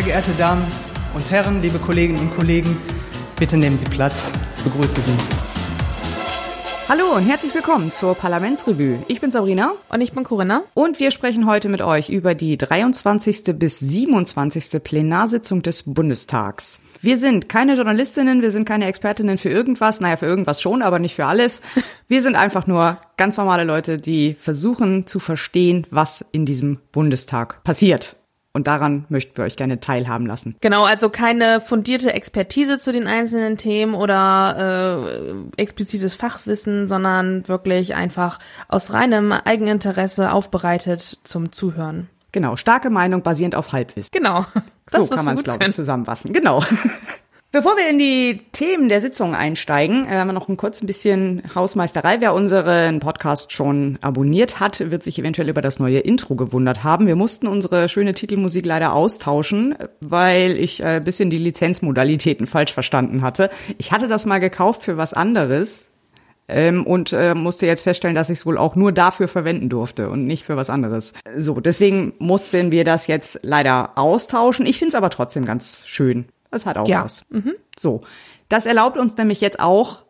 Sehr geehrte Damen und Herren, liebe Kolleginnen und Kollegen, bitte nehmen Sie Platz. Ich begrüße Sie. Hallo und herzlich willkommen zur Parlamentsrevue. Ich bin Sabrina. Und ich bin Corinna. Und wir sprechen heute mit euch über die 23. bis 27. Plenarsitzung des Bundestags. Wir sind keine Journalistinnen, wir sind keine Expertinnen für irgendwas, naja, für irgendwas schon, aber nicht für alles. Wir sind einfach nur ganz normale Leute, die versuchen zu verstehen, was in diesem Bundestag passiert. Und daran möchten wir euch gerne teilhaben lassen. Genau, also keine fundierte Expertise zu den einzelnen Themen oder äh, explizites Fachwissen, sondern wirklich einfach aus reinem Eigeninteresse aufbereitet zum Zuhören. Genau, starke Meinung basierend auf Halbwissen. Genau. Das, so kann man es, glaube ich, zusammenfassen. Genau. Bevor wir in die Themen der Sitzung einsteigen, äh, haben wir noch ein kurz ein bisschen Hausmeisterei. Wer unseren Podcast schon abonniert hat, wird sich eventuell über das neue Intro gewundert haben. Wir mussten unsere schöne Titelmusik leider austauschen, weil ich ein äh, bisschen die Lizenzmodalitäten falsch verstanden hatte. Ich hatte das mal gekauft für was anderes, ähm, und äh, musste jetzt feststellen, dass ich es wohl auch nur dafür verwenden durfte und nicht für was anderes. So, deswegen mussten wir das jetzt leider austauschen. Ich finde es aber trotzdem ganz schön. Es hat auch ja. was. Mhm. So, das erlaubt uns nämlich jetzt auch,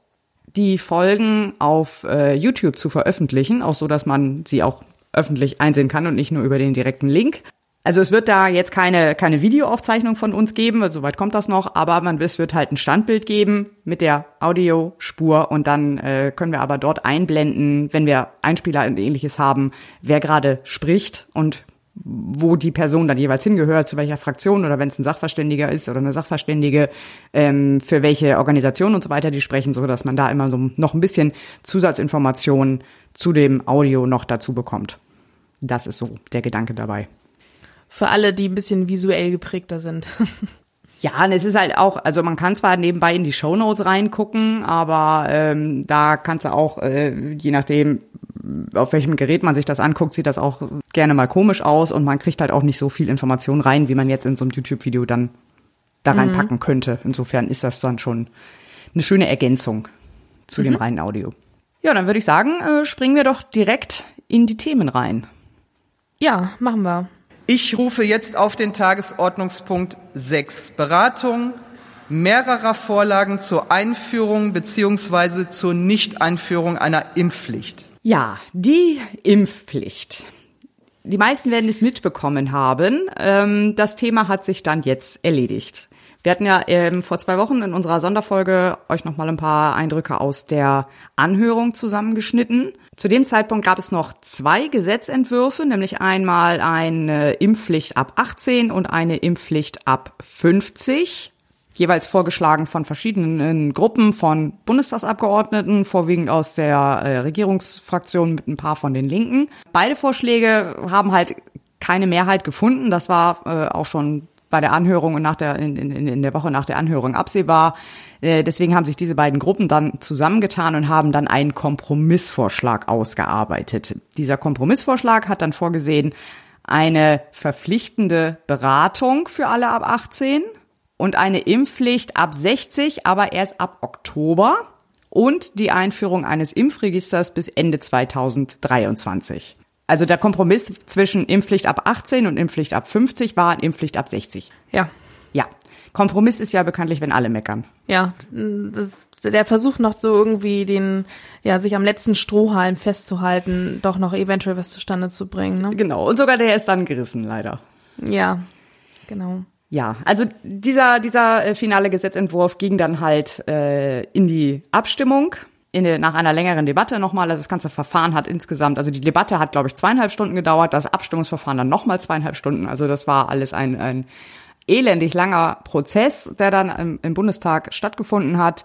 die Folgen auf äh, YouTube zu veröffentlichen, auch so, dass man sie auch öffentlich einsehen kann und nicht nur über den direkten Link. Also es wird da jetzt keine, keine Videoaufzeichnung von uns geben, also soweit kommt das noch, aber man, es wird halt ein Standbild geben mit der Audiospur und dann äh, können wir aber dort einblenden, wenn wir Einspieler und ähnliches haben, wer gerade spricht und wo die Person dann jeweils hingehört, zu welcher Fraktion oder wenn es ein Sachverständiger ist oder eine Sachverständige, ähm, für welche Organisation und so weiter die sprechen, so dass man da immer so noch ein bisschen Zusatzinformationen zu dem Audio noch dazu bekommt. Das ist so der Gedanke dabei. Für alle, die ein bisschen visuell geprägter sind. Ja, und es ist halt auch, also man kann zwar nebenbei in die Shownotes reingucken, aber ähm, da kannst du auch, äh, je nachdem, auf welchem Gerät man sich das anguckt, sieht das auch gerne mal komisch aus und man kriegt halt auch nicht so viel Information rein, wie man jetzt in so einem YouTube-Video dann da reinpacken mhm. könnte. Insofern ist das dann schon eine schöne Ergänzung zu mhm. dem reinen Audio. Ja, dann würde ich sagen, äh, springen wir doch direkt in die Themen rein. Ja, machen wir. Ich rufe jetzt auf den Tagesordnungspunkt 6 Beratung mehrerer Vorlagen zur Einführung bzw. zur Nichteinführung einer Impfpflicht. Ja, die Impfpflicht. Die meisten werden es mitbekommen haben. Ähm, das Thema hat sich dann jetzt erledigt. Wir hatten ja ähm, vor zwei Wochen in unserer Sonderfolge euch noch mal ein paar Eindrücke aus der Anhörung zusammengeschnitten. Zu dem Zeitpunkt gab es noch zwei Gesetzentwürfe, nämlich einmal eine Impfpflicht ab 18 und eine Impfpflicht ab 50 jeweils vorgeschlagen von verschiedenen Gruppen von Bundestagsabgeordneten, vorwiegend aus der äh, Regierungsfraktion mit ein paar von den Linken. Beide Vorschläge haben halt keine Mehrheit gefunden. Das war äh, auch schon bei der Anhörung und nach der, in, in, in der Woche nach der Anhörung absehbar. Äh, deswegen haben sich diese beiden Gruppen dann zusammengetan und haben dann einen Kompromissvorschlag ausgearbeitet. Dieser Kompromissvorschlag hat dann vorgesehen, eine verpflichtende Beratung für alle ab 18 und eine Impfpflicht ab 60, aber erst ab Oktober und die Einführung eines Impfregisters bis Ende 2023. Also der Kompromiss zwischen Impfpflicht ab 18 und Impfpflicht ab 50 war Impfpflicht ab 60. Ja. Ja. Kompromiss ist ja bekanntlich, wenn alle meckern. Ja, das, der Versuch noch so irgendwie den, ja, sich am letzten Strohhalm festzuhalten, doch noch eventuell was zustande zu bringen. Ne? Genau. Und sogar der ist dann gerissen, leider. Ja, genau. Ja, also dieser, dieser äh, finale Gesetzentwurf ging dann halt äh, in die Abstimmung. In der, nach einer längeren Debatte nochmal, also das ganze Verfahren hat insgesamt, also die Debatte hat, glaube ich, zweieinhalb Stunden gedauert, das Abstimmungsverfahren dann nochmal zweieinhalb Stunden. Also das war alles ein, ein elendig langer Prozess, der dann im, im Bundestag stattgefunden hat.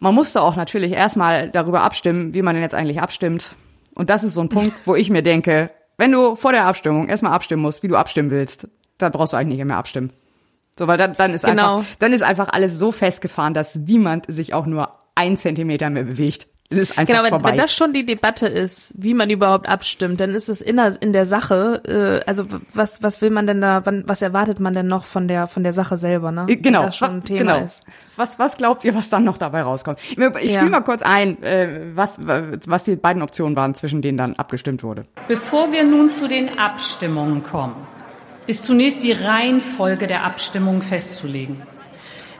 Man musste auch natürlich erstmal darüber abstimmen, wie man denn jetzt eigentlich abstimmt. Und das ist so ein Punkt, wo ich mir denke, wenn du vor der Abstimmung erstmal abstimmen musst, wie du abstimmen willst, dann brauchst du eigentlich nicht mehr abstimmen. So, weil dann, dann ist genau. einfach, dann ist einfach alles so festgefahren, dass niemand sich auch nur ein Zentimeter mehr bewegt. Es ist einfach genau, wenn, vorbei. wenn das schon die Debatte ist, wie man überhaupt abstimmt, dann ist es in der, in der Sache, äh, also was, was will man denn da, wann, was erwartet man denn noch von der, von der Sache selber, ne? Äh, genau, das schon ein Thema genau. Ist. Was, was glaubt ihr, was dann noch dabei rauskommt? Ich, ich ja. spiele mal kurz ein, äh, was, was die beiden Optionen waren, zwischen denen dann abgestimmt wurde. Bevor wir nun zu den Abstimmungen kommen, ist zunächst die Reihenfolge der Abstimmung festzulegen.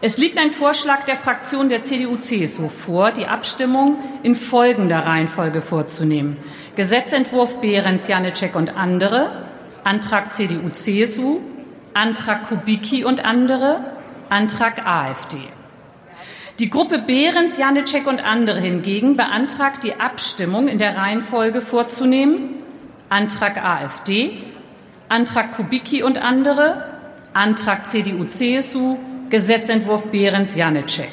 Es liegt ein Vorschlag der Fraktion der CDU-CSU vor, die Abstimmung in folgender Reihenfolge vorzunehmen. Gesetzentwurf Behrens, Janecek und andere, Antrag CDU-CSU, Antrag Kubicki und andere, Antrag AfD. Die Gruppe Behrens, Janecek und andere hingegen beantragt, die Abstimmung in der Reihenfolge vorzunehmen. Antrag AfD, Antrag Kubicki und andere, Antrag CDU-CSU, Gesetzentwurf Behrens, Janecek.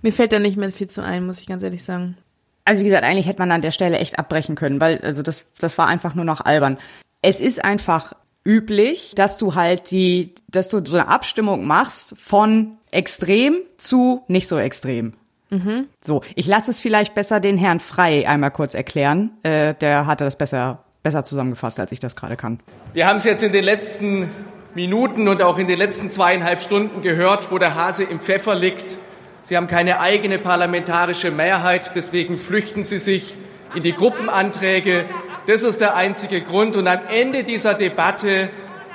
Mir fällt da nicht mehr viel zu ein, muss ich ganz ehrlich sagen. Also wie gesagt, eigentlich hätte man an der Stelle echt abbrechen können, weil also das, das war einfach nur noch albern. Es ist einfach üblich, dass du halt die, dass du so eine Abstimmung machst von extrem zu nicht so extrem. Mhm. So, ich lasse es vielleicht besser den Herrn Frei einmal kurz erklären. Äh, der hatte das besser besser zusammengefasst, als ich das gerade kann. Wir haben es jetzt in den letzten Minuten und auch in den letzten zweieinhalb Stunden gehört, wo der Hase im Pfeffer liegt. Sie haben keine eigene parlamentarische Mehrheit, deswegen flüchten Sie sich in die Gruppenanträge. Das ist der einzige Grund. Und am Ende dieser Debatte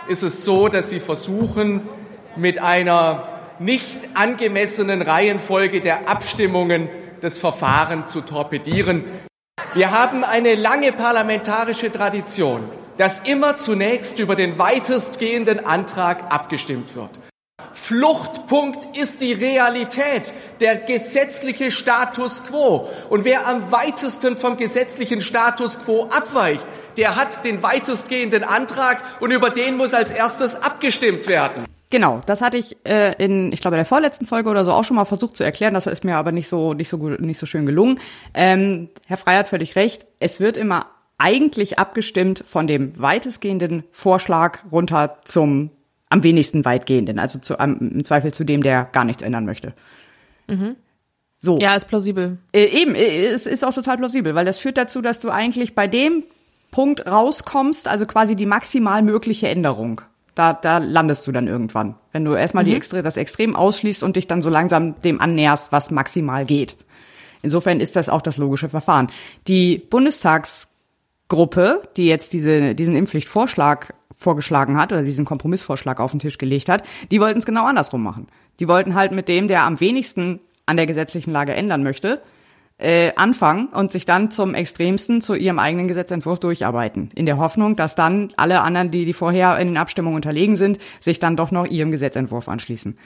ist es so, dass Sie versuchen, mit einer nicht angemessenen Reihenfolge der Abstimmungen das Verfahren zu torpedieren. Wir haben eine lange parlamentarische Tradition, dass immer zunächst über den weitestgehenden Antrag abgestimmt wird. Fluchtpunkt ist die Realität, der gesetzliche Status quo. Und wer am weitesten vom gesetzlichen Status quo abweicht, der hat den weitestgehenden Antrag und über den muss als erstes abgestimmt werden. Genau, das hatte ich äh, in, ich glaube, der vorletzten Folge oder so auch schon mal versucht zu erklären. Das ist mir aber nicht so, nicht so gut, nicht so schön gelungen. Ähm, Herr Frey hat völlig recht. Es wird immer eigentlich abgestimmt von dem weitestgehenden Vorschlag runter zum am wenigsten weitgehenden, also zu, am, im Zweifel zu dem, der gar nichts ändern möchte. Mhm. So. Ja, ist plausibel. Äh, eben, äh, es ist auch total plausibel, weil das führt dazu, dass du eigentlich bei dem Punkt rauskommst, also quasi die maximal mögliche Änderung da, da landest du dann irgendwann. Wenn du erstmal mhm. die Extre das Extrem ausschließt und dich dann so langsam dem annäherst, was maximal geht. Insofern ist das auch das logische Verfahren. Die Bundestagsgruppe, die jetzt diese, diesen Impfpflichtvorschlag vorgeschlagen hat oder diesen Kompromissvorschlag auf den Tisch gelegt hat, die wollten es genau andersrum machen. Die wollten halt mit dem, der am wenigsten an der gesetzlichen Lage ändern möchte, äh, anfangen und sich dann zum Extremsten zu ihrem eigenen Gesetzentwurf durcharbeiten. In der Hoffnung, dass dann alle anderen, die, die vorher in den Abstimmungen unterlegen sind, sich dann doch noch ihrem Gesetzentwurf anschließen.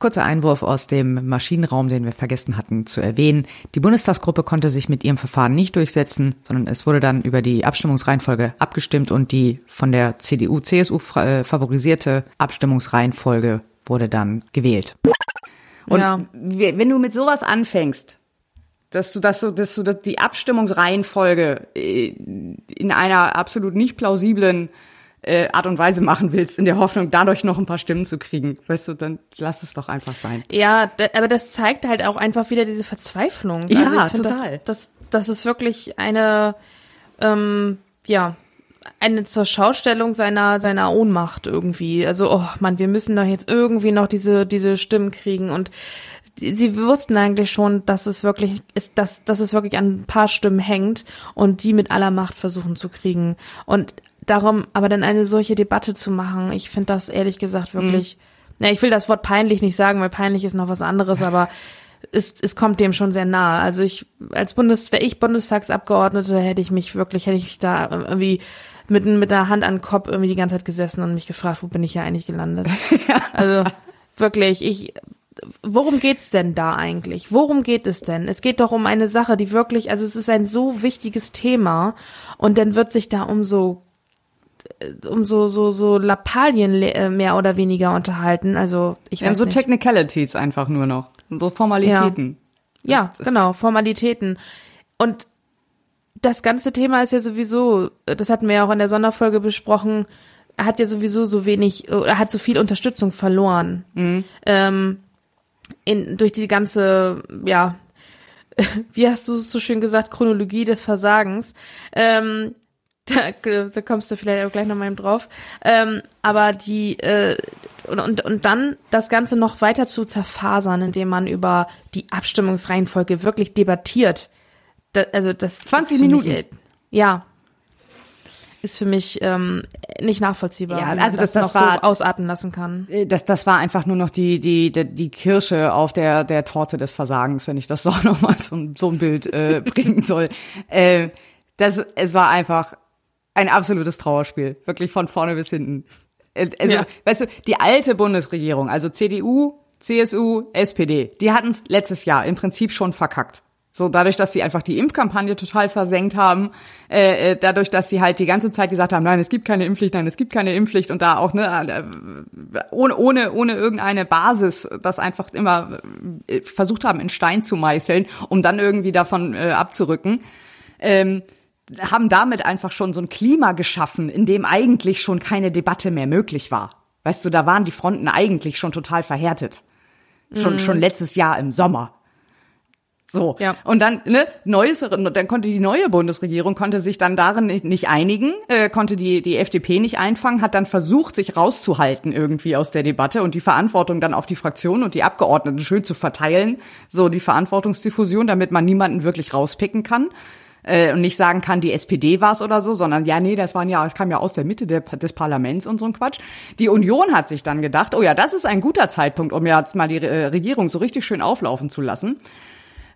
Kurzer Einwurf aus dem Maschinenraum, den wir vergessen hatten zu erwähnen. Die Bundestagsgruppe konnte sich mit ihrem Verfahren nicht durchsetzen, sondern es wurde dann über die Abstimmungsreihenfolge abgestimmt und die von der CDU-CSU äh, favorisierte Abstimmungsreihenfolge wurde dann gewählt. Und ja. wenn du mit sowas anfängst, dass du, dass du, dass du die Abstimmungsreihenfolge äh, in einer absolut nicht plausiblen äh, Art und Weise machen willst, in der Hoffnung, dadurch noch ein paar Stimmen zu kriegen. Weißt du, dann lass es doch einfach sein. Ja, aber das zeigt halt auch einfach wieder diese Verzweiflung. Ja, also total. Das, das, das ist wirklich eine, ähm, ja, eine zur Schaustellung seiner seiner Ohnmacht irgendwie. Also, oh Mann, wir müssen doch jetzt irgendwie noch diese diese Stimmen kriegen und sie wussten eigentlich schon, dass es wirklich ist, dass, dass es wirklich an ein paar Stimmen hängt und die mit aller Macht versuchen zu kriegen. Und darum, aber dann eine solche Debatte zu machen, ich finde das ehrlich gesagt wirklich, mhm. na, ich will das Wort peinlich nicht sagen, weil peinlich ist noch was anderes, aber es, es kommt dem schon sehr nahe. Also ich, als Bundes, wäre ich Bundestagsabgeordnete, hätte ich mich wirklich, hätte ich da irgendwie mit, mit der Hand an den Kopf irgendwie die ganze Zeit gesessen und mich gefragt, wo bin ich hier eigentlich gelandet? ja. Also wirklich, ich worum geht's denn da eigentlich? Worum geht es denn? Es geht doch um eine Sache, die wirklich, also es ist ein so wichtiges Thema und dann wird sich da um so äh, um so so so Lappalien äh, mehr oder weniger unterhalten. Also ich weiß ja, so nicht. Technicalities einfach nur noch, so Formalitäten. Ja, ja genau, Formalitäten. Und das ganze Thema ist ja sowieso, das hatten wir ja auch in der Sonderfolge besprochen, hat ja sowieso so wenig, er hat so viel Unterstützung verloren. Mhm. Ähm, in, durch die ganze, ja, wie hast du es so schön gesagt, Chronologie des Versagens. Ähm, da, da kommst du vielleicht auch gleich noch mal drauf. Ähm, aber die äh, und, und, und dann das Ganze noch weiter zu zerfasern, indem man über die Abstimmungsreihenfolge wirklich debattiert. Da, also das 20 Minuten. Mich, ja. Ist für mich ähm, nicht nachvollziehbar. Ja, also man das- das noch war- so ausarten lassen kann. Äh, Das, das war einfach nur noch die, die, die, die Kirsche auf der, der Torte des Versagens, wenn ich das so nochmal so, so ein Bild äh, bringen soll. Äh, das, es war einfach ein absolutes Trauerspiel, wirklich von vorne bis hinten. Äh, Also, Ja. weißt du, die alte Bundesregierung, also CDU, CSU, SPD, die hatten es letztes Jahr im Prinzip schon verkackt. So dadurch, dass sie einfach die Impfkampagne total versenkt haben, äh, äh, dadurch, dass sie halt die ganze Zeit gesagt haben, nein, es gibt keine Impfpflicht, nein, es gibt keine Impfpflicht und da auch ne, ohne ohne ohne irgendeine Basis, das einfach immer äh, versucht haben in Stein zu meißeln, um dann irgendwie davon äh, abzurücken. Ähm, haben damit einfach schon so ein Klima geschaffen, in dem eigentlich schon keine Debatte mehr möglich war. Weißt du, da waren die Fronten eigentlich schon total verhärtet. Schon, schon letztes Jahr im Sommer. So. Ja. Und dann, ne, neues, dann konnte die neue Bundesregierung, konnte sich dann darin nicht, einigen, äh, konnte die, die FDP nicht einfangen, hat dann versucht, sich rauszuhalten irgendwie aus der Debatte und die Verantwortung dann auf die Fraktionen und die Abgeordneten schön zu verteilen. So die Verantwortungsdiffusion, damit man niemanden wirklich rauspicken kann äh, und nicht sagen kann, die SPD war es oder so, sondern ja, nee, das waren ja, es kam ja aus der Mitte der, des Parlaments und so ein Quatsch. Die Union hat sich dann gedacht, oh ja, das ist ein guter Zeitpunkt, um jetzt mal die äh, Regierung so richtig schön auflaufen zu lassen.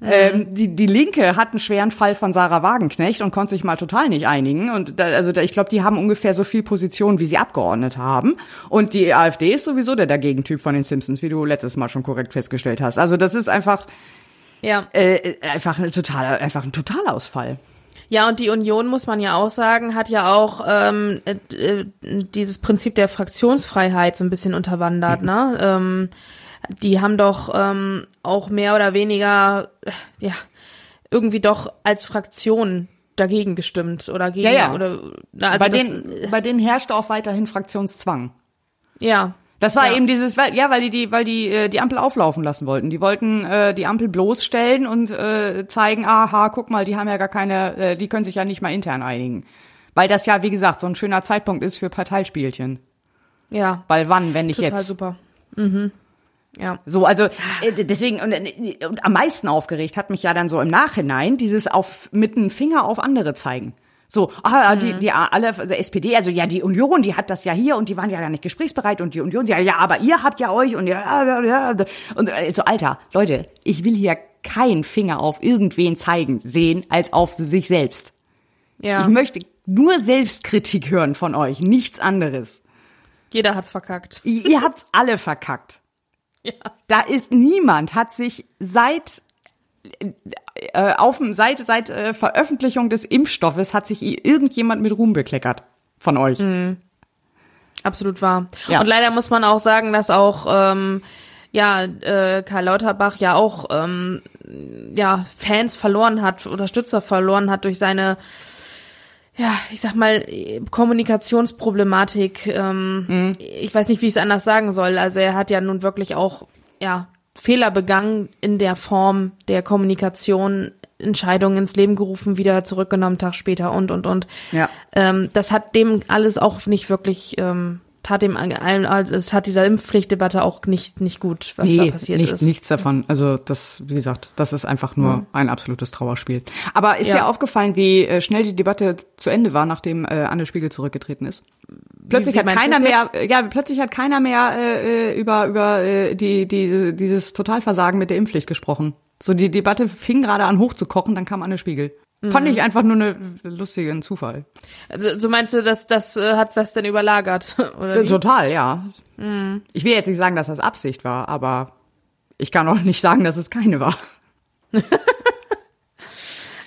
Ähm, die, die Linke hat einen schweren Fall von Sarah Wagenknecht und konnte sich mal total nicht einigen. Und da, also da, ich glaube, die haben ungefähr so viel Position, wie sie Abgeordnete haben. Und die AfD ist sowieso der Dagegentyp von den Simpsons, wie du letztes Mal schon korrekt festgestellt hast. Also das ist einfach Ja. äh, einfach ein totaler, einfach ein Totalausfall. Ja, und die Union, muss man ja auch sagen, hat ja auch ähm, äh, äh, dieses Prinzip der Fraktionsfreiheit so ein bisschen unterwandert, ne? Ähm, die haben doch ähm, auch mehr oder weniger, äh, ja, irgendwie doch als Fraktion dagegen gestimmt oder gegen Ja, ja. oder na, also bei, das, denen, bei denen herrschte auch weiterhin Fraktionszwang. ja Das war Ja. eben dieses, weil, ja, weil die, die, weil die äh, die Ampel auflaufen lassen wollten. Die wollten äh, die Ampel bloßstellen und äh, zeigen, aha, guck mal, die haben ja gar keine, äh, die können sich ja nicht mal intern einigen. Weil das ja, wie gesagt, so ein schöner Zeitpunkt ist für Parteispielchen. ja Weil wann, wenn nicht total jetzt? super mhm. Ja So, also äh, deswegen und, äh, und am meisten aufgeregt hat mich ja dann so im Nachhinein dieses auf mit dem Finger auf andere zeigen. So, ah, die, die alle also SPD, also ja, die Union, die hat das ja hier und die waren ja gar nicht gesprächsbereit und die Union, sie, ja, aber ihr habt ja euch und ja, ja, ja und äh, so, Alter, Leute, ich will hier keinen Finger auf irgendwen zeigen sehen als auf sich selbst. ja Ich möchte nur Selbstkritik hören von euch, nichts anderes. jeder hat's verkackt Ihr ihr habt's alle verkackt. ja Da ist niemand, hat sich seit äh, auf dem seit seit äh, Veröffentlichung des Impfstoffes hat sich irgendjemand mit Ruhm bekleckert von euch. Absolut wahr. Ja. Und leider muss man auch sagen, dass auch ähm, ja äh, Karl Lauterbach ja auch ähm, ja Fans verloren hat, Unterstützer verloren hat durch seine ja, ich sag mal, Kommunikationsproblematik. Ähm, Ich weiß nicht, wie ich es anders sagen soll. Also er hat ja nun wirklich auch ja Fehler begangen in der Form der Kommunikation, Entscheidungen ins Leben gerufen, wieder zurückgenommen, Tag später und und und. Ja. Ähm, das hat dem alles auch nicht wirklich, ähm, tat dem also es hat dieser Impfpflichtdebatte auch nicht nicht gut, was da passiert nicht, ist. nichts davon. Also das, wie gesagt, das ist einfach nur ein absolutes Trauerspiel. Aber ist Ja. ja, aufgefallen, wie äh, schnell die Debatte zu Ende war, nachdem äh, Anne Spiegel zurückgetreten ist? Plötzlich wie hat meinst keiner mehr, ja, plötzlich hat keiner mehr äh, über über äh, die die dieses Totalversagen mit der Impfpflicht gesprochen. So die Debatte fing gerade an hochzukochen, dann kam Anne Spiegel. Fand Mhm. ich einfach nur eine lustigen Zufall. Also, so meinst du, dass das äh, hat das denn überlagert oder wie? Total, ja. Ich will jetzt nicht sagen, dass das Absicht war, aber ich kann auch nicht sagen, dass es keine war.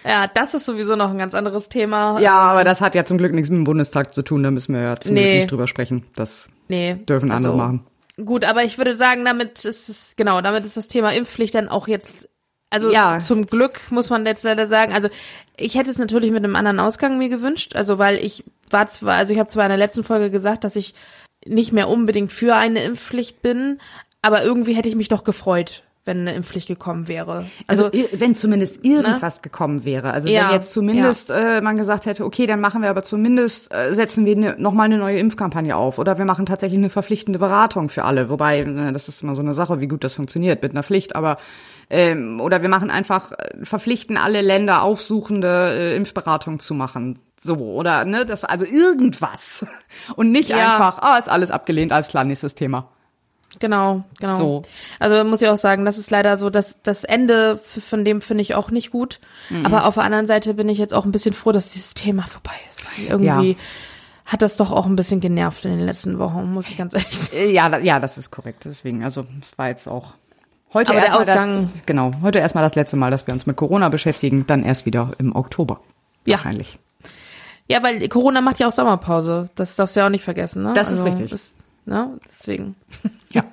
Ja, das ist sowieso noch ein ganz anderes Thema. Ja, aber das hat ja zum Glück nichts mit dem Bundestag zu tun, da müssen wir ja zum Nee. Glück nicht drüber sprechen. Das nee, dürfen andere also, machen. Gut, aber ich würde sagen, damit ist es genau, damit ist das Thema Impfpflicht dann auch jetzt also Ja. zum Glück muss man jetzt leider sagen, also ich hätte es natürlich mit einem anderen Ausgang mir gewünscht, also weil ich war zwar, also ich habe zwar in der letzten Folge gesagt, dass ich nicht mehr unbedingt für eine Impfpflicht bin, aber irgendwie hätte ich mich doch gefreut, wenn eine Impfpflicht gekommen wäre. Also, also wenn zumindest irgendwas ne? gekommen wäre. Also ja, wenn jetzt zumindest ja. äh, man gesagt hätte, okay, dann machen wir aber zumindest, äh, setzen wir ne, nochmal eine neue Impfkampagne auf oder wir machen tatsächlich eine verpflichtende Beratung für alle. Wobei, äh, das ist immer so eine Sache, wie gut das funktioniert mit einer Pflicht, aber ähm, oder wir machen einfach, äh, verpflichten alle Länder aufsuchende äh, Impfberatung zu machen. So, oder, ne, das, also irgendwas. Und nicht ja. einfach, ah, ist alles abgelehnt, alles klar, nächstes Thema. Genau, genau. So. Also muss ich auch sagen, das ist leider so, dass das Ende von dem finde ich auch nicht gut. Mhm. Aber auf der anderen Seite bin ich jetzt auch ein bisschen froh, dass dieses Thema vorbei ist, weil irgendwie ja. hat das doch auch ein bisschen genervt in den letzten Wochen, muss ich ganz ehrlich sagen. Ja, ja, das ist korrekt. Deswegen, also es war jetzt auch heute erstmal das, genau, heute erstmal das letzte Mal, dass wir uns mit Corona beschäftigen, dann erst wieder im Oktober. Ja. Wahrscheinlich. Ja, weil Corona macht ja auch Sommerpause. Das darfst du ja auch nicht vergessen, ne? Das also, ist richtig. Das, ne? Deswegen. Ja.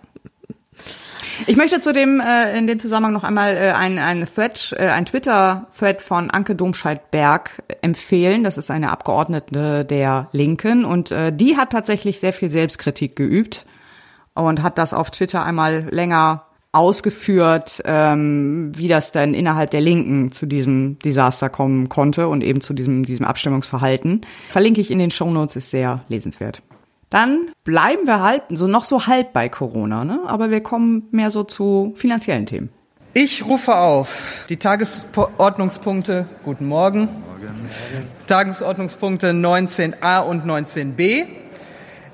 Ich möchte zu dem äh, in dem Zusammenhang noch einmal äh, ein ein Thread, äh, ein Twitter-Thread von Anke Domscheit-Berg empfehlen. Das ist eine Abgeordnete der Linken und äh, die hat tatsächlich sehr viel Selbstkritik geübt und hat das auf Twitter einmal länger ausgeführt, ähm, wie das denn innerhalb der Linken zu diesem Desaster kommen konnte und eben zu diesem, diesem Abstimmungsverhalten. Verlinke ich in den Shownotes, ist sehr lesenswert. Dann bleiben wir halt so noch so halb bei Corona, ne? aber wir kommen mehr so zu finanziellen Themen. Ich rufe auf die Tagesordnungspunkte, guten Morgen, Morgen. Tagesordnungspunkte 19a und 19b.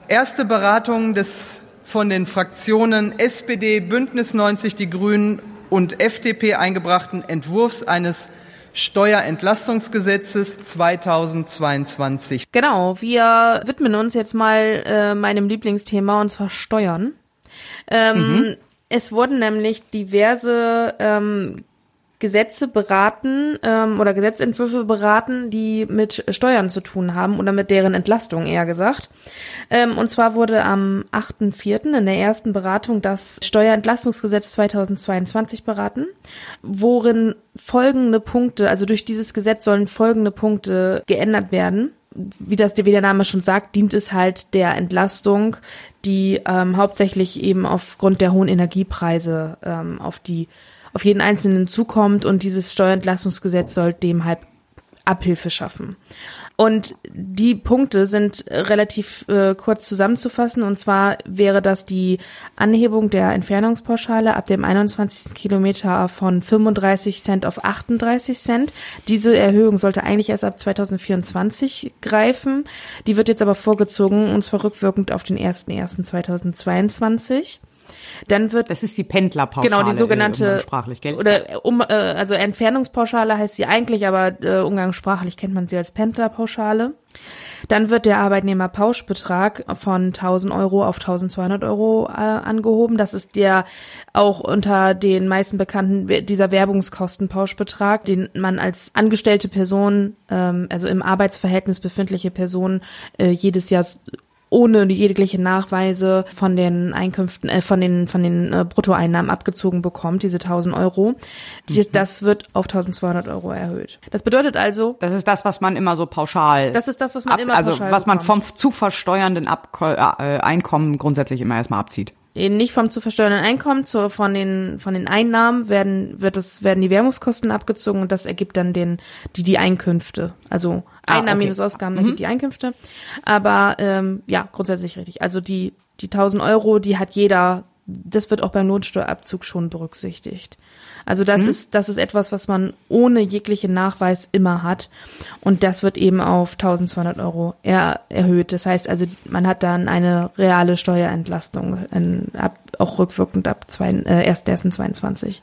Erste Beratung des von den Fraktionen SPD, Bündnis 90, die Grünen und FDP eingebrachten Entwurfs eines Steuerentlastungsgesetzes 2022. Genau, wir widmen uns jetzt mal äh, meinem Lieblingsthema und zwar Steuern. Ähm, mhm. Es wurden nämlich diverse ähm, Gesetze beraten ähm, oder Gesetzentwürfe beraten, die mit Steuern zu tun haben oder mit deren Entlastung eher gesagt. Ähm, und zwar wurde am 8.4. in der ersten Beratung das Steuerentlastungsgesetz 2022 beraten, worin folgende Punkte, also durch dieses Gesetz sollen folgende Punkte geändert werden wie das wie der Name schon sagt, dient es halt der Entlastung, die ähm, hauptsächlich eben aufgrund der hohen Energiepreise ähm, auf die auf jeden Einzelnen zukommt und dieses Steuerentlastungsgesetz soll dem halt Abhilfe schaffen. Und die Punkte sind relativ äh, kurz zusammenzufassen. Und zwar wäre das die Anhebung der Entfernungspauschale ab dem 21. Kilometer von 35 Cent auf 38 Cent. Diese Erhöhung sollte eigentlich erst ab 2024 greifen. Die wird jetzt aber vorgezogen und zwar rückwirkend auf den 1.1.2022. Dann wird das ist die Pendlerpauschale. Genau, die sogenannte äh, sprachlich, gell? oder um äh, also Entfernungspauschale heißt sie eigentlich, aber äh, umgangssprachlich kennt man sie als Pendlerpauschale. Dann wird der Arbeitnehmerpauschbetrag von 1000 Euro auf 1200 Euro äh, angehoben. Das ist der auch unter den meisten bekannten dieser Werbungskostenpauschbetrag, den man als angestellte Person, ähm, also im Arbeitsverhältnis befindliche Person, äh, jedes Jahr ohne jegliche Nachweise von den Einkünften, äh, von den von den äh, Bruttoeinnahmen abgezogen bekommt, diese 1000 Euro. Mhm. Das wird auf 1200 Euro erhöht. Das bedeutet also, das ist das, was man immer so pauschal. Das ist das, was man ab, immer also pauschal was man vom zu versteuernden Ab äh, Einkommen grundsätzlich immer erstmal abzieht nicht vom zu versteuernden Einkommen, zu, von den von den Einnahmen werden wird es werden die Werbungskosten abgezogen und das ergibt dann den die die Einkünfte. Also ah, Einnahmen okay. minus Ausgaben mhm. ergibt die Einkünfte. Aber ähm, ja grundsätzlich richtig. Also die die 1000 Euro, die hat jeder. Das wird auch beim Lohnsteuerabzug schon berücksichtigt. Also das mhm. ist, das ist etwas, was man ohne jeglichen Nachweis immer hat. Und das wird eben auf 1200 Euro er, erhöht. Das heißt also, man hat dann eine reale Steuerentlastung, in, ab, auch rückwirkend ab zwei, äh, 1.1.22.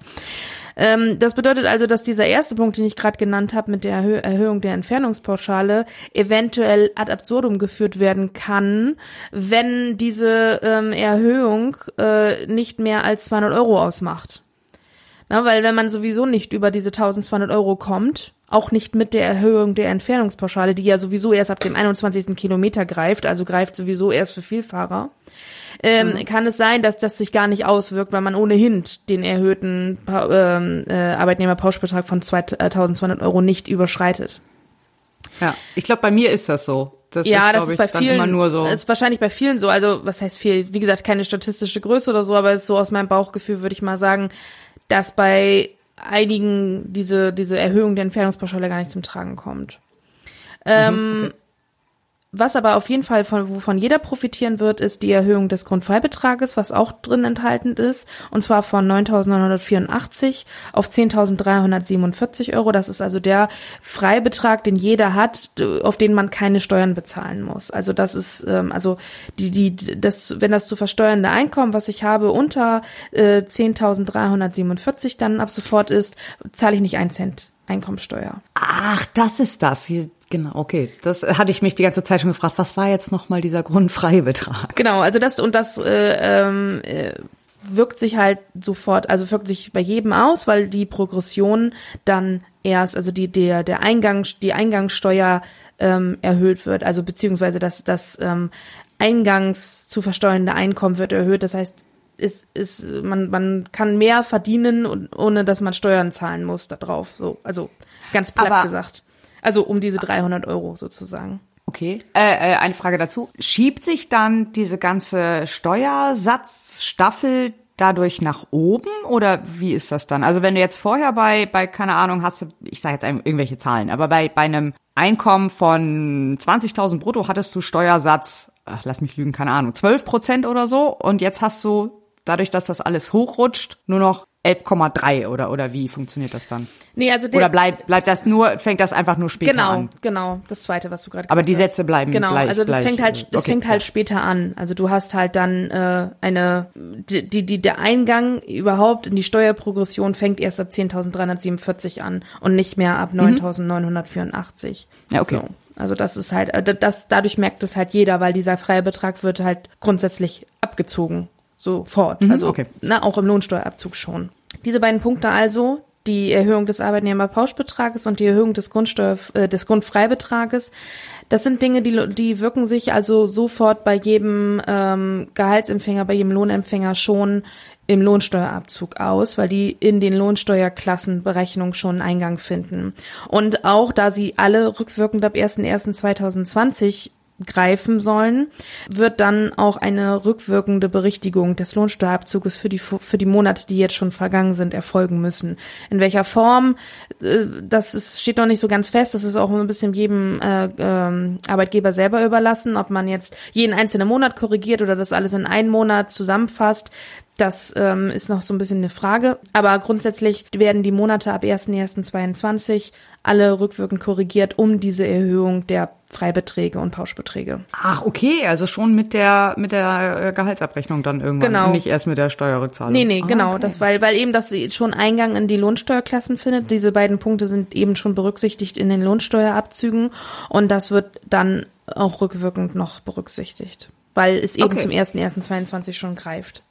Ähm, das bedeutet also, dass dieser erste Punkt, den ich gerade genannt habe, mit der Erhö Erhöhung der Entfernungspauschale, eventuell ad absurdum geführt werden kann, wenn diese ähm, Erhöhung äh, nicht mehr als 200 Euro ausmacht. Na, weil wenn man sowieso nicht über diese 1200 Euro kommt, auch nicht mit der Erhöhung der Entfernungspauschale, die ja sowieso erst ab dem 21. Kilometer greift, also greift sowieso erst für Vielfahrer, ähm, mhm. kann es sein, dass das sich gar nicht auswirkt, weil man ohnehin den erhöhten ähm, äh, Arbeitnehmerpauschbetrag von 2200 Euro nicht überschreitet. Ja, ich glaube, bei mir ist das so. Das ja, ist, das ist bei vielen, so. ist wahrscheinlich bei vielen so. Also, was heißt viel? Wie gesagt, keine statistische Größe oder so, aber es ist so aus meinem Bauchgefühl, würde ich mal sagen, dass bei einigen diese, diese Erhöhung der Entfernungspauschale gar nicht zum Tragen kommt. Ähm, Mhm, okay. Was aber auf jeden Fall von, wovon jeder profitieren wird, ist die Erhöhung des Grundfreibetrages, was auch drin enthalten ist, und zwar von 9.984 auf 10.347 Euro. Das ist also der Freibetrag, den jeder hat, auf den man keine Steuern bezahlen muss. Also das ist, ähm, also die, die, das, wenn das zu versteuernde Einkommen, was ich habe, unter äh, 10.347 dann ab sofort ist, zahle ich nicht einen Cent Einkommensteuer. Ach, das ist das. Genau, okay. Das hatte ich mich die ganze Zeit schon gefragt. Was war jetzt nochmal dieser Grundfreibetrag? Genau, also das und das äh, ähm, äh, wirkt sich halt sofort, also wirkt sich bei jedem aus, weil die Progression dann erst, also die der der Eingang, die Eingangssteuer ähm, erhöht wird, also beziehungsweise das das ähm, Eingangs zu versteuernde Einkommen wird erhöht. Das heißt, ist, ist, man, man kann mehr verdienen, und, ohne dass man Steuern zahlen muss da drauf. So, also ganz platt Aber- gesagt. Also um diese 300 Euro sozusagen. Okay. Äh, äh, eine Frage dazu. Schiebt sich dann diese ganze Steuersatzstaffel dadurch nach oben oder wie ist das dann? Also wenn du jetzt vorher bei, bei keine Ahnung, hast du, ich sage jetzt irgendwelche Zahlen, aber bei, bei einem Einkommen von 20.000 brutto hattest du Steuersatz, ach, lass mich lügen, keine Ahnung, 12 Prozent oder so und jetzt hast du, dadurch, dass das alles hochrutscht, nur noch 11,3 oder, oder wie funktioniert das dann? Nee, also der, Oder bleibt, bleibt das nur, fängt das einfach nur später Genau, an? genau, das zweite, was du gerade Aber gesagt die hast. Sätze bleiben Genau, gleich- also das gleich, fängt halt, das okay, fängt halt ja. später an. Also du hast halt dann äh, eine, die, die, die, der Eingang überhaupt in die Steuerprogression fängt erst ab 10.347 an und nicht mehr ab 9.984. Mhm. Ja, okay. So. Also das ist halt, äh, das, dadurch merkt es halt jeder, weil dieser freie Betrag wird halt grundsätzlich abgezogen. Sofort. also Mhm, okay. na, auch im Lohnsteuerabzug schon. Diese beiden Punkte also, die Erhöhung des Arbeitnehmerpauschbetrages und die Erhöhung des Grundsteuer, äh, des Grundfreibetrages, das sind Dinge, die, die wirken sich also sofort bei jedem ähm, Gehaltsempfänger, bei jedem Lohnempfänger schon im Lohnsteuerabzug aus, weil die in den Lohnsteuerklassenberechnungen schon Eingang finden. Und auch da sie alle rückwirkend ab 01.01.2020 greifen sollen, wird dann auch eine rückwirkende Berichtigung des Lohnsteuerabzuges für die für die Monate, die jetzt schon vergangen sind, erfolgen müssen. In welcher Form, äh, das ist, steht noch nicht so ganz fest. Das ist auch ein bisschen jedem äh, ähm, Arbeitgeber selber überlassen, ob man jetzt jeden einzelnen Monat korrigiert oder das alles in einen Monat zusammenfasst. Das ähm, ist noch so ein bisschen eine Frage. Aber grundsätzlich werden die Monate ab 1.1.22 alle rückwirkend korrigiert um diese Erhöhung der Freibeträge und Pauschbeträge. Ach, okay, also schon mit der mit der äh, Gehaltsabrechnung dann irgendwann, Genau. nicht erst mit der Steuerrückzahlung. Nee, nee, Ah, genau, okay. das, weil, weil eben das schon Eingang in die Lohnsteuerklassen findet. Diese beiden Punkte sind eben schon berücksichtigt in den Lohnsteuerabzügen und das wird dann auch rückwirkend noch berücksichtigt, weil es eben Okay. zum 1.1.22 schon greift.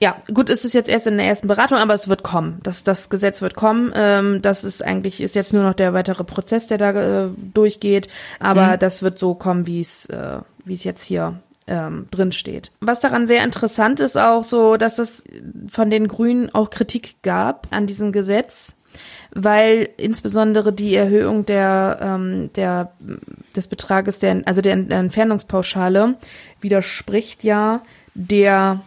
Ja, gut, es ist jetzt erst in der ersten Beratung, aber es wird kommen. Das, das Gesetz wird kommen. Ähm, das ist eigentlich, ist jetzt nur noch der weitere Prozess, der da äh, durchgeht. Aber das wird so kommen, wie es, äh, wie es jetzt hier ähm, drin steht. Was daran sehr interessant ist auch so, dass es von den Grünen auch Kritik gab an diesem Gesetz, weil insbesondere die Erhöhung der, ähm, der des Betrages der, also der Entfernungspauschale widerspricht ja der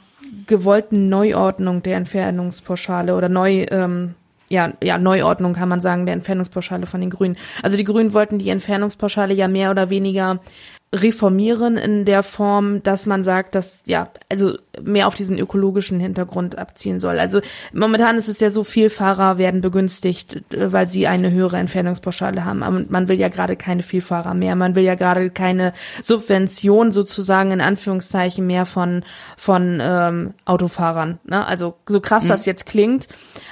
gewollten Neuordnung der Entfernungspauschale oder neu ähm, ja, ja, Neuordnung kann man sagen, der Entfernungspauschale von den Grünen. Also die Grünen wollten die Entfernungspauschale ja mehr oder weniger reformieren in der Form, dass man sagt, dass ja, also mehr auf diesen ökologischen Hintergrund abziehen soll. Also momentan ist es ja so, viel Fahrer werden begünstigt, äh, weil sie eine höhere Entfernungspauschale haben. Aber man will ja gerade keine Vielfahrer mehr. Man will ja gerade keine Subvention sozusagen in Anführungszeichen mehr von von ähm, Autofahrern. Ne? Also so krass das jetzt klingt,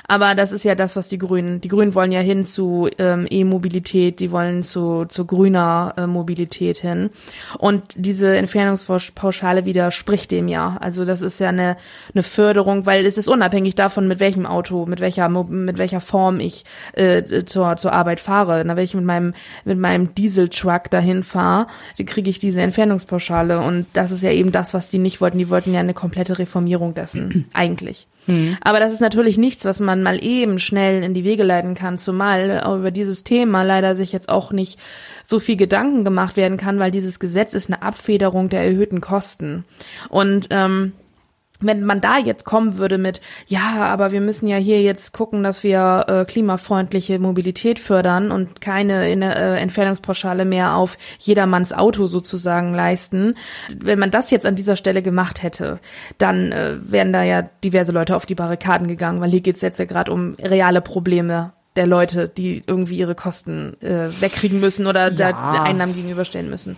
aber das ist ja das, was die Grünen. Die Grünen wollen ja hin zu ähm, E-Mobilität, die wollen zu, zu grüner äh, Mobilität hin. Und diese Entfernungspauschale widerspricht dem ja. Also das ist ja eine, eine Förderung, weil es ist unabhängig davon, mit welchem Auto, mit welcher mit welcher Form ich äh, zur, zur Arbeit fahre. Na, wenn ich mit meinem mit meinem Dieseltruck dahin fahre, kriege ich diese Entfernungspauschale. Und das ist ja eben das, was die nicht wollten. Die wollten ja eine komplette Reformierung dessen eigentlich. Aber das ist natürlich nichts, was man mal eben schnell in die Wege leiten kann, zumal über dieses Thema leider sich jetzt auch nicht so viel Gedanken gemacht werden kann, weil dieses Gesetz ist eine Abfederung der erhöhten Kosten. Und ähm, wenn man da jetzt kommen würde mit, ja, aber wir müssen ja hier jetzt gucken, dass wir äh, klimafreundliche Mobilität fördern und keine in, äh, Entfernungspauschale mehr auf jedermanns Auto sozusagen leisten. Wenn man das jetzt an dieser Stelle gemacht hätte, dann äh, wären da ja diverse Leute auf die Barrikaden gegangen, weil hier geht's jetzt ja gerade um reale Probleme der Leute, die irgendwie ihre Kosten äh, wegkriegen müssen oder ja. der Einnahmen gegenüberstellen müssen.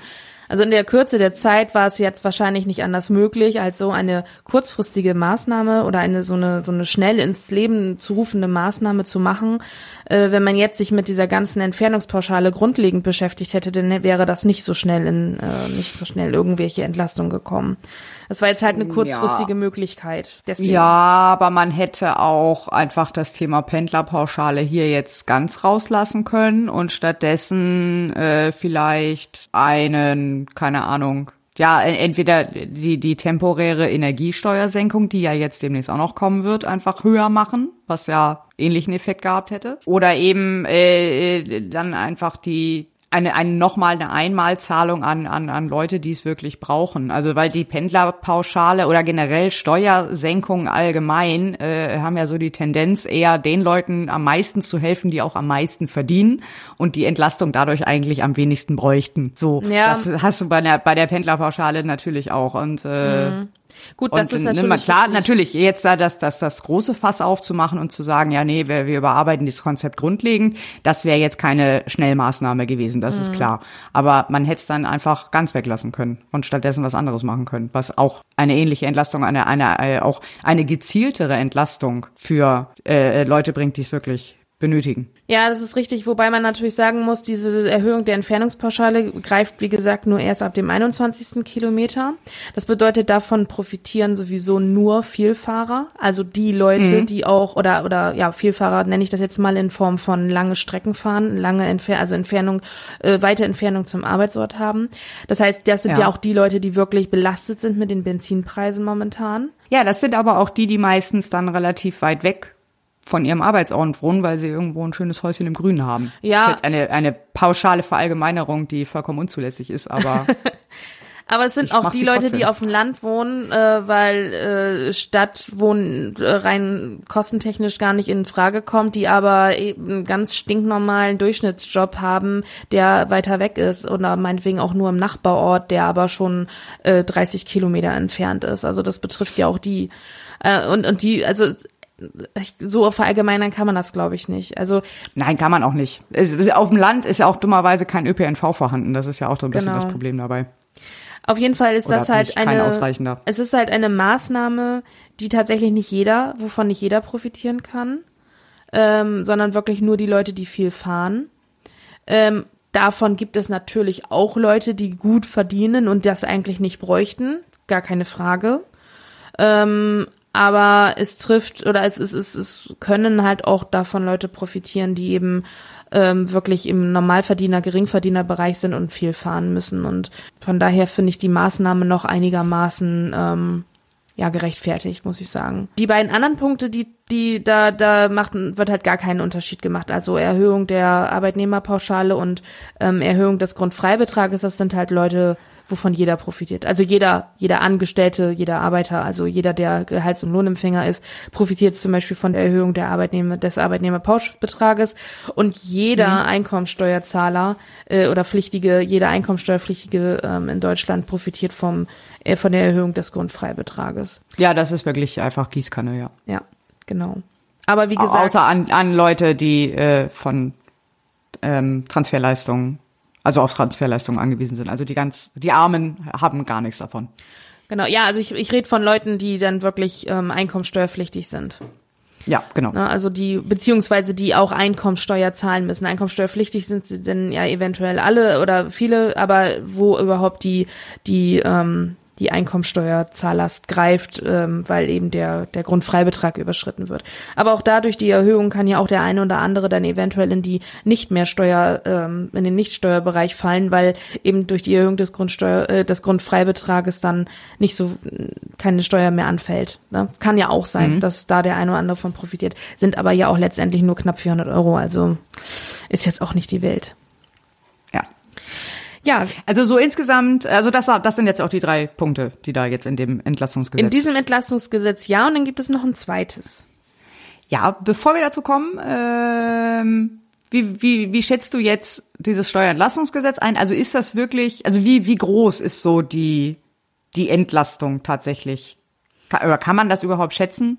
Also in der Kürze der Zeit war es jetzt wahrscheinlich nicht anders möglich, als so eine kurzfristige Maßnahme oder eine so eine so eine schnell ins Leben zu rufende Maßnahme zu machen. Äh, wenn man jetzt sich mit dieser ganzen Entfernungspauschale grundlegend beschäftigt hätte, dann wäre das nicht so schnell in äh, nicht so schnell irgendwelche Entlastung gekommen. Das war jetzt halt eine kurzfristige ja. Möglichkeit. Deswegen. Ja, aber man hätte auch einfach das Thema Pendlerpauschale hier jetzt ganz rauslassen können und stattdessen äh, vielleicht einen, keine Ahnung, ja, entweder die, die temporäre Energiesteuersenkung, die ja jetzt demnächst auch noch kommen wird, einfach höher machen, was ja ähnlichen Effekt gehabt hätte. Oder eben äh, äh dann einfach die eine, eine nochmal eine Einmalzahlung an, an, an Leute, die es wirklich brauchen. Also weil die Pendlerpauschale oder generell Steuersenkungen allgemein äh, haben ja so die Tendenz, eher den Leuten am meisten zu helfen, die auch am meisten verdienen und die Entlastung dadurch eigentlich am wenigsten bräuchten. So, ja. das hast du bei der, bei der Pendlerpauschale natürlich auch. Und äh, mhm. Gut, das und, ist natürlich. Ne, klar, richtig. natürlich, jetzt da das, das, das große Fass aufzumachen und zu sagen, ja, nee, wir, wir überarbeiten dieses Konzept grundlegend, das wäre jetzt keine Schnellmaßnahme gewesen, das mhm. ist klar. Aber man hätte es dann einfach ganz weglassen können und stattdessen was anderes machen können, was auch eine ähnliche Entlastung, eine, eine, äh, auch eine gezieltere Entlastung für äh, Leute bringt, die es wirklich benötigen. Ja, das ist richtig, wobei man natürlich sagen muss, diese Erhöhung der Entfernungspauschale greift, wie gesagt, nur erst ab dem 21. Kilometer. Das bedeutet, davon profitieren sowieso nur Vielfahrer, also die Leute, mhm. die auch, oder, oder, ja, Vielfahrer nenne ich das jetzt mal in Form von lange Strecken fahren, lange Entfernung, also Entfernung, äh, weite Entfernung zum Arbeitsort haben. Das heißt, das sind ja. ja auch die Leute, die wirklich belastet sind mit den Benzinpreisen momentan. Ja, das sind aber auch die, die meistens dann relativ weit weg von ihrem Arbeitsort wohnen, weil sie irgendwo ein schönes Häuschen im Grünen haben. Ja. Das ist jetzt eine, eine pauschale Verallgemeinerung, die vollkommen unzulässig ist, aber. aber es sind auch die Leute, trotzdem. die auf dem Land wohnen, äh, weil äh, Stadtwohnen äh, rein kostentechnisch gar nicht in Frage kommt, die aber eben einen ganz stinknormalen Durchschnittsjob haben, der weiter weg ist oder meinetwegen auch nur im Nachbarort, der aber schon äh, 30 Kilometer entfernt ist. Also das betrifft ja auch die. Äh, und, und die, also so verallgemeinern kann man das, glaube ich, nicht. Also nein, kann man auch nicht. Auf dem Land ist ja auch dummerweise kein ÖPNV vorhanden. Das ist ja auch so ein bisschen genau. das Problem dabei. Auf jeden Fall ist Oder das halt eine. Es ist halt eine Maßnahme, die tatsächlich nicht jeder, wovon nicht jeder profitieren kann, ähm, sondern wirklich nur die Leute, die viel fahren. Ähm, davon gibt es natürlich auch Leute, die gut verdienen und das eigentlich nicht bräuchten, gar keine Frage. Ähm, aber es trifft oder es, es, es, es können halt auch davon Leute profitieren, die eben ähm, wirklich im Normalverdiener, Geringverdienerbereich sind und viel fahren müssen. Und von daher finde ich die Maßnahme noch einigermaßen ähm, ja gerechtfertigt, muss ich sagen. Die beiden anderen Punkte, die die da da macht wird halt gar keinen Unterschied gemacht. Also Erhöhung der Arbeitnehmerpauschale und ähm, Erhöhung des Grundfreibetrages, das sind halt Leute wovon jeder profitiert. Also jeder, jeder Angestellte, jeder Arbeiter, also jeder, der Gehalts- und Lohnempfänger ist, profitiert zum Beispiel von der Erhöhung der Arbeitnehmer, des Arbeitnehmerpauschbetrages und jeder mhm. Einkommensteuerzahler äh, oder Pflichtige, jeder Einkommensteuerpflichtige ähm, in Deutschland profitiert vom äh, von der Erhöhung des Grundfreibetrages. Ja, das ist wirklich einfach Gießkanne, ja. Ja, genau. Aber wie gesagt. Außer an, an Leute, die äh, von ähm, Transferleistungen also auf Transferleistungen angewiesen sind. Also die ganz, die Armen haben gar nichts davon. Genau, ja, also ich, ich rede von Leuten, die dann wirklich ähm, einkommenssteuerpflichtig sind. Ja, genau. Na, also die, beziehungsweise die auch Einkommenssteuer zahlen müssen. Einkommenssteuerpflichtig sind sie denn ja eventuell alle oder viele, aber wo überhaupt die, die ähm, die Einkommensteuerzahllast greift, ähm, weil eben der, der Grundfreibetrag überschritten wird. Aber auch dadurch die Erhöhung kann ja auch der eine oder andere dann eventuell in die nicht mehr Steuer, ähm, in den Nichtsteuerbereich fallen, weil eben durch die Erhöhung des Grundsteuer, äh, des Grundfreibetrages dann nicht so keine Steuer mehr anfällt. Ne? Kann ja auch sein, mhm. dass da der eine oder andere von profitiert, sind aber ja auch letztendlich nur knapp 400 Euro, also ist jetzt auch nicht die Welt. Ja, also so insgesamt, also das, das sind jetzt auch die drei Punkte, die da jetzt in dem Entlastungsgesetz. In diesem Entlastungsgesetz ja, und dann gibt es noch ein zweites. Ja, bevor wir dazu kommen, ähm, wie, wie, wie schätzt du jetzt dieses Steuerentlastungsgesetz ein? Also ist das wirklich, also wie, wie groß ist so die, die Entlastung tatsächlich? Kann, oder kann man das überhaupt schätzen?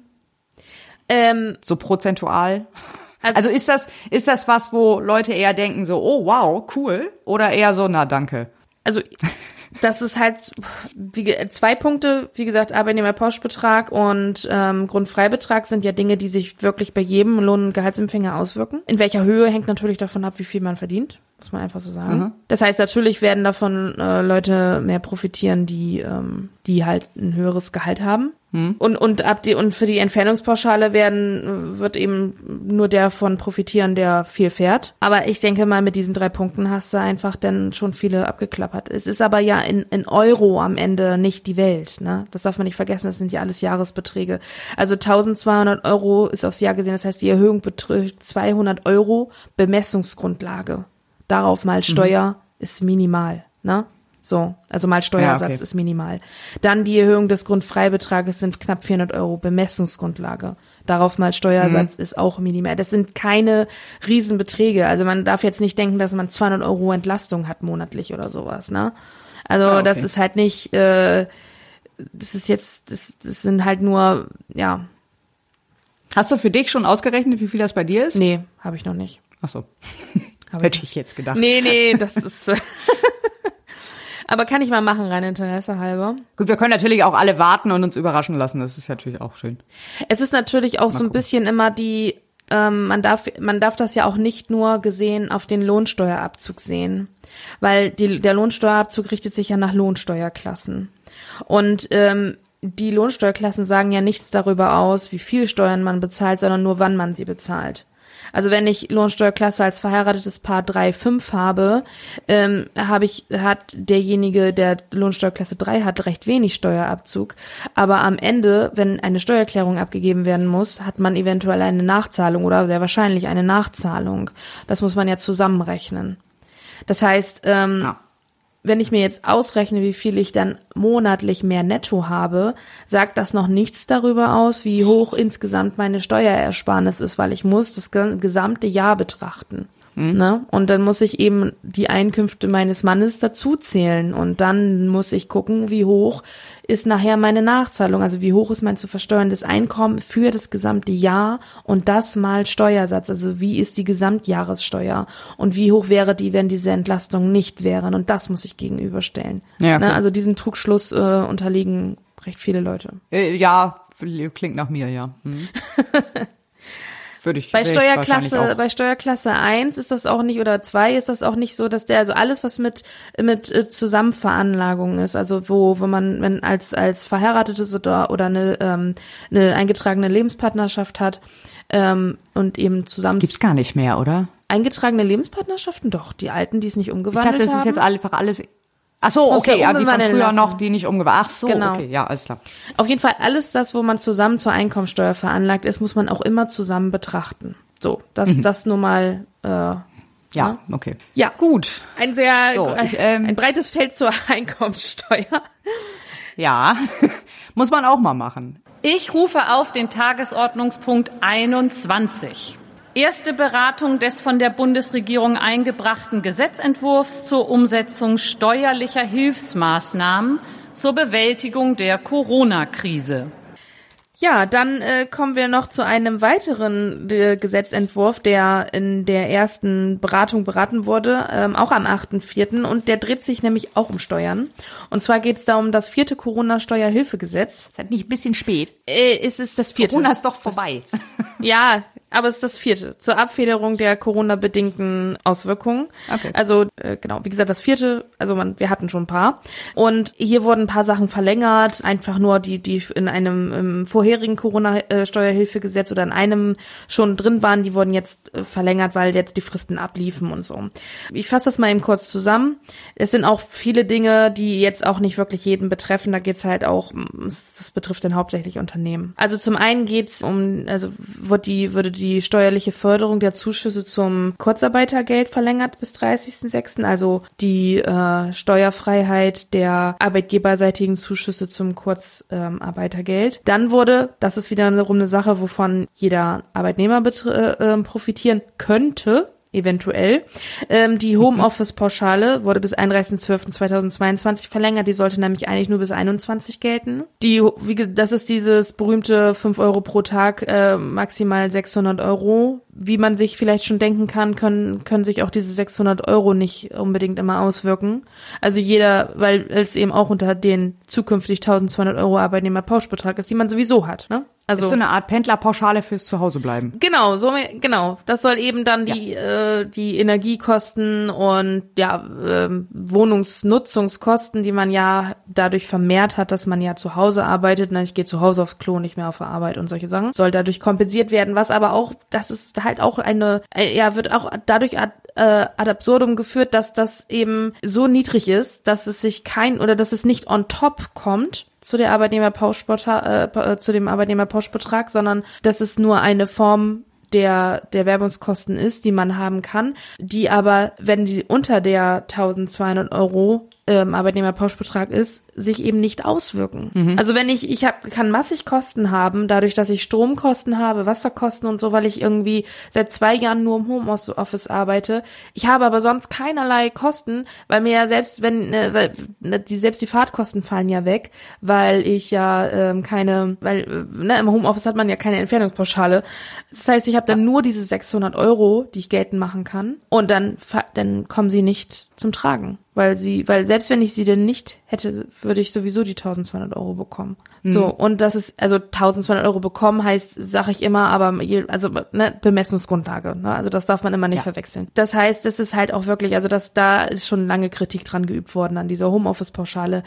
Ähm, so prozentual? Also, also ist das, ist das was, wo Leute eher denken so, oh wow, cool? Oder eher so, na danke? Also das ist halt wie, zwei Punkte, wie gesagt, Arbeitnehmerpauschbetrag und ähm, Grundfreibetrag sind ja Dinge, die sich wirklich bei jedem Lohn- und Gehaltsempfänger auswirken. In welcher Höhe hängt natürlich davon ab, wie viel man verdient, muss man einfach so sagen. Mhm. Das heißt, natürlich werden davon äh, Leute mehr profitieren, die, ähm, die halt ein höheres Gehalt haben. Hm. Und, und ab die, und für die Entfernungspauschale werden, wird eben nur der von profitieren, der viel fährt. Aber ich denke mal, mit diesen drei Punkten hast du einfach dann schon viele abgeklappert. Es ist aber ja in, in Euro am Ende nicht die Welt, ne? Das darf man nicht vergessen, das sind ja alles Jahresbeträge. Also 1200 Euro ist aufs Jahr gesehen, das heißt, die Erhöhung betrifft 200 Euro Bemessungsgrundlage. Darauf mal Steuer mhm. ist minimal, ne? So, also mal Steuersatz ja, okay. ist minimal. Dann die Erhöhung des Grundfreibetrages sind knapp 400 Euro Bemessungsgrundlage. Darauf mal Steuersatz mhm. ist auch minimal. Das sind keine Riesenbeträge. Also man darf jetzt nicht denken, dass man 200 Euro Entlastung hat monatlich oder sowas, ne? Also ja, okay. das ist halt nicht, äh, das ist jetzt, das, das sind halt nur, ja. Hast du für dich schon ausgerechnet, wie viel das bei dir ist? Nee, habe ich noch nicht. Ach so. Hätte ich jetzt gedacht. Nee, nee, das ist. Aber kann ich mal machen, rein Interesse halber. Gut, wir können natürlich auch alle warten und uns überraschen lassen. Das ist natürlich auch schön. Es ist natürlich auch mal so ein gucken. bisschen immer die, ähm, man darf, man darf das ja auch nicht nur gesehen auf den Lohnsteuerabzug sehen. Weil die, der Lohnsteuerabzug richtet sich ja nach Lohnsteuerklassen. Und ähm, die Lohnsteuerklassen sagen ja nichts darüber aus, wie viel Steuern man bezahlt, sondern nur wann man sie bezahlt. Also wenn ich Lohnsteuerklasse als verheiratetes Paar 3, 5 habe, ähm, habe ich, hat derjenige, der Lohnsteuerklasse 3 hat, recht wenig Steuerabzug. Aber am Ende, wenn eine Steuererklärung abgegeben werden muss, hat man eventuell eine Nachzahlung oder sehr wahrscheinlich eine Nachzahlung. Das muss man ja zusammenrechnen. Das heißt, ähm, ja wenn ich mir jetzt ausrechne, wie viel ich dann monatlich mehr netto habe, sagt das noch nichts darüber aus, wie hoch insgesamt meine Steuerersparnis ist, weil ich muss das gesamte Jahr betrachten. Mhm. Ne? Und dann muss ich eben die Einkünfte meines Mannes dazu zählen und dann muss ich gucken, wie hoch ist nachher meine Nachzahlung, also wie hoch ist mein zu versteuerndes Einkommen für das gesamte Jahr und das mal Steuersatz, also wie ist die Gesamtjahressteuer und wie hoch wäre die, wenn diese Entlastungen nicht wären und das muss ich gegenüberstellen. Ja, okay. ne? Also diesem Trugschluss äh, unterliegen recht viele Leute. Äh, ja, klingt nach mir, ja. Hm. Würde ich, bei Steuerklasse, bei Steuerklasse 1 ist das auch nicht, oder 2 ist das auch nicht so, dass der, also alles, was mit, mit äh, Zusammenveranlagung ist, also wo, wo man, wenn als, als verheiratetes oder, oder eine, ähm, eine eingetragene Lebenspartnerschaft hat, ähm, und eben zusammen. Gibt's gar nicht mehr, oder? Eingetragene Lebenspartnerschaften? Doch, die alten, die es nicht umgewandelt haben. Ich dachte, das ist jetzt einfach alles Ach so, okay, ja, die von früher lassen. noch, die nicht umgewandelt. Ach so, genau. okay, ja, alles klar. Auf jeden Fall alles das, wo man zusammen zur Einkommensteuer veranlagt ist, muss man auch immer zusammen betrachten. So, das, mhm. das nur mal. Äh, ja, ja, okay. Ja, gut. Ein sehr so, ich, ähm, ein breites Feld zur Einkommensteuer. Ja, muss man auch mal machen. Ich rufe auf den Tagesordnungspunkt 21. Erste Beratung des von der Bundesregierung eingebrachten Gesetzentwurfs zur Umsetzung steuerlicher Hilfsmaßnahmen zur Bewältigung der Corona-Krise. Ja, dann äh, kommen wir noch zu einem weiteren äh, Gesetzentwurf, der in der ersten Beratung beraten wurde, ähm, auch am 8.4. Und der dreht sich nämlich auch um Steuern. Und zwar geht es da um das vierte Corona-Steuerhilfegesetz. Ist halt nicht ein bisschen spät. Äh, ist es das vierte. Corona ist doch vorbei. Das, ja, aber es ist das vierte, zur Abfederung der Corona-bedingten Auswirkungen. Okay. Also äh, genau, wie gesagt, das vierte, also man, wir hatten schon ein paar. Und hier wurden ein paar Sachen verlängert, einfach nur die, die in einem im vorherigen Corona-Steuerhilfegesetz oder in einem schon drin waren, die wurden jetzt äh, verlängert, weil jetzt die Fristen abliefen und so. Ich fasse das mal eben kurz zusammen. Es sind auch viele Dinge, die jetzt auch nicht wirklich jeden betreffen. Da geht's halt auch, das betrifft dann hauptsächlich Unternehmen. Also zum einen geht's um, also wird die, würde die die steuerliche Förderung der Zuschüsse zum Kurzarbeitergeld verlängert bis 30.06., also die äh, Steuerfreiheit der arbeitgeberseitigen Zuschüsse zum Kurzarbeitergeld. Ähm, Dann wurde, das ist wiederum eine Sache, wovon jeder Arbeitnehmer äh, ähm, profitieren könnte, eventuell. Ähm, die Homeoffice-Pauschale wurde bis 31.12.2022 verlängert. Die sollte nämlich eigentlich nur bis 21 gelten. Die, wie, das ist dieses berühmte 5 Euro pro Tag, äh, maximal 600 Euro. Wie man sich vielleicht schon denken kann, können, können sich auch diese 600 Euro nicht unbedingt immer auswirken. Also jeder, weil es eben auch unter den zukünftig 1200 Euro Arbeitnehmerpauschbetrag ist, die man sowieso hat. Ne? Also ist so eine Art Pendlerpauschale fürs Zuhausebleiben. Genau, so genau. Das soll eben dann die ja. äh, die Energiekosten und ja äh, Wohnungsnutzungskosten, die man ja dadurch vermehrt hat, dass man ja zu Hause arbeitet. Na, ich gehe zu Hause aufs Klo, nicht mehr auf der Arbeit und solche Sachen, soll dadurch kompensiert werden. Was aber auch, das ist halt auch eine, äh, ja, wird auch dadurch ad, äh, ad absurdum geführt, dass das eben so niedrig ist, dass es sich kein oder dass es nicht on top kommt zu der Arbeitnehmerpauschbetrag, äh, zu dem Arbeitnehmerpauschbetrag, sondern das ist nur eine Form der, der Werbungskosten ist, die man haben kann, die aber, wenn die unter der 1200 Euro ähm, Arbeitnehmerpauschbetrag ist, sich eben nicht auswirken. Mhm. Also wenn ich, ich hab, kann massig Kosten haben, dadurch, dass ich Stromkosten habe, Wasserkosten und so, weil ich irgendwie seit zwei Jahren nur im Homeoffice arbeite. Ich habe aber sonst keinerlei Kosten, weil mir ja selbst, wenn, äh, weil, ne, die, selbst die Fahrtkosten fallen ja weg, weil ich ja ähm, keine, weil äh, ne, im Homeoffice hat man ja keine Entfernungspauschale. Das heißt, ich habe dann ja. nur diese 600 Euro, die ich geltend machen kann und dann, dann kommen sie nicht zum Tragen weil sie, weil selbst wenn ich sie denn nicht hätte, würde ich sowieso die 1200 Euro bekommen. Mhm. So, und das ist, also 1200 Euro bekommen heißt, sage ich immer, aber je, also ne, Bemessungsgrundlage, ne? also das darf man immer nicht ja. verwechseln. Das heißt, das ist halt auch wirklich, also das, da ist schon lange Kritik dran geübt worden an dieser Homeoffice-Pauschale.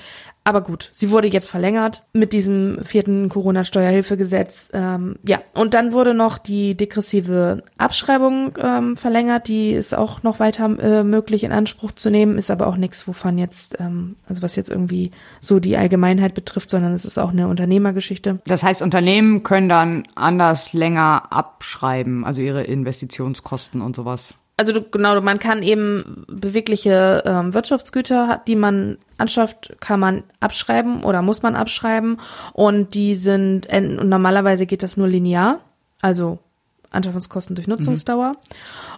Aber gut, sie wurde jetzt verlängert mit diesem vierten Corona-Steuerhilfegesetz. Ähm, ja, und dann wurde noch die degressive Abschreibung ähm, verlängert. Die ist auch noch weiter äh, möglich in Anspruch zu nehmen, ist aber auch nichts, wovon jetzt, ähm, also was jetzt irgendwie so die Allgemeinheit betrifft, sondern es ist auch eine Unternehmergeschichte. Das heißt, Unternehmen können dann anders länger abschreiben, also ihre Investitionskosten und sowas. Also du, genau, man kann eben bewegliche ähm, Wirtschaftsgüter, die man anschafft, kann man abschreiben oder muss man abschreiben. Und die sind und normalerweise geht das nur linear, also Anschaffungskosten durch Nutzungsdauer. Mhm.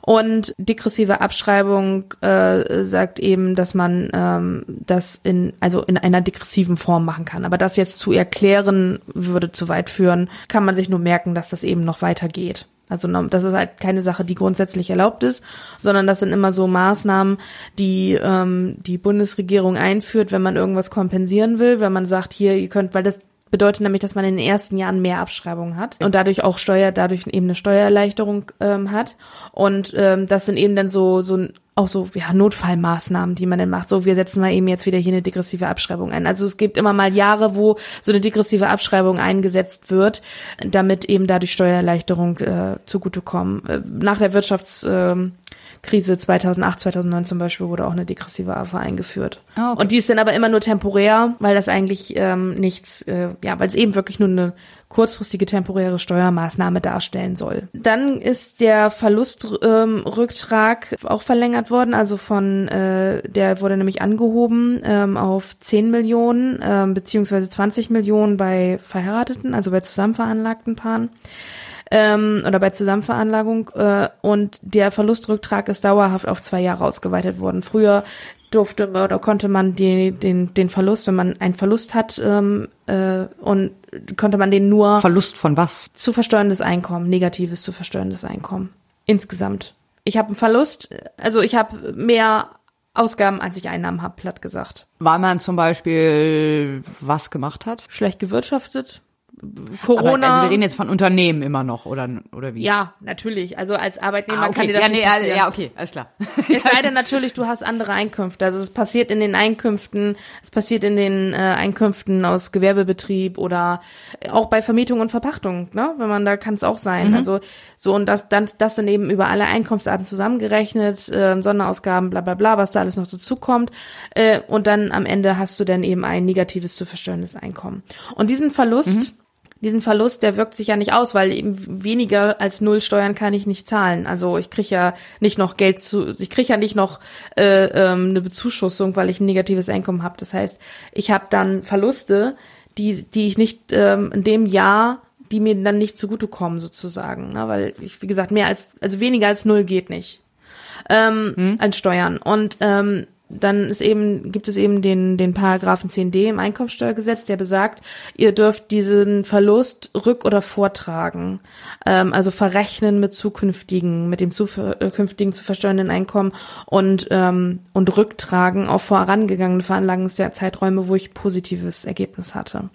Und degressive Abschreibung äh, sagt eben, dass man ähm, das in also in einer degressiven Form machen kann. Aber das jetzt zu erklären würde zu weit führen. Kann man sich nur merken, dass das eben noch weitergeht. Also das ist halt keine Sache, die grundsätzlich erlaubt ist, sondern das sind immer so Maßnahmen, die ähm, die Bundesregierung einführt, wenn man irgendwas kompensieren will, wenn man sagt, hier, ihr könnt, weil das bedeutet nämlich, dass man in den ersten Jahren mehr Abschreibungen hat und dadurch auch Steuer, dadurch eben eine Steuererleichterung ähm, hat. Und ähm, das sind eben dann so so auch so ja Notfallmaßnahmen, die man dann macht. So, wir setzen mal eben jetzt wieder hier eine degressive Abschreibung ein. Also es gibt immer mal Jahre, wo so eine degressive Abschreibung eingesetzt wird, damit eben dadurch Steuererleichterung äh, zugutekommen. Äh, nach der Wirtschafts äh, Krise 2008, 2009 zum Beispiel wurde auch eine degressive AFA eingeführt. Oh, okay. Und die ist dann aber immer nur temporär, weil das eigentlich ähm, nichts, äh, ja, weil es eben wirklich nur eine kurzfristige temporäre Steuermaßnahme darstellen soll. Dann ist der Verlustrücktrag ähm, auch verlängert worden, also von äh, der wurde nämlich angehoben ähm, auf 10 Millionen ähm, beziehungsweise 20 Millionen bei Verheirateten, also bei zusammenveranlagten Paaren ähm, oder bei Zusammenveranlagung äh, und der Verlustrücktrag ist dauerhaft auf zwei Jahre ausgeweitet worden. Früher durfte oder konnte man die, den, den Verlust, wenn man einen Verlust hat, ähm, äh, und konnte man den nur Verlust von was? Zu versteuerndes Einkommen, negatives zu versteuerndes Einkommen. Insgesamt. Ich habe einen Verlust, also ich habe mehr Ausgaben, als ich Einnahmen habe, platt gesagt. Weil man zum Beispiel was gemacht hat? Schlecht gewirtschaftet, Corona. Aber, also wir reden jetzt von Unternehmen immer noch, oder, oder wie? Ja, natürlich. Also als Arbeitnehmer ah, okay. kann dir das ja, nee, nicht passieren. Ja, okay, alles klar. Es sei denn natürlich, du hast andere Einkünfte. Also es passiert in den Einkünften, es passiert in den äh, Einkünften aus Gewerbebetrieb oder auch bei Vermietung und Verpachtung, ne? Wenn man, da kann es auch sein. Mhm. Also so und das, dann, das dann eben über alle Einkunftsarten zusammengerechnet, äh, Sonderausgaben, bla bla bla, was da alles noch dazu kommt. Äh, und dann am Ende hast du dann eben ein negatives zu verstörendes Einkommen. Und diesen Verlust, mhm diesen Verlust, der wirkt sich ja nicht aus, weil eben weniger als null Steuern kann ich nicht zahlen. Also ich kriege ja nicht noch Geld zu, ich kriege ja nicht noch äh, ähm, eine Bezuschussung, weil ich ein negatives Einkommen habe. Das heißt, ich habe dann Verluste, die, die ich nicht ähm, in dem Jahr, die mir dann nicht zugutekommen sozusagen, ne? weil ich, wie gesagt, mehr als, also weniger als null geht nicht ähm, hm. an Steuern. Und ähm, dann ist eben, gibt es eben den, den Paragraphen 10d im Einkommensteuergesetz, der besagt, ihr dürft diesen Verlust rück- oder vortragen. Ähm, also verrechnen mit zukünftigen, mit dem zukünftigen zu versteuernden Einkommen und, ähm, und rücktragen auf vorangegangene Veranlagungszeiträume, wo ich positives Ergebnis hatte.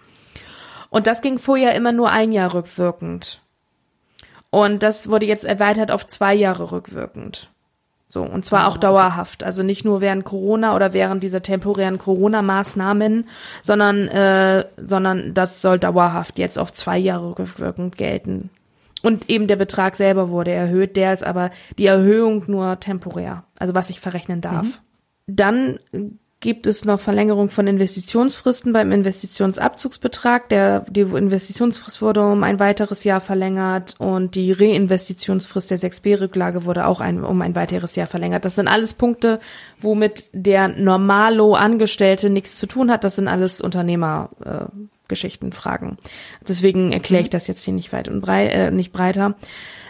Und das ging vorher immer nur ein Jahr rückwirkend. Und das wurde jetzt erweitert auf zwei Jahre rückwirkend. So, und zwar auch dauerhaft. Also nicht nur während Corona oder während dieser temporären Corona-Maßnahmen, sondern, äh, sondern das soll dauerhaft jetzt auf zwei Jahre rückwirkend gelten. Und eben der Betrag selber wurde erhöht, der ist aber die Erhöhung nur temporär, also was ich verrechnen darf. Mhm. Dann gibt es noch Verlängerung von Investitionsfristen beim Investitionsabzugsbetrag. Der, die Investitionsfrist wurde um ein weiteres Jahr verlängert und die Reinvestitionsfrist der 6b-Rücklage wurde auch ein, um ein weiteres Jahr verlängert. Das sind alles Punkte, womit der Normalo-Angestellte nichts zu tun hat. Das sind alles Unternehmergeschichten, äh, Fragen. Deswegen erkläre ich das jetzt hier nicht weit und brei äh, nicht breiter.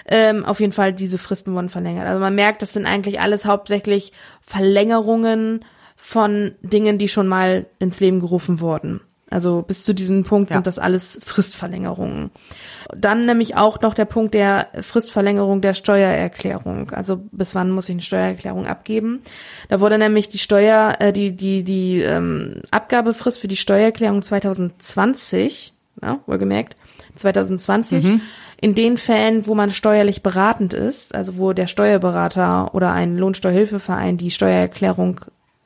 Ähm, auf jeden Fall, diese Fristen wurden verlängert. Also man merkt, das sind eigentlich alles hauptsächlich Verlängerungen von Dingen, die schon mal ins Leben gerufen wurden. Also bis zu diesem Punkt ja. sind das alles Fristverlängerungen. Dann nämlich auch noch der Punkt der Fristverlängerung der Steuererklärung. Also bis wann muss ich eine Steuererklärung abgeben? Da wurde nämlich die Steuer, äh, die die die ähm, Abgabefrist für die Steuererklärung 2020, ja, wohlgemerkt 2020, mhm. in den Fällen, wo man steuerlich beratend ist, also wo der Steuerberater oder ein Lohnsteuerhilfeverein die Steuererklärung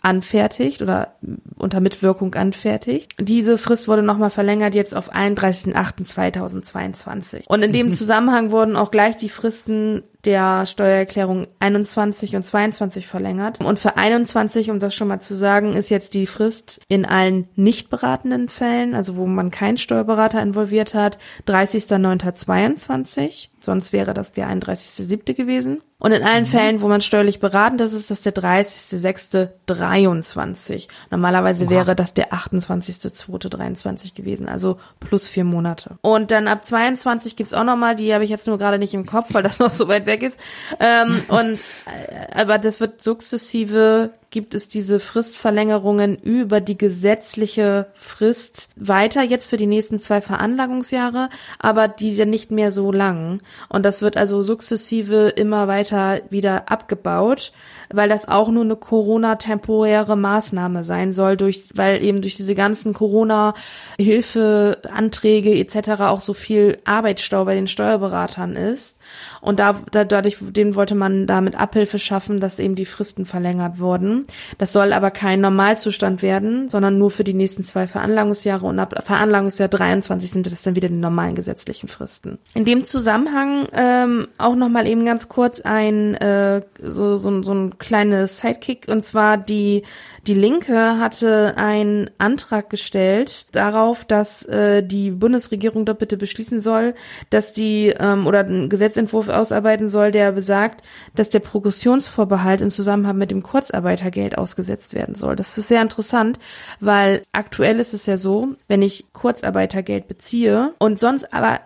anfertigt oder unter Mitwirkung anfertigt. Diese Frist wurde nochmal verlängert jetzt auf 31.08.2022. Und in dem mhm. Zusammenhang wurden auch gleich die Fristen der Steuererklärung 21 und 22 verlängert. Und für 21, um das schon mal zu sagen, ist jetzt die Frist in allen nicht beratenden Fällen, also wo man keinen Steuerberater involviert hat, 30.09.22. Sonst wäre das der 31.07. gewesen. Und in allen mhm. Fällen, wo man steuerlich beraten ist, ist das der 30.06.23. Normalerweise Oha. wäre das der 28.02.23 gewesen, also plus vier Monate. Und dann ab 22 gibt's auch nochmal, die habe ich jetzt nur gerade nicht im Kopf, weil das noch so weit weg ist. Ähm, und äh, aber das wird sukzessive gibt es diese Fristverlängerungen über die gesetzliche Frist weiter, jetzt für die nächsten zwei Veranlagungsjahre, aber die dann nicht mehr so lang. Und das wird also sukzessive immer weiter wieder abgebaut, weil das auch nur eine Corona-temporäre Maßnahme sein soll, durch, weil eben durch diese ganzen Corona-Hilfeanträge etc. auch so viel Arbeitsstau bei den Steuerberatern ist. Und da, da dadurch, den wollte man damit Abhilfe schaffen, dass eben die Fristen verlängert wurden. Das soll aber kein Normalzustand werden, sondern nur für die nächsten zwei Veranlagungsjahre und ab Veranlagungsjahr 23 sind das dann wieder die normalen gesetzlichen Fristen. In dem Zusammenhang ähm, auch nochmal eben ganz kurz ein äh, so, so, so ein kleines Sidekick und zwar die die Linke hatte einen Antrag gestellt darauf, dass äh, die Bundesregierung doch bitte beschließen soll, dass die ähm, oder einen Gesetzentwurf ausarbeiten soll, der besagt, dass der Progressionsvorbehalt in Zusammenhang mit dem Kurzarbeitergeld ausgesetzt werden soll. Das ist sehr interessant, weil aktuell ist es ja so, wenn ich Kurzarbeitergeld beziehe und sonst aber,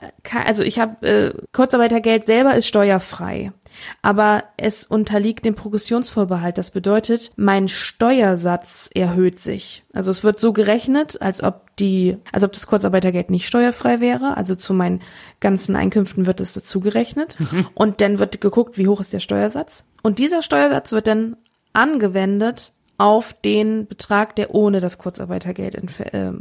also ich habe äh, Kurzarbeitergeld selber ist steuerfrei aber es unterliegt dem Progressionsvorbehalt. Das bedeutet, mein Steuersatz erhöht sich. Also es wird so gerechnet, als ob die, als ob das Kurzarbeitergeld nicht steuerfrei wäre. Also zu meinen ganzen Einkünften wird es dazu gerechnet. Mhm. Und dann wird geguckt, wie hoch ist der Steuersatz. Und dieser Steuersatz wird dann angewendet auf den Betrag, der ohne das Kurzarbeitergeld äh,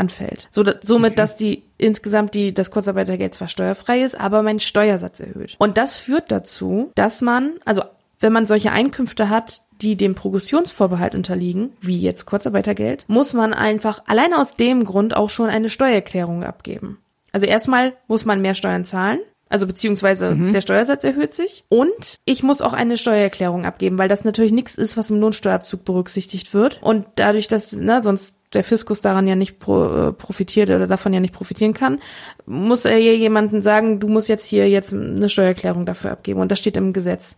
anfällt. So, somit, dass die insgesamt die, das Kurzarbeitergeld zwar steuerfrei ist, aber mein Steuersatz erhöht. Und das führt dazu, dass man, also wenn man solche Einkünfte hat, die dem Progressionsvorbehalt unterliegen, wie jetzt Kurzarbeitergeld, muss man einfach allein aus dem Grund auch schon eine Steuererklärung abgeben. Also erstmal muss man mehr Steuern zahlen, also beziehungsweise mhm. der Steuersatz erhöht sich. Und ich muss auch eine Steuererklärung abgeben, weil das natürlich nichts ist, was im Lohnsteuerabzug berücksichtigt wird. Und dadurch, dass, ne, sonst der Fiskus daran ja nicht äh, profitiert oder davon ja nicht profitieren kann, muss er hier jemanden sagen, du musst jetzt hier jetzt eine Steuererklärung dafür abgeben. Und das steht im Gesetz,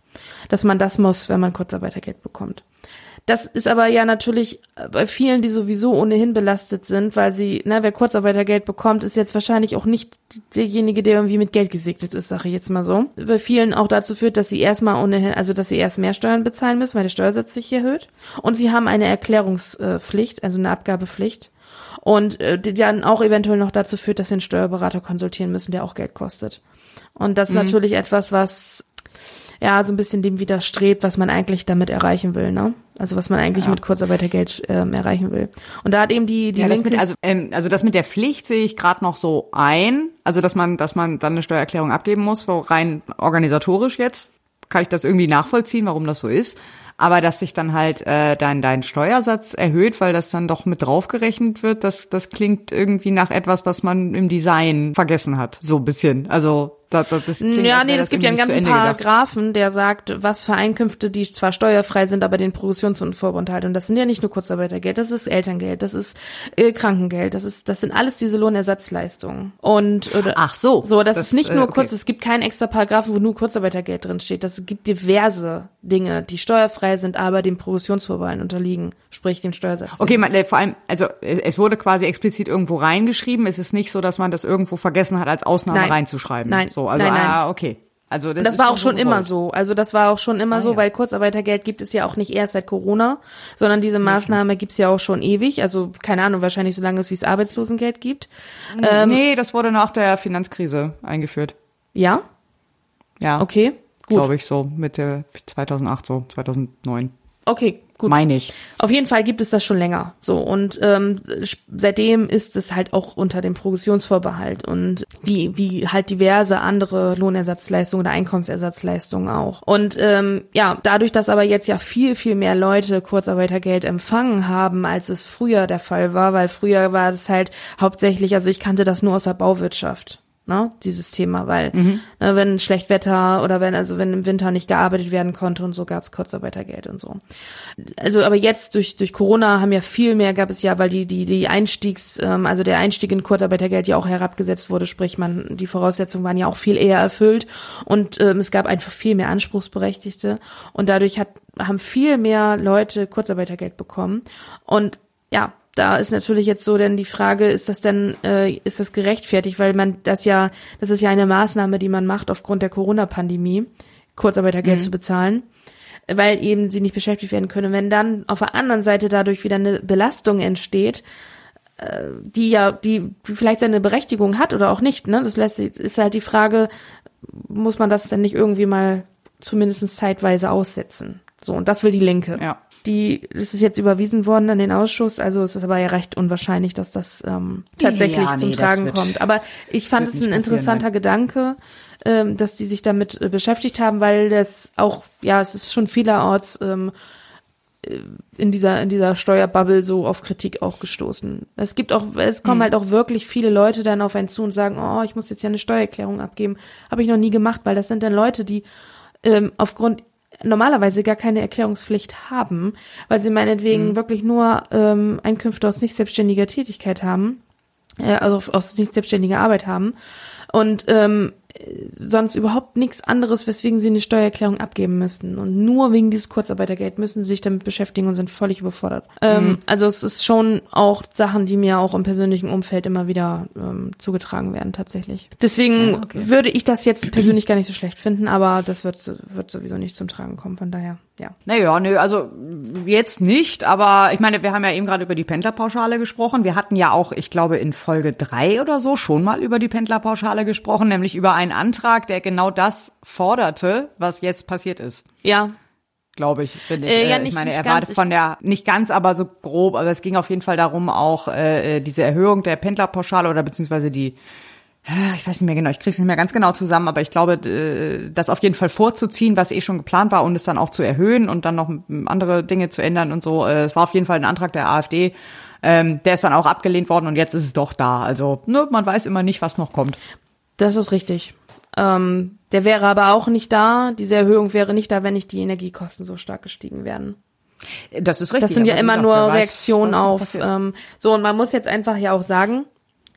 dass man das muss, wenn man Kurzarbeitergeld bekommt. Das ist aber ja natürlich bei vielen, die sowieso ohnehin belastet sind, weil sie, ne, wer Kurzarbeitergeld bekommt, ist jetzt wahrscheinlich auch nicht derjenige, der irgendwie mit Geld gesegnet ist, sage ich jetzt mal so. Bei vielen auch dazu führt, dass sie erstmal ohnehin, also dass sie erst mehr Steuern bezahlen müssen, weil der Steuersatz sich erhöht. Und sie haben eine Erklärungspflicht, also eine Abgabepflicht. Und äh, die dann auch eventuell noch dazu führt, dass sie einen Steuerberater konsultieren müssen, der auch Geld kostet. Und das ist mhm. natürlich etwas, was ja so ein bisschen dem widerstrebt, was man eigentlich damit erreichen will, ne? Also was man eigentlich ja. mit Kurzarbeitergeld ähm, erreichen will. Und da hat eben die die ja, Linke, mit, also ähm, also das mit der Pflicht sehe ich gerade noch so ein, also dass man dass man dann eine Steuererklärung abgeben muss, so rein organisatorisch jetzt kann ich das irgendwie nachvollziehen, warum das so ist. Aber dass sich dann halt äh, dein, dein Steuersatz erhöht, weil das dann doch mit draufgerechnet wird, das, das klingt irgendwie nach etwas, was man im Design vergessen hat. So ein bisschen. Also das, das klingt, ja, nee, es gibt ja einen ganzen Paragraphen, der sagt, was für Einkünfte, die zwar steuerfrei sind, aber den Progressions- und Vorbehalten. Und das sind ja nicht nur Kurzarbeitergeld, das ist Elterngeld, das ist äh, Krankengeld, das ist, das sind alles diese Lohnersatzleistungen. Und oder, ach so, so, das, das ist nicht nur äh, okay. kurz, es gibt keinen extra Paragraphen, wo nur Kurzarbeitergeld drin steht. Das gibt diverse Dinge, die steuerfrei sind, aber dem Progressionsvorbehalten unterliegen, sprich dem Steuersatz. Okay, man, vor allem, also es wurde quasi explizit irgendwo reingeschrieben. Es ist nicht so, dass man das irgendwo vergessen hat, als Ausnahme Nein. reinzuschreiben. Nein. So also nein, nein. ah, okay. Also das, das war auch schon immer so. Also das war auch schon immer ah, so, ja. weil Kurzarbeitergeld gibt es ja auch nicht erst seit Corona, sondern diese Maßnahme gibt's ja auch schon ewig. Also keine Ahnung, wahrscheinlich so lange es wie es Arbeitslosengeld gibt. Ähm, nee, das wurde nach der Finanzkrise eingeführt. Ja? Ja. Okay, gut. Glaube ich so, Mitte 2008 so, 2009. Okay, gut. Meine ich. Auf jeden Fall gibt es das schon länger. So und ähm, seitdem ist es halt auch unter dem Progressionsvorbehalt und wie wie halt diverse andere Lohnersatzleistungen oder Einkommensersatzleistungen auch. Und ähm, ja, dadurch, dass aber jetzt ja viel viel mehr Leute Kurzarbeitergeld empfangen haben, als es früher der Fall war, weil früher war es halt hauptsächlich, also ich kannte das nur aus der Bauwirtschaft ne, dieses Thema, weil mhm. ne, wenn schlecht Wetter oder wenn also wenn im Winter nicht gearbeitet werden konnte und so gab es Kurzarbeitergeld und so. Also aber jetzt durch durch Corona haben ja viel mehr gab es ja, weil die die die Einstiegs ähm, also der Einstieg in Kurzarbeitergeld ja auch herabgesetzt wurde, sprich man die Voraussetzungen waren ja auch viel eher erfüllt und ähm, es gab einfach viel mehr Anspruchsberechtigte und dadurch hat haben viel mehr Leute Kurzarbeitergeld bekommen und ja, da ist natürlich jetzt so denn die Frage, ist das denn, äh, ist das gerechtfertigt, weil man das ja, das ist ja eine Maßnahme, die man macht aufgrund der Corona-Pandemie, Kurzarbeitergeld mhm. zu bezahlen, weil eben sie nicht beschäftigt werden können. Wenn dann auf der anderen Seite dadurch wieder eine Belastung entsteht, äh, die ja, die vielleicht seine Berechtigung hat oder auch nicht, ne? Das lässt sich, ist halt die Frage, muss man das denn nicht irgendwie mal zumindest zeitweise aussetzen? So, und das will die Linke. Ja. Die, das ist jetzt überwiesen worden an den Ausschuss, also es ist aber ja recht unwahrscheinlich, dass das ähm, tatsächlich ja, nee, zum Tragen wird, kommt. Aber ich fand es ein interessanter nein. Gedanke, ähm, dass die sich damit äh, beschäftigt haben, weil das auch, ja, es ist schon vielerorts ähm, äh, in dieser in dieser Steuerbubble so auf Kritik auch gestoßen. Es gibt auch es kommen hm. halt auch wirklich viele Leute dann auf einen zu und sagen, oh, ich muss jetzt ja eine Steuererklärung abgeben, habe ich noch nie gemacht, weil das sind dann Leute, die ähm, aufgrund normalerweise gar keine Erklärungspflicht haben, weil sie meinetwegen mhm. wirklich nur ähm, Einkünfte aus nicht selbstständiger Tätigkeit haben, äh, also aus nicht selbstständiger Arbeit haben und ähm, sonst überhaupt nichts anderes, weswegen sie eine Steuererklärung abgeben müssten. Und nur wegen dieses Kurzarbeitergeld müssen sie sich damit beschäftigen und sind völlig überfordert. Ähm, mhm. Ähm, also es ist schon auch Sachen, die mir auch im persönlichen Umfeld immer wieder ähm, zugetragen werden, tatsächlich. Deswegen ja, okay. würde ich das jetzt persönlich gar nicht so schlecht finden, aber das wird, wird sowieso nicht zum Tragen kommen, von daher, ja. Naja, nö, also jetzt nicht, aber ich meine, wir haben ja eben gerade über die Pendlerpauschale gesprochen. Wir hatten ja auch, ich glaube, in Folge drei oder so schon mal über die Pendlerpauschale gesprochen, nämlich über einen Antrag, der genau das forderte, was jetzt passiert ist. Ja. Glaube ich, finde ich. Äh, ja, nicht, ich meine, er war von der, nicht ganz, aber so grob, aber es ging auf jeden Fall darum, auch äh, diese Erhöhung der Pendlerpauschale oder beziehungsweise die ich weiß nicht mehr genau, ich kriege es nicht mehr ganz genau zusammen, aber ich glaube, das auf jeden Fall vorzuziehen, was eh schon geplant war und es dann auch zu erhöhen und dann noch andere Dinge zu ändern und so. Äh, es war auf jeden Fall ein Antrag der AfD. Ähm, der ist dann auch abgelehnt worden und jetzt ist es doch da. Also ne, man weiß immer nicht, was noch kommt. Das ist richtig. Ähm, der wäre aber auch nicht da. Diese Erhöhung wäre nicht da, wenn nicht die Energiekosten so stark gestiegen wären. Das ist richtig. Das sind ja immer gesagt, nur weiß, Reaktionen auf. Ähm, so und man muss jetzt einfach ja auch sagen,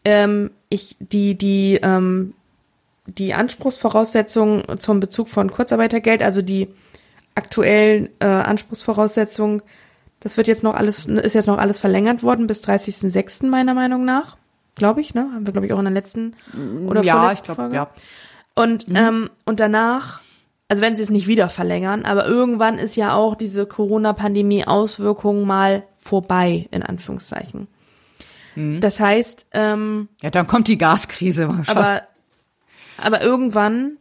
ähm, ich die die ähm, die Anspruchsvoraussetzungen zum Bezug von Kurzarbeitergeld, also die aktuellen äh, Anspruchsvoraussetzungen, das wird jetzt noch alles ist jetzt noch alles verlängert worden bis 30.06. meiner Meinung nach, glaube ich, ne? Haben wir glaube ich auch in der letzten oder ja, vorletzten ich glaube, Folge. ja. Und, ähm, und danach, also wenn sie es nicht wieder verlängern, aber irgendwann ist ja auch diese Corona-Pandemie-Auswirkung mal vorbei, in Anführungszeichen. Das heißt, ähm, Ja, dann kommt die Gaskrise. Schauen. aber, aber irgendwann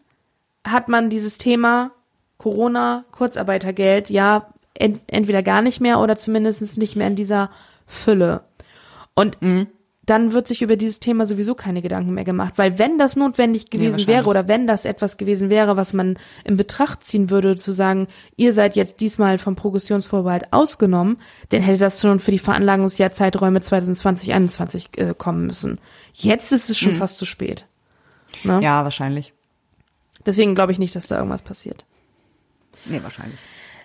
hat man dieses Thema Corona, Kurzarbeitergeld, ja, ent, entweder gar nicht mehr oder zumindest nicht mehr in dieser Fülle. Und dann wird sich über dieses Thema sowieso keine Gedanken mehr gemacht, weil wenn das notwendig gewesen wahrscheinlich. wäre oder wenn das etwas gewesen wäre, was man in Betracht ziehen würde, zu sagen, ihr seid jetzt diesmal vom Progressionsvorbehalt ausgenommen, dann hätte das schon für die Veranlagungsjahrzeiträume 2020, 2021 äh, kommen müssen. Jetzt ist es schon fast zu spät. Ne? ja, wahrscheinlich. Deswegen glaube ich nicht, dass da irgendwas passiert. Nee, wahrscheinlich.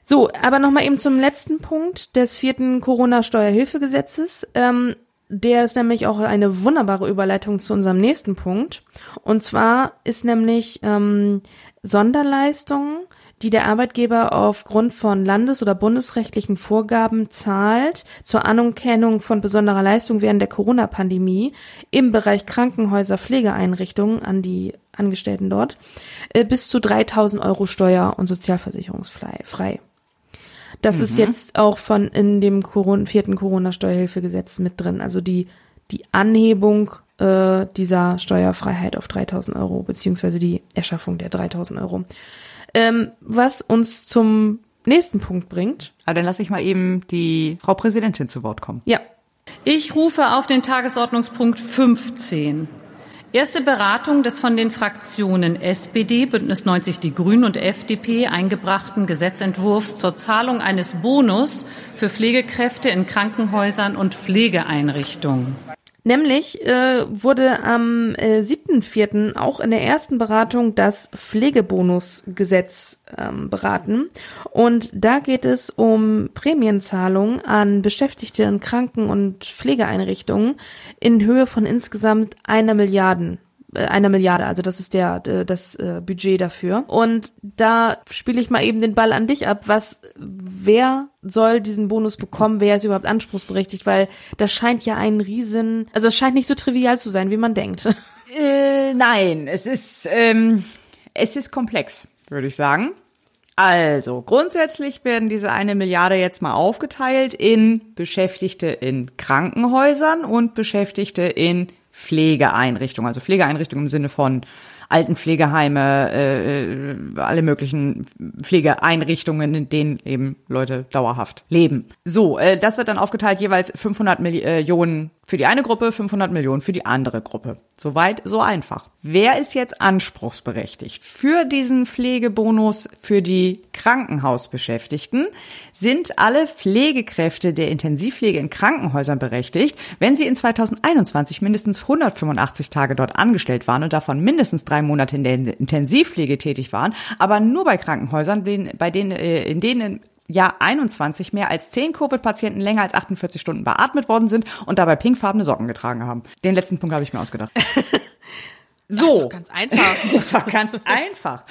So, aber nochmal eben zum letzten Punkt des vierten Corona-Steuerhilfegesetzes. Ähm, der ist nämlich auch eine wunderbare Überleitung zu unserem nächsten Punkt. Und zwar ist nämlich ähm, Sonderleistungen, die der Arbeitgeber aufgrund von landes- oder bundesrechtlichen Vorgaben zahlt zur Anerkennung von besonderer Leistung während der Corona-Pandemie im Bereich Krankenhäuser, Pflegeeinrichtungen an die Angestellten dort, äh, bis zu 3000 Euro steuer- und sozialversicherungsfrei. frei. Das ist jetzt auch von in dem Corona, vierten Corona-Steuerhilfegesetz mit drin. Also die, die Anhebung äh, dieser Steuerfreiheit auf 3000 Euro, beziehungsweise die Erschaffung der 3000 Euro. Ähm, was uns zum nächsten Punkt bringt. Aber dann lasse ich mal eben die Frau Präsidentin zu Wort kommen. Ja, Ich rufe auf den Tagesordnungspunkt 15. Erste Beratung des von den Fraktionen SPD, Bündnis 90 Die Grünen und FDP eingebrachten Gesetzentwurfs zur Zahlung eines Bonus für Pflegekräfte in Krankenhäusern und Pflegeeinrichtungen. Nämlich äh, wurde am äh, 7.4. auch in der ersten Beratung das Pflegebonusgesetz ähm, beraten. Und da geht es um Prämienzahlungen an Beschäftigte in Kranken- und Pflegeeinrichtungen in Höhe von insgesamt einer Milliarden einer Milliarde, also das ist der äh, das äh, Budget dafür. Und da spiele ich mal eben den Ball an dich ab. Was, wer soll diesen Bonus bekommen? Wer ist überhaupt anspruchsberechtigt? Weil das scheint ja ein Riesen, also es scheint nicht so trivial zu sein, wie man denkt. Äh, nein, es ist, ähm, es ist komplex, würde ich sagen. Also, grundsätzlich werden diese eine Milliarde jetzt mal aufgeteilt in Beschäftigte in Krankenhäusern und Beschäftigte in Pflegeeinrichtungen. Also Pflegeeinrichtungen im Sinne von Altenpflegeheime, äh, äh, alle möglichen Pflegeeinrichtungen, in denen eben Leute dauerhaft leben. So, äh, das wird dann aufgeteilt jeweils 500 Millionen für die eine Gruppe, 500 Millionen für die andere Gruppe. Soweit, so einfach. Wer ist jetzt anspruchsberechtigt? Für diesen Pflegebonus für die Krankenhausbeschäftigten sind alle Pflegekräfte der Intensivpflege in Krankenhäusern berechtigt, wenn sie in 2021 mindestens 185 Tage dort angestellt waren und davon mindestens drei Monate in der Intensivpflege tätig waren, aber nur bei Krankenhäusern, bei denen, äh, in denen Jahr 21 mehr als 10 Covid-Patienten länger als 48 Stunden beatmet worden sind und dabei pinkfarbene Socken getragen haben. Den letzten Punkt habe ich mir ausgedacht. So. ganz einfach. Das war ganz einfach.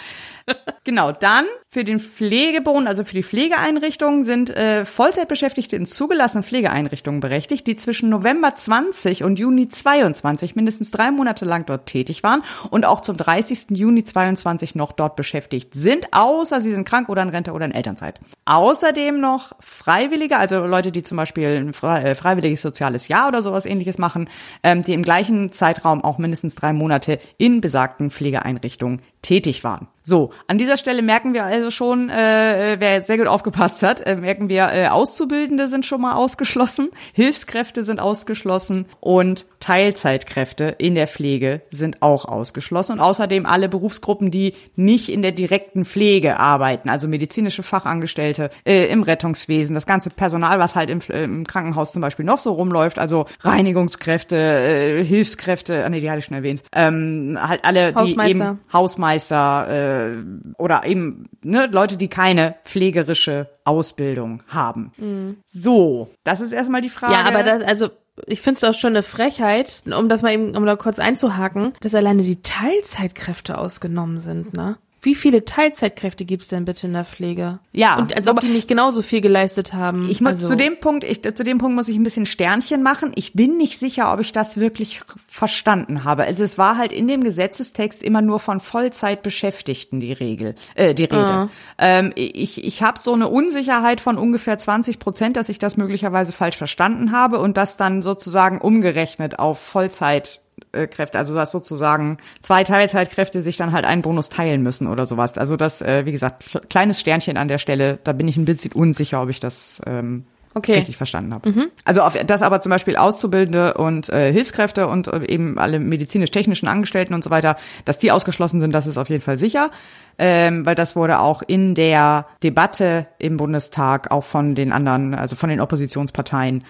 Genau, dann für den Pflegebonus, also für die Pflegeeinrichtungen sind äh, Vollzeitbeschäftigte in zugelassenen Pflegeeinrichtungen berechtigt, die zwischen November 20 und Juni 22 mindestens drei Monate lang dort tätig waren und auch zum 30. Juni 22 noch dort beschäftigt sind, außer sie sind krank oder in Rente oder in Elternzeit. Außerdem noch Freiwillige, also Leute, die zum Beispiel ein äh, freiwilliges soziales Jahr oder sowas ähnliches machen, ähm, die im gleichen Zeitraum auch mindestens drei Monate in besagten Pflegeeinrichtungen tätig waren. So, an dieser Stelle merken wir also schon, äh, wer jetzt sehr gut aufgepasst hat, äh, merken wir, äh, Auszubildende sind schon mal ausgeschlossen, Hilfskräfte sind ausgeschlossen und Teilzeitkräfte in der Pflege sind auch ausgeschlossen und außerdem alle Berufsgruppen, die nicht in der direkten Pflege arbeiten, also medizinische Fachangestellte äh, im Rettungswesen, das ganze Personal, was halt im, äh, im Krankenhaus zum Beispiel noch so rumläuft, also Reinigungskräfte, äh, Hilfskräfte, ah, nee, die hatte ich schon erwähnt, ähm, halt alle, die eben Hausmeister Hausmeister äh, oder eben ne, Leute, die keine pflegerische Ausbildung haben. Mhm. So, das ist erstmal die Frage. Ja, aber das, also ich finde es auch schon eine Frechheit, um das mal eben, um da kurz einzuhaken, dass alleine die Teilzeitkräfte ausgenommen sind, ne? Wie viele Teilzeitkräfte gibt's denn bitte in der Pflege? Ja. Und als ob die nicht genauso viel geleistet haben. Ich muss also. zu dem Punkt, ich, zu dem Punkt muss ich ein bisschen Sternchen machen. Ich bin nicht sicher, ob ich das wirklich verstanden habe. Also es war halt in dem Gesetzestext immer nur von Vollzeitbeschäftigten die Regel, äh, die Rede. Ah. Ähm, ich ich habe so eine Unsicherheit von ungefähr 20 Prozent, dass ich das möglicherweise falsch verstanden habe und das dann sozusagen umgerechnet auf Vollzeit Kräfte, also dass sozusagen zwei Teilzeitkräfte sich dann halt einen Bonus teilen müssen oder sowas. Also das, äh, wie gesagt, kleines Sternchen an der Stelle, da bin ich ein bisschen unsicher, ob ich das ähm, Okay. richtig verstanden habe. Also auf das aber zum Beispiel Auszubildende und äh, Hilfskräfte und äh, eben alle medizinisch-technischen Angestellten und so weiter, dass die ausgeschlossen sind, das ist auf jeden Fall sicher. Ähm, weil das wurde auch in der Debatte im Bundestag auch von den anderen, also von den Oppositionsparteien,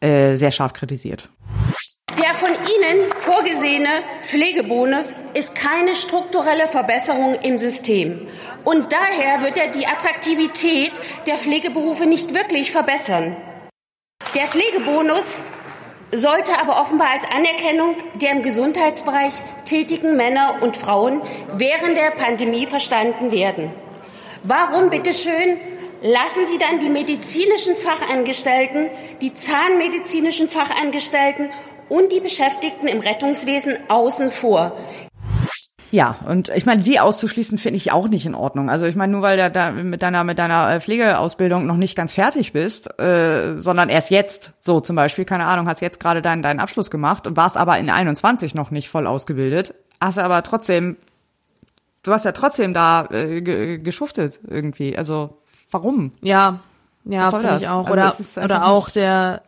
äh, sehr scharf kritisiert. Der von Ihnen vorgesehene Pflegebonus ist keine strukturelle Verbesserung im System. Und daher wird er die Attraktivität der Pflegeberufe nicht wirklich verbessern. Der Pflegebonus sollte aber offenbar als Anerkennung der im Gesundheitsbereich tätigen Männer und Frauen während der Pandemie verstanden werden. Warum bitteschön lassen Sie dann die medizinischen Fachangestellten, die zahnmedizinischen Fachangestellten und die Beschäftigten im Rettungswesen außen vor. Ja, und ich meine, die auszuschließen finde ich auch nicht in Ordnung. Also ich meine, nur weil du da mit deiner mit deiner äh, Pflegeausbildung noch nicht ganz fertig bist, äh, sondern erst jetzt, so zum Beispiel, keine Ahnung, hast jetzt gerade deinen deinen Abschluss gemacht und warst aber in 21 noch nicht voll ausgebildet, hast aber trotzdem, du hast ja trotzdem da äh, ge- geschuftet irgendwie. Also warum? Ja, ja, finde ich auch. Also oder oder auch der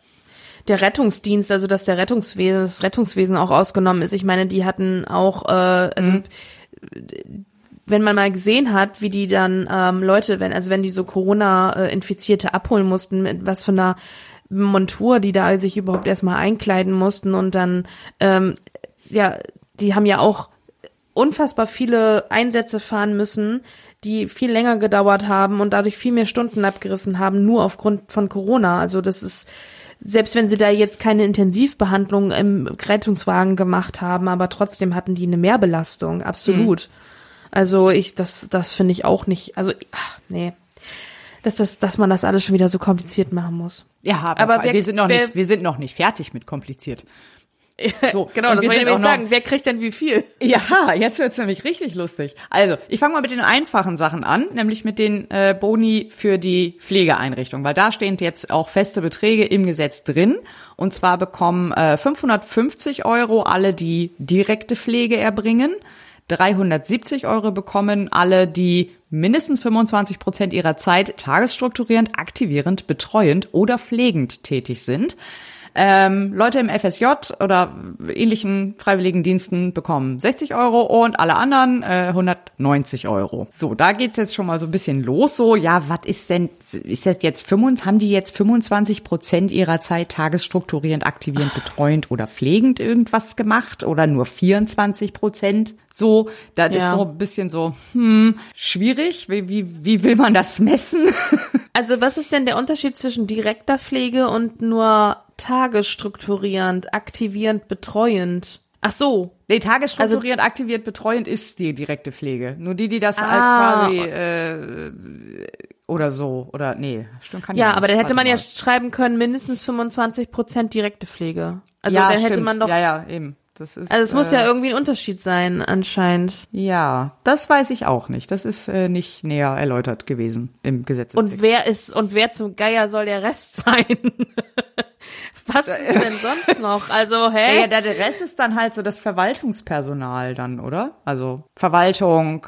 der Rettungsdienst, also dass der Rettungswesen, das Rettungswesen auch ausgenommen ist. Ich meine, die hatten auch, äh, also Mhm. wenn man mal gesehen hat, wie die dann ähm, Leute, wenn also wenn die so Corona-Infizierte abholen mussten, mit was von einer Montur, die da sich überhaupt erstmal einkleiden mussten und dann ähm, ja, die haben ja auch unfassbar viele Einsätze fahren müssen, die viel länger gedauert haben und dadurch viel mehr Stunden abgerissen haben, nur aufgrund von Corona. Also das ist, selbst wenn sie da jetzt keine Intensivbehandlung im Rettungswagen gemacht haben, aber trotzdem hatten die eine Mehrbelastung, absolut. Also ich, das, das finde ich auch nicht, also, ach, nee. Dass, das, dass man das alles schon wieder so kompliziert machen muss. Ja, aber, Aber wer- wir sind noch wer- nicht, wir sind noch nicht fertig mit kompliziert. So, Genau, das wollte ich nämlich sagen. Wer kriegt denn wie viel? Ja, jetzt wird's nämlich richtig lustig. Also, ich fange mal mit den einfachen Sachen an, nämlich mit den äh, Boni für die Pflegeeinrichtung, weil da stehen jetzt auch feste Beträge im Gesetz drin. Und zwar bekommen äh, 550 Euro alle, die direkte Pflege erbringen. 370 Euro bekommen alle, die mindestens 25 Prozent ihrer Zeit tagesstrukturierend, aktivierend, betreuend oder pflegend tätig sind. Ähm, Leute im FSJ oder ähnlichen freiwilligen Diensten bekommen 60 Euro und alle anderen äh, 190 Euro. So, da geht's jetzt schon mal so ein bisschen los. So, ja, was ist denn, ist das jetzt 25, haben die jetzt 25 Prozent ihrer Zeit tagesstrukturierend, aktivierend, betreuend oder pflegend irgendwas gemacht oder nur 24 Prozent? So, das ist Ja. so ein bisschen so, hm, schwierig. Wie, wie, wie will man das messen? Also was ist denn der Unterschied zwischen direkter Pflege und nur tagesstrukturierend, aktivierend, betreuend? Ach so. Nee, tagesstrukturierend, aktiviert, betreuend ist die direkte Pflege. Nur die, die das halt Ah. quasi äh, oder so oder nee, stimmt kann Ja, nicht. aber dann hätte man ja mal. schreiben können, mindestens 25 Prozent direkte Pflege. Also ja, dann hätte stimmt. man doch. ja ja eben. Das ist, Also es muss äh, ja irgendwie ein Unterschied sein, anscheinend. ja, das weiß ich auch nicht. Das ist äh, nicht näher erläutert gewesen im Gesetzestext. Und wer ist und wer zum Geier soll der Rest sein? Was ist denn sonst noch? Also, hä? ja, der Rest ist dann halt so das Verwaltungspersonal dann, oder? Also Verwaltung,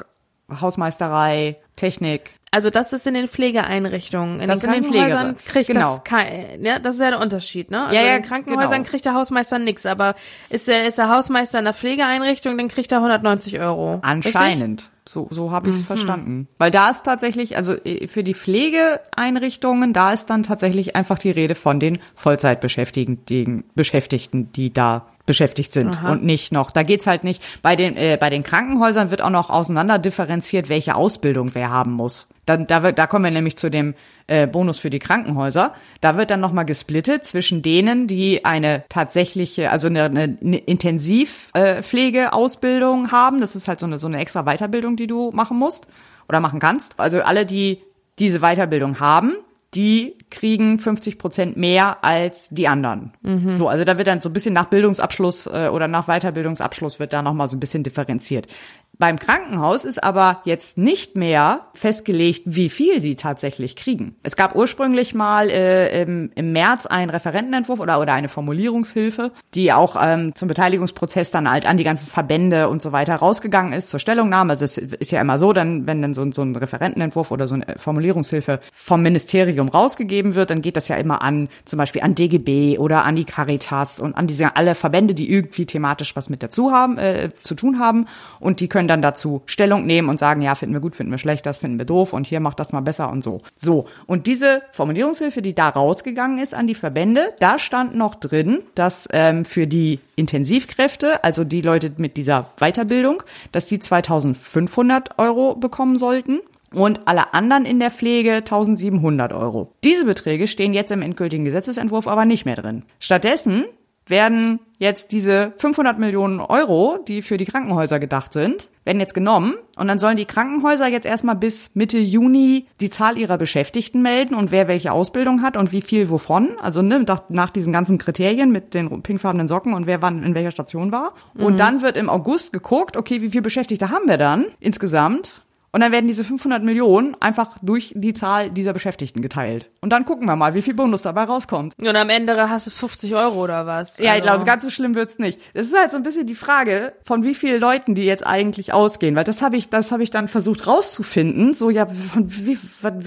Hausmeisterei, Technik. Also das ist in den Pflegeeinrichtungen. In Das den in den Krankenhäusern kriegt genau. das kein, ja, das ist ja der Unterschied, ne? Also Ja, ja, in Krankenhäusern genau. kriegt der Hausmeister nix, aber ist der, ist der Hausmeister in der Pflegeeinrichtung, dann kriegt er 190 Euro. Anscheinend. So, so habe Mhm. ich es verstanden. Weil da ist tatsächlich, also äh, für die Pflegeeinrichtungen, da ist dann tatsächlich einfach die Rede von den Vollzeitbeschäftigten, die, Beschäftigten, die da beschäftigt sind Aha. und nicht noch. Da geht's halt nicht. Bei den, äh, bei den Krankenhäusern wird auch noch auseinander differenziert, welche Ausbildung wer haben muss. Dann, da, wird, da kommen wir nämlich zu dem äh, Bonus für die Krankenhäuser. Da wird dann nochmal gesplittet zwischen denen, die eine tatsächliche, also eine, eine Intensivpflegeausbildung haben. Das ist halt so eine, so eine extra Weiterbildung, die du machen musst oder machen kannst. Also alle, die diese Weiterbildung haben, die kriegen 50 Prozent mehr als die anderen. So, also da wird dann so ein bisschen nach Bildungsabschluss äh, oder nach Weiterbildungsabschluss wird da nochmal so ein bisschen differenziert. Beim Krankenhaus ist aber jetzt nicht mehr festgelegt, wie viel sie tatsächlich kriegen. Es gab ursprünglich mal äh, im, im März einen Referentenentwurf oder, oder eine Formulierungshilfe, die auch ähm, zum Beteiligungsprozess dann halt an die ganzen Verbände und so weiter rausgegangen ist zur Stellungnahme. Also es ist ja immer so, dann wenn dann so, ein- so ein Referentenentwurf oder so eine Formulierungshilfe vom Ministerium rausgegeben wird, dann geht das ja immer an zum Beispiel an DGB oder an die Caritas und an diese alle Verbände, die irgendwie thematisch was mit dazu haben, äh, zu tun haben und die können dann dazu Stellung nehmen und sagen, ja, finden wir gut, finden wir schlecht, das finden wir doof und hier macht das mal besser und so. So. Und diese Formulierungshilfe, die da rausgegangen ist an die Verbände, da stand noch drin, dass ähm, für die Intensivkräfte, also die Leute mit dieser Weiterbildung, dass die 2500 Euro bekommen sollten und alle anderen in der Pflege 1700 Euro. Diese Beträge stehen jetzt im endgültigen Gesetzesentwurf aber nicht mehr drin. Stattdessen werden jetzt diese 500 Millionen Euro, die für die Krankenhäuser gedacht sind, werden jetzt genommen und dann sollen die Krankenhäuser jetzt erstmal bis Mitte Juni die Zahl ihrer Beschäftigten melden und wer welche Ausbildung hat und wie viel wovon. Also ne, nach, nach diesen ganzen Kriterien mit den pinkfarbenen Socken und wer wann in welcher Station war. Und dann wird im August geguckt, okay, wie viele Beschäftigte haben wir dann insgesamt? Und dann werden diese 500 Millionen einfach durch die Zahl dieser Beschäftigten geteilt. Und dann gucken wir mal, wie viel Bonus dabei rauskommt. Und am Ende hast du 50 Euro oder was? Ja, ich Also- glaube, ganz so schlimm wird's nicht. Es ist halt so ein bisschen die Frage, von wie vielen Leuten die jetzt eigentlich ausgehen, weil das habe ich, das habe ich dann versucht rauszufinden. So ja, von, wie, von,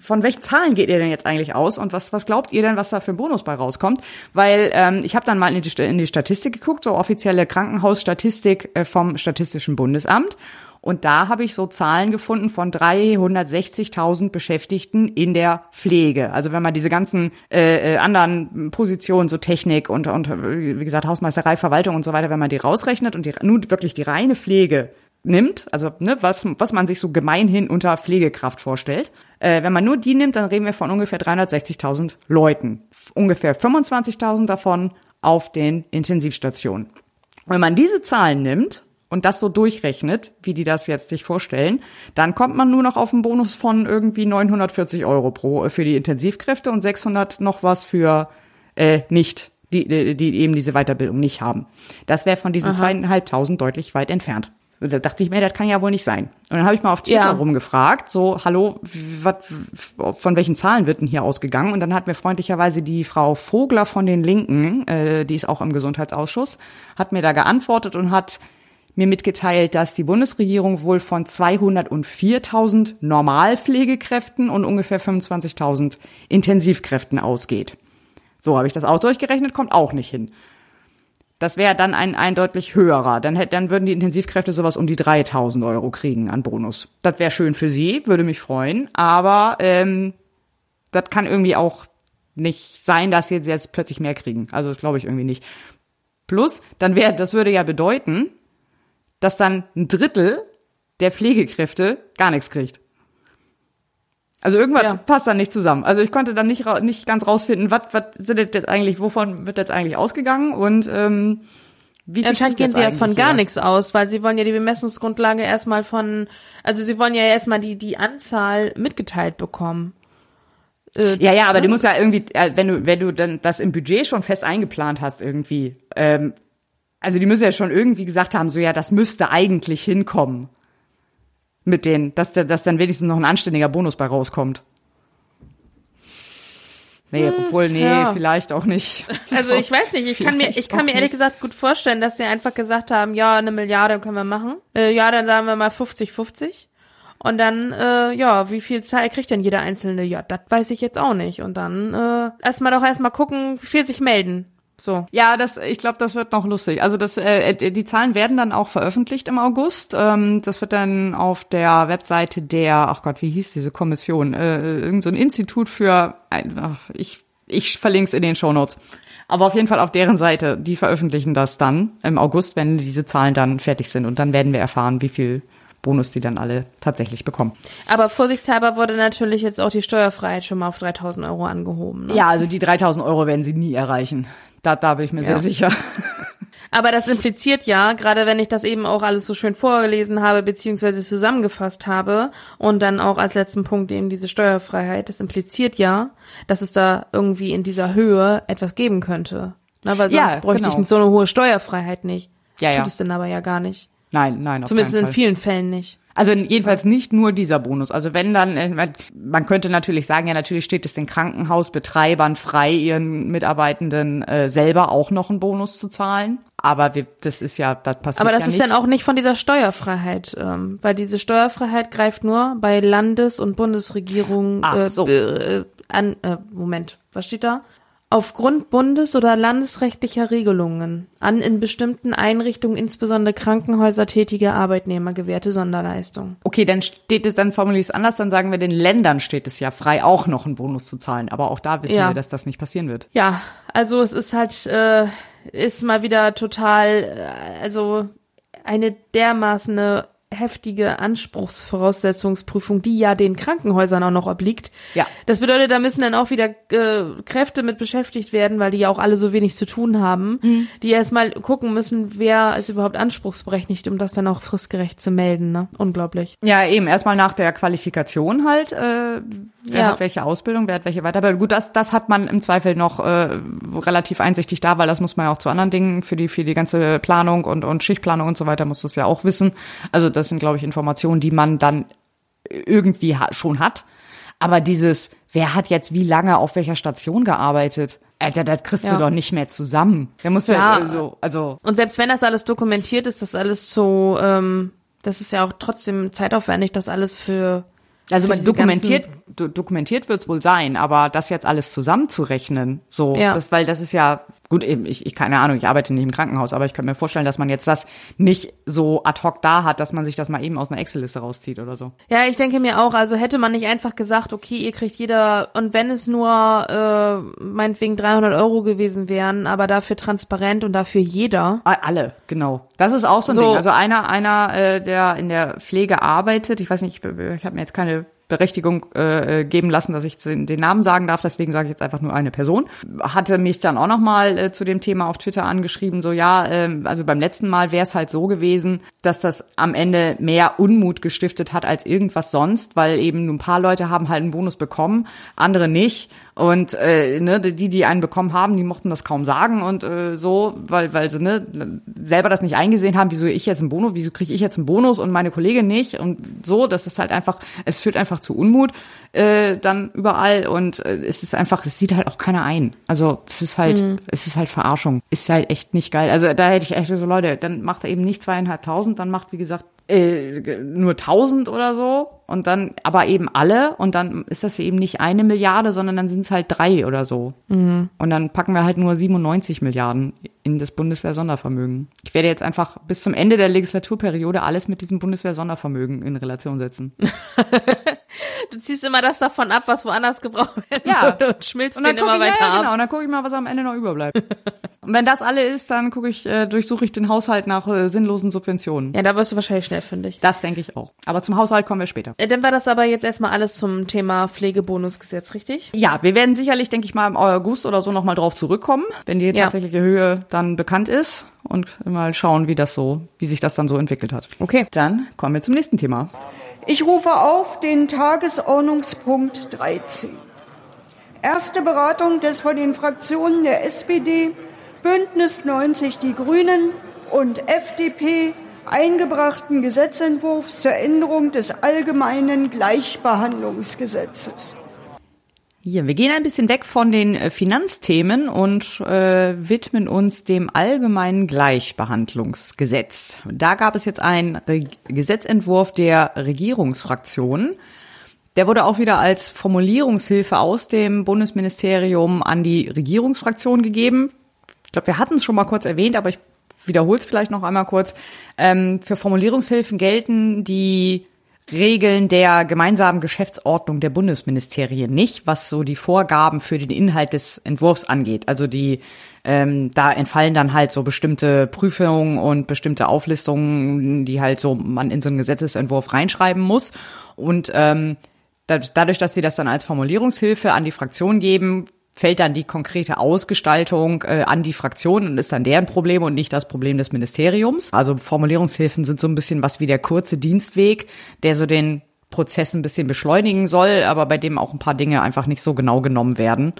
von welchen Zahlen geht ihr denn jetzt eigentlich aus und was, was glaubt ihr denn, was da für ein Bonus bei rauskommt? Weil ähm, ich habe dann mal in die, in die Statistik geguckt, so offizielle Krankenhausstatistik äh, vom Statistischen Bundesamt. Und da habe ich so Zahlen gefunden von 360.000 Beschäftigten in der Pflege. Also wenn man diese ganzen äh, äh, anderen Positionen, so Technik und, und wie gesagt Hausmeisterei, Verwaltung und so weiter, wenn man die rausrechnet und die, nun wirklich die reine Pflege nimmt, also ne, was, was man sich so gemeinhin unter Pflegekraft vorstellt, äh, wenn man nur die nimmt, dann reden wir von ungefähr 360.000 Leuten. Ungefähr 25.000 davon auf den Intensivstationen. Wenn man diese Zahlen nimmt und das so durchrechnet, wie die das jetzt sich vorstellen, dann kommt man nur noch auf einen Bonus von irgendwie 940 Euro pro äh, für die Intensivkräfte und 600 noch was für äh, nicht, die, die, eben diese Weiterbildung nicht haben. Das wäre von diesen zweieinhalbtausend deutlich weit entfernt. Und Da dachte ich mir, das kann ja wohl nicht sein. Und dann habe ich mal auf Twitter Ja. rumgefragt, so, hallo, wat, von welchen Zahlen wird denn hier ausgegangen? Und dann hat mir freundlicherweise die Frau Vogler von den Linken, äh, die ist auch im Gesundheitsausschuss, hat mir da geantwortet und hat mir mitgeteilt, dass die Bundesregierung wohl von 204.000 Normalpflegekräften und ungefähr 25.000 Intensivkräften ausgeht. So habe ich das auch durchgerechnet, kommt auch nicht hin. Das wäre dann ein, ein höherer. Dann, hätt, dann würden die Intensivkräfte sowas um die 3000 Euro kriegen an Bonus. Das wäre schön für sie, würde mich freuen. Aber ähm, das kann irgendwie auch nicht sein, dass sie jetzt plötzlich mehr kriegen. Also das glaube ich irgendwie nicht. Plus, dann wäre, das würde ja bedeuten, dass dann ein Drittel der Pflegekräfte gar nichts kriegt. Also irgendwas Ja. passt dann nicht zusammen. Also ich konnte dann nicht, nicht ganz rausfinden, was, was sind jetzt eigentlich, wovon wird jetzt eigentlich ausgegangen und ähm, wie viel Anscheinend gehen sie ja von gar nichts aus, weil sie wollen ja die Bemessungsgrundlage erstmal von, also sie wollen ja erstmal die, die Anzahl mitgeteilt bekommen. Äh, Ja, ja, aber du musst ja irgendwie, äh, wenn du, wenn du dann das im Budget schon fest eingeplant hast irgendwie, ähm, also die müssen ja schon irgendwie gesagt haben, so ja, das müsste eigentlich hinkommen mit denen, dass, dass dann wenigstens noch ein anständiger Bonus bei rauskommt. Nee, obwohl, nee, Hm, ja. vielleicht auch nicht. Also ich weiß nicht, ich kann mir, ich kann mir ehrlich nicht. gesagt gut vorstellen, dass sie einfach gesagt haben, ja, eine Milliarde können wir machen. Äh, ja, dann sagen wir mal 50-50. Und dann, äh, ja, wie viel Zahl kriegt denn jeder Einzelne? Ja, das weiß ich jetzt auch nicht. Und dann äh, erstmal doch erstmal gucken, wie viel sich melden. So. Ja, das, ich glaube, das wird noch lustig. Also das, äh, die Zahlen werden dann auch veröffentlicht im August. Ähm, das wird dann auf der Webseite der, ach Gott, wie hieß diese Kommission? Äh, irgend so ein Institut für, ach, ich, ich verlinke es in den Shownotes. Aber auf jeden Fall auf deren Seite, die veröffentlichen das dann im August, wenn diese Zahlen dann fertig sind. Und dann werden wir erfahren, wie viel Bonus die dann alle tatsächlich bekommen. Aber vorsichtshalber wurde natürlich jetzt auch die Steuerfreiheit schon mal auf 3000 Euro angehoben. Ne? Ja, also die 3000 Euro werden sie nie erreichen. Da, da bin ich mir ja. sehr sicher. Aber das impliziert ja, gerade wenn ich das eben auch alles so schön vorgelesen habe, beziehungsweise zusammengefasst habe und dann auch als letzten Punkt eben diese Steuerfreiheit, das impliziert ja, dass es da irgendwie in dieser Höhe etwas geben könnte. Na, weil sonst ja, bräuchte genau. ich so eine hohe Steuerfreiheit nicht. Das ja, tut ja. es denn aber ja gar nicht. Nein, nein, Zumindest in vielen Fällen nicht. Also jedenfalls nicht nur dieser Bonus. Also wenn dann, äh, man könnte natürlich sagen, ja natürlich steht es den Krankenhausbetreibern frei, ihren Mitarbeitenden äh, selber auch noch einen Bonus zu zahlen. Aber wir, das ist ja, das passiert Aber das ja ist dann auch nicht von dieser Steuerfreiheit, ähm, weil diese Steuerfreiheit greift nur bei Landes- und Bundesregierungen Ach, so. äh, an. Äh, Moment, was steht da? Aufgrund bundes- oder landesrechtlicher Regelungen an in bestimmten Einrichtungen, insbesondere Krankenhäuser, tätige Arbeitnehmer gewährte Sonderleistung. Okay, dann steht es, dann formuliere ich es anders, dann sagen wir, den Ländern steht es ja frei, auch noch einen Bonus zu zahlen. Aber auch da wissen ja. wir, dass das nicht passieren wird. Ja, also es ist halt, äh, ist mal wieder total, äh, also eine dermaßen heftige Anspruchsvoraussetzungsprüfung, die ja den Krankenhäusern auch noch obliegt. Ja. Das bedeutet, da müssen dann auch wieder äh, Kräfte mit beschäftigt werden, weil die ja auch alle so wenig zu tun haben, mhm. die erstmal gucken müssen, wer ist überhaupt anspruchsberechtigt, um das dann auch fristgerecht zu melden. Ne? Unglaublich. Ja, eben erstmal nach der Qualifikation halt, äh, wer ja. hat welche Ausbildung, wer hat welche Weiterbildung. Gut, das, das hat man im Zweifel noch äh, relativ einsichtig da, weil das muss man ja auch zu anderen Dingen für die für die ganze Planung und und Schichtplanung und so weiter muss das ja auch wissen. Also das sind glaube ich Informationen, die man dann irgendwie ha schon hat. Aber dieses, wer hat jetzt wie lange auf welcher Station gearbeitet? Alter, das kriegst ja. du doch nicht mehr zusammen. Der muss ja, ja so, also. Und selbst wenn das alles dokumentiert ist, das alles so, ähm, das ist ja auch trotzdem zeitaufwendig, das alles für also man dokumentiert, dokumentiert wird es wohl sein, aber das jetzt alles zusammenzurechnen, so, ja. das, weil das ist ja, gut, eben, ich, ich keine Ahnung, ich arbeite nicht im Krankenhaus, aber ich könnte mir vorstellen, dass man jetzt das nicht so ad hoc da hat, dass man sich das mal eben aus einer Excel-Liste rauszieht oder so. Ja, ich denke mir auch, also hätte man nicht einfach gesagt, okay, ihr kriegt jeder, und wenn es nur äh, meinetwegen 300 Euro gewesen wären, aber dafür transparent und dafür jeder. Alle, genau. Das ist auch so ein so. Ding. Also einer, einer, äh, der in der Pflege arbeitet, ich weiß nicht, ich, ich habe mir jetzt keine Berechtigung äh, geben lassen, dass ich den, Namen sagen darf. Deswegen sage ich jetzt einfach nur eine Person. Hatte mich dann auch noch mal äh, zu dem Thema auf Twitter angeschrieben, so ja, äh, also beim letzten Mal wäre es halt so gewesen, dass das am Ende mehr Unmut gestiftet hat als irgendwas sonst, weil eben nur ein paar Leute haben halt einen Bonus bekommen, andere nicht. Und äh, ne, die, die einen bekommen haben, die mochten das kaum sagen und äh, so, weil, weil sie ne, selber das nicht eingesehen haben, wieso ich jetzt einen Bonus, wieso kriege ich jetzt einen Bonus und meine Kollegin nicht und so, das ist halt einfach, es führt einfach zu Unmut äh, dann überall und äh, es ist einfach, es sieht halt auch keiner ein. Also es ist halt, mhm. es ist halt Verarschung, ist halt echt nicht geil. Also da hätte ich echt so Leute, dann macht er eben nicht zweieinhalbtausend, dann macht wie gesagt äh, nur tausend oder so und dann aber eben alle und dann ist das eben nicht eine Milliarde, sondern dann sind es halt drei oder so. Mhm. Und dann packen wir halt nur 97 Milliarden in das Bundeswehr-Sondervermögen. Ich werde jetzt einfach bis zum Ende der Legislaturperiode alles mit diesem Bundeswehr-Sondervermögen in Relation setzen. du ziehst immer das davon ab, was woanders gebraucht wird ja. und schmilzt und den immer ich, weiter ja, ab. Genau, und dann gucke ich mal, was am Ende noch überbleibt. und wenn das alle ist, dann gucke ich, äh, durchsuche ich den Haushalt nach äh, sinnlosen Subventionen. Ja, da wirst du wahrscheinlich schnell fündig. Das denke ich auch. Aber zum Haushalt kommen wir später. Äh, dann war das aber jetzt erstmal alles zum Thema Pflegebonusgesetz, richtig? Ja, wir werden sicherlich, denke ich mal, im August oder so nochmal drauf zurückkommen, wenn die tatsächliche ja. Höhe dann bekannt ist und mal schauen, wie das so, wie sich das dann so entwickelt hat. Okay. Dann kommen wir zum nächsten Thema. Ich rufe auf den Tagesordnungspunkt 13. Erste Beratung des von den Fraktionen der SPD, Bündnis 90 Die Grünen und FDP eingebrachten Gesetzentwurfs zur Änderung des allgemeinen Gleichbehandlungsgesetzes. Ja, wir gehen ein bisschen weg von den äh, Finanzthemen und äh, widmen uns dem allgemeinen Gleichbehandlungsgesetz. Da gab es jetzt einen Re Gesetzentwurf der Regierungsfraktionen. Der wurde auch wieder als Formulierungshilfe aus dem Bundesministerium an die Regierungsfraktion gegeben. Ich glaube, wir hatten es schon mal kurz erwähnt, aber ich wiederhole es vielleicht noch einmal kurz. Ähm, für Formulierungshilfen gelten die Regeln der gemeinsamen Geschäftsordnung der Bundesministerien nicht, was so die Vorgaben für den Inhalt des Entwurfs angeht. Also die ähm, da entfallen dann halt so bestimmte Prüfungen und bestimmte Auflistungen, die halt so man in so einen Gesetzesentwurf reinschreiben muss. Und ähm, dadurch, dass sie das dann als Formulierungshilfe an die Fraktion geben, fällt dann die konkrete Ausgestaltung äh, an die Fraktion und ist dann deren Problem und nicht das Problem des Ministeriums. Also Formulierungshilfen sind so ein bisschen was wie der kurze Dienstweg, der so den Prozess ein bisschen beschleunigen soll, aber bei dem auch ein paar Dinge einfach nicht so genau genommen werden,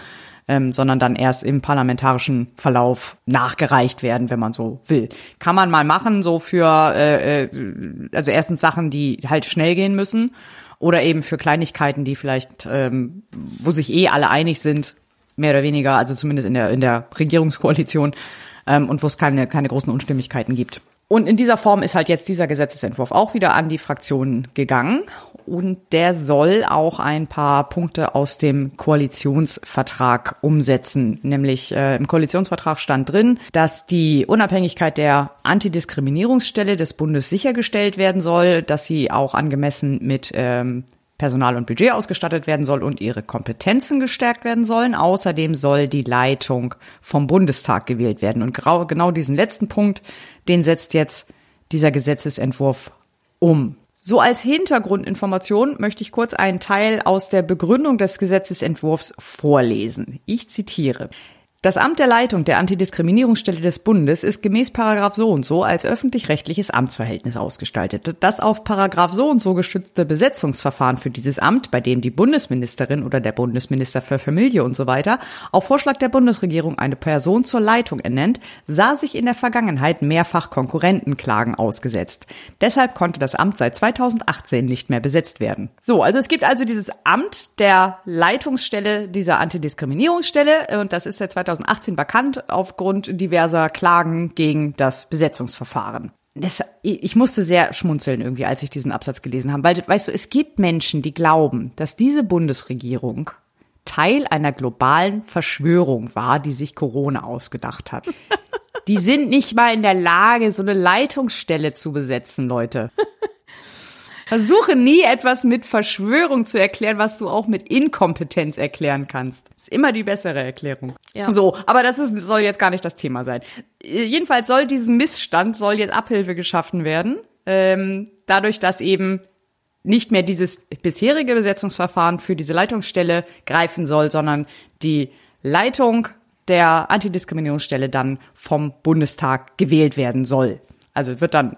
ähm, sondern dann erst im parlamentarischen Verlauf nachgereicht werden, wenn man so will. Kann man mal machen, so für äh, äh also erstens Sachen, die halt schnell gehen müssen oder eben für Kleinigkeiten, die vielleicht, ähm, wo sich eh alle einig sind, mehr oder weniger, also zumindest in der, in der Regierungskoalition, ähm, und wo es keine, keine großen Unstimmigkeiten gibt. Und in dieser Form ist halt jetzt dieser Gesetzesentwurf auch wieder an die Fraktionen gegangen. Und der soll auch ein paar Punkte aus dem Koalitionsvertrag umsetzen. Nämlich äh, im Koalitionsvertrag stand drin, dass die Unabhängigkeit der Antidiskriminierungsstelle des Bundes sichergestellt werden soll, dass sie auch angemessen mit ähm, Personal und Budget ausgestattet werden soll und ihre Kompetenzen gestärkt werden sollen. Außerdem soll die Leitung vom Bundestag gewählt werden. Und genau diesen letzten Punkt, den setzt jetzt dieser Gesetzesentwurf um. So als Hintergrundinformation möchte ich kurz einen Teil aus der Begründung des Gesetzesentwurfs vorlesen. Ich zitiere. Das Amt der Leitung der Antidiskriminierungsstelle des Bundes ist gemäß Paragraph so und so als öffentlich-rechtliches Amtsverhältnis ausgestaltet. Das auf Paragraph so und so geschützte Besetzungsverfahren für dieses Amt, bei dem die Bundesministerin oder der Bundesminister für Familie und so weiter auf Vorschlag der Bundesregierung eine Person zur Leitung ernennt, sah sich in der Vergangenheit mehrfach Konkurrentenklagen ausgesetzt. Deshalb konnte das Amt seit 2018 nicht mehr besetzt werden. So, also es gibt also dieses Amt der Leitungsstelle dieser Antidiskriminierungsstelle und das ist seit 2018 2018 vakant aufgrund diverser Klagen gegen das Besetzungsverfahren. Das, ich musste sehr schmunzeln irgendwie, als ich diesen Absatz gelesen habe, weil, weißt du, es gibt Menschen, die glauben, dass diese Bundesregierung Teil einer globalen Verschwörung war, die sich Corona ausgedacht hat. Die sind nicht mal in der Lage, so eine Leitungsstelle zu besetzen, Leute. Versuche nie etwas mit Verschwörung zu erklären, was du auch mit Inkompetenz erklären kannst. ist immer die bessere Erklärung. Ja. So, aber das ist, soll jetzt gar nicht das Thema sein. Jedenfalls soll diesem Missstand, soll jetzt Abhilfe geschaffen werden, ähm, dadurch, dass eben nicht mehr dieses bisherige Besetzungsverfahren für diese Leitungsstelle greifen soll, sondern die Leitung der Antidiskriminierungsstelle dann vom Bundestag gewählt werden soll. Also wird dann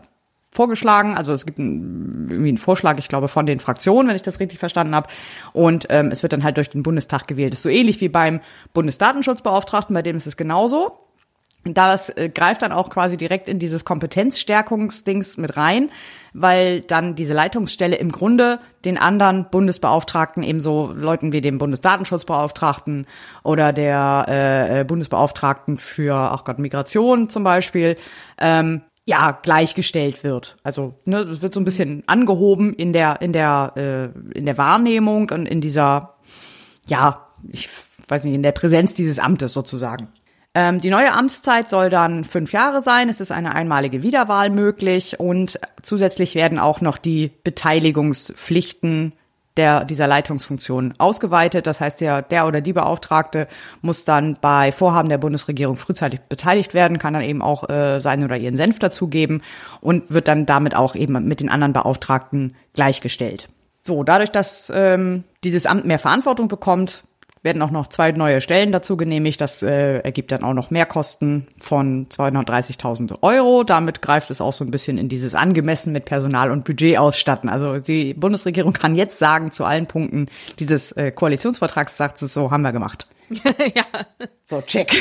vorgeschlagen. Also es gibt einen, irgendwie einen Vorschlag, ich glaube, von den Fraktionen, wenn ich das richtig verstanden habe. Und ähm, es wird dann halt durch den Bundestag gewählt. Das ist so ähnlich wie beim Bundesdatenschutzbeauftragten, bei dem ist es genauso. Das äh, greift dann auch quasi direkt in dieses Kompetenzstärkungsdings mit rein, weil dann diese Leitungsstelle im Grunde den anderen Bundesbeauftragten, ebenso Leuten wie dem Bundesdatenschutzbeauftragten oder der äh, Bundesbeauftragten für, ach Gott, Migration zum Beispiel, ähm, ja gleichgestellt wird. Also ne, es wird so ein bisschen angehoben in der in der äh, in der Wahrnehmung und in dieser ja ich weiß nicht in der Präsenz dieses Amtes sozusagen. Ähm, die neue Amtszeit soll dann fünf Jahre sein. Es ist eine einmalige Wiederwahl möglich und zusätzlich werden auch noch die Beteiligungspflichten der, dieser Leitungsfunktion ausgeweitet. Das heißt, der, der oder die Beauftragte muss dann bei Vorhaben der Bundesregierung frühzeitig beteiligt werden, kann dann eben auch äh, seinen oder ihren Senf dazugeben und wird dann damit auch eben mit den anderen Beauftragten gleichgestellt. So, dadurch, dass ähm, dieses Amt mehr Verantwortung bekommt, werden auch noch zwei neue Stellen dazu genehmigt. Das äh, ergibt dann auch noch Mehrkosten von 230.000 Euro. Damit greift es auch so ein bisschen in dieses angemessen mit Personal und Budget ausstatten. Also die Bundesregierung kann jetzt sagen zu allen Punkten dieses äh, Koalitionsvertrags, sagt es so, haben wir gemacht. ja. So, check.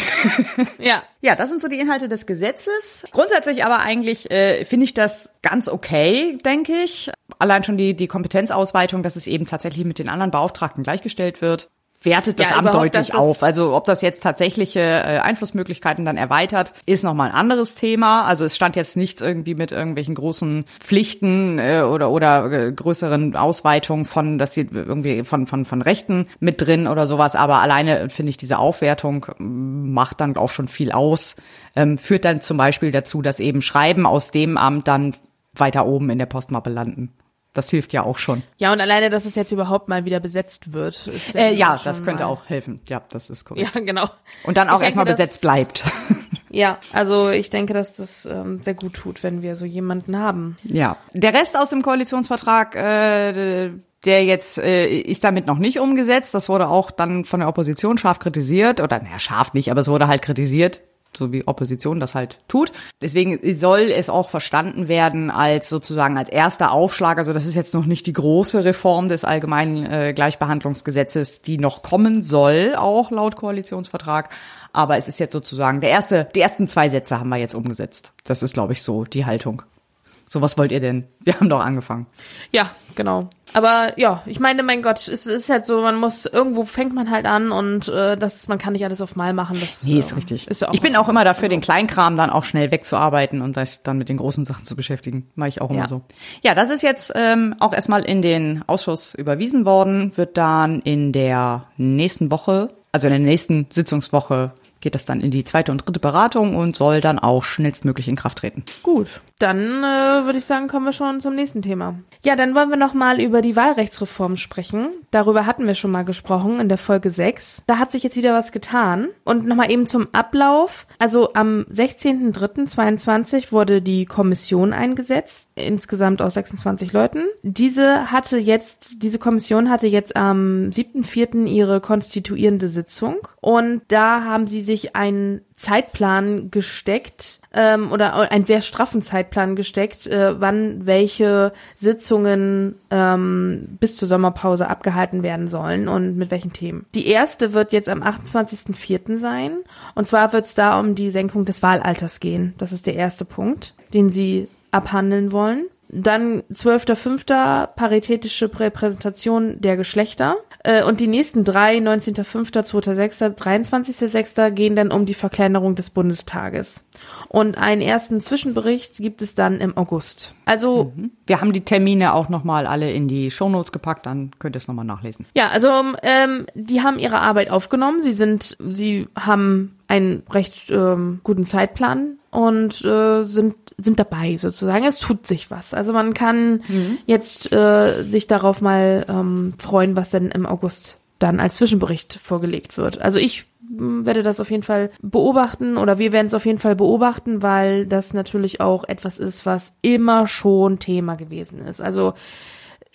ja. Ja, das sind so die Inhalte des Gesetzes. Grundsätzlich aber eigentlich äh, finde ich das ganz okay, denke ich. Allein schon die, die Kompetenzausweitung, dass es eben tatsächlich mit den anderen Beauftragten gleichgestellt wird wertet das ja, Amt deutlich auf. Also ob das jetzt tatsächliche äh, Einflussmöglichkeiten dann erweitert, ist nochmal ein anderes Thema. Also es stand jetzt nichts irgendwie mit irgendwelchen großen Pflichten äh, oder oder äh, größeren Ausweitungen von, dass sie irgendwie von von von Rechten mit drin oder sowas. Aber alleine finde ich diese Aufwertung macht dann auch schon viel aus. Ähm, führt dann zum Beispiel dazu, dass eben Schreiben aus dem Amt dann weiter oben in der Postmappe landen Das hilft ja auch schon. Ja, und alleine, dass es jetzt überhaupt mal wieder besetzt wird. Ist Äh, ja, das könnte auch helfen. Ja, das ist korrekt. Ja, genau. Und dann auch erstmal besetzt bleibt. Ja, also ich denke, dass das ähm, sehr gut tut, wenn wir so jemanden haben. Ja. Der Rest aus dem Koalitionsvertrag, äh, der jetzt äh, ist damit noch nicht umgesetzt. Das wurde auch dann von der Opposition scharf kritisiert. Oder naja, scharf nicht, aber es wurde halt kritisiert so wie Opposition das halt tut. Deswegen soll es auch verstanden werden als sozusagen als erster Aufschlag. Also das ist jetzt noch nicht die große Reform des allgemeinen äh, Gleichbehandlungsgesetzes, die noch kommen soll, auch laut Koalitionsvertrag. Aber es ist jetzt sozusagen der erste, die ersten zwei Sätze haben wir jetzt umgesetzt. Das ist, glaube ich, so die Haltung. So, was wollt ihr denn? Wir haben doch angefangen. Ja, genau. Aber ja, ich meine, mein Gott, es ist halt so, man muss, irgendwo fängt man halt an und äh, das, man kann nicht alles auf Mal machen. Das, Nee, ist ähm, richtig. Ist ja auch ich bin auch immer dafür, den Kleinkram dann auch schnell wegzuarbeiten und sich dann mit den großen Sachen zu beschäftigen. Mache ich auch immer Ja. so. Ja, das ist jetzt ähm, auch erstmal in den Ausschuss überwiesen worden, wird dann in der nächsten Woche, also in der nächsten Sitzungswoche, geht das dann in die zweite und dritte Beratung und soll dann auch schnellstmöglich in Kraft treten. Gut, dann äh, würde ich sagen, kommen wir schon zum nächsten Thema. Ja, dann wollen wir noch mal über die Wahlrechtsreform sprechen. Darüber hatten wir schon mal gesprochen in der Folge 6. Da hat sich jetzt wieder was getan. Und noch mal eben zum Ablauf. Also am 16.03.22 wurde die Kommission eingesetzt, insgesamt aus 26 Leuten. Diese hatte jetzt, diese Kommission hatte jetzt am 7.04. ihre konstituierende Sitzung. Und da haben sie sich einen Zeitplan gesteckt ähm, oder einen sehr straffen Zeitplan gesteckt, äh, wann welche Sitzungen ähm, bis zur Sommerpause abgehalten werden sollen und mit welchen Themen. Die erste wird jetzt am 28.04. sein und zwar wird es da um die Senkung des Wahlalters gehen. Das ist der erste Punkt, den sie abhandeln wollen. Dann 12.05. paritätische Repräsentation der Geschlechter. Äh, Und die nächsten drei, 19.05., 2.06., 23.06. gehen dann um die Verkleinerung des Bundestages. Und einen ersten Zwischenbericht gibt es dann im August. Also Wir haben die Termine auch nochmal alle in die Shownotes gepackt, dann könnt ihr es nochmal nachlesen. Ja, also ähm, die haben ihre Arbeit aufgenommen. Sie sind, sie haben einen recht ähm, guten Zeitplan und äh, sind sind dabei sozusagen. Es tut sich was. Also man kann jetzt äh, sich darauf mal ähm, freuen, was denn im August dann als Zwischenbericht vorgelegt wird. Also ich m, werde das auf jeden Fall beobachten oder wir werden es auf jeden Fall beobachten, weil das natürlich auch etwas ist, was immer schon Thema gewesen ist. Also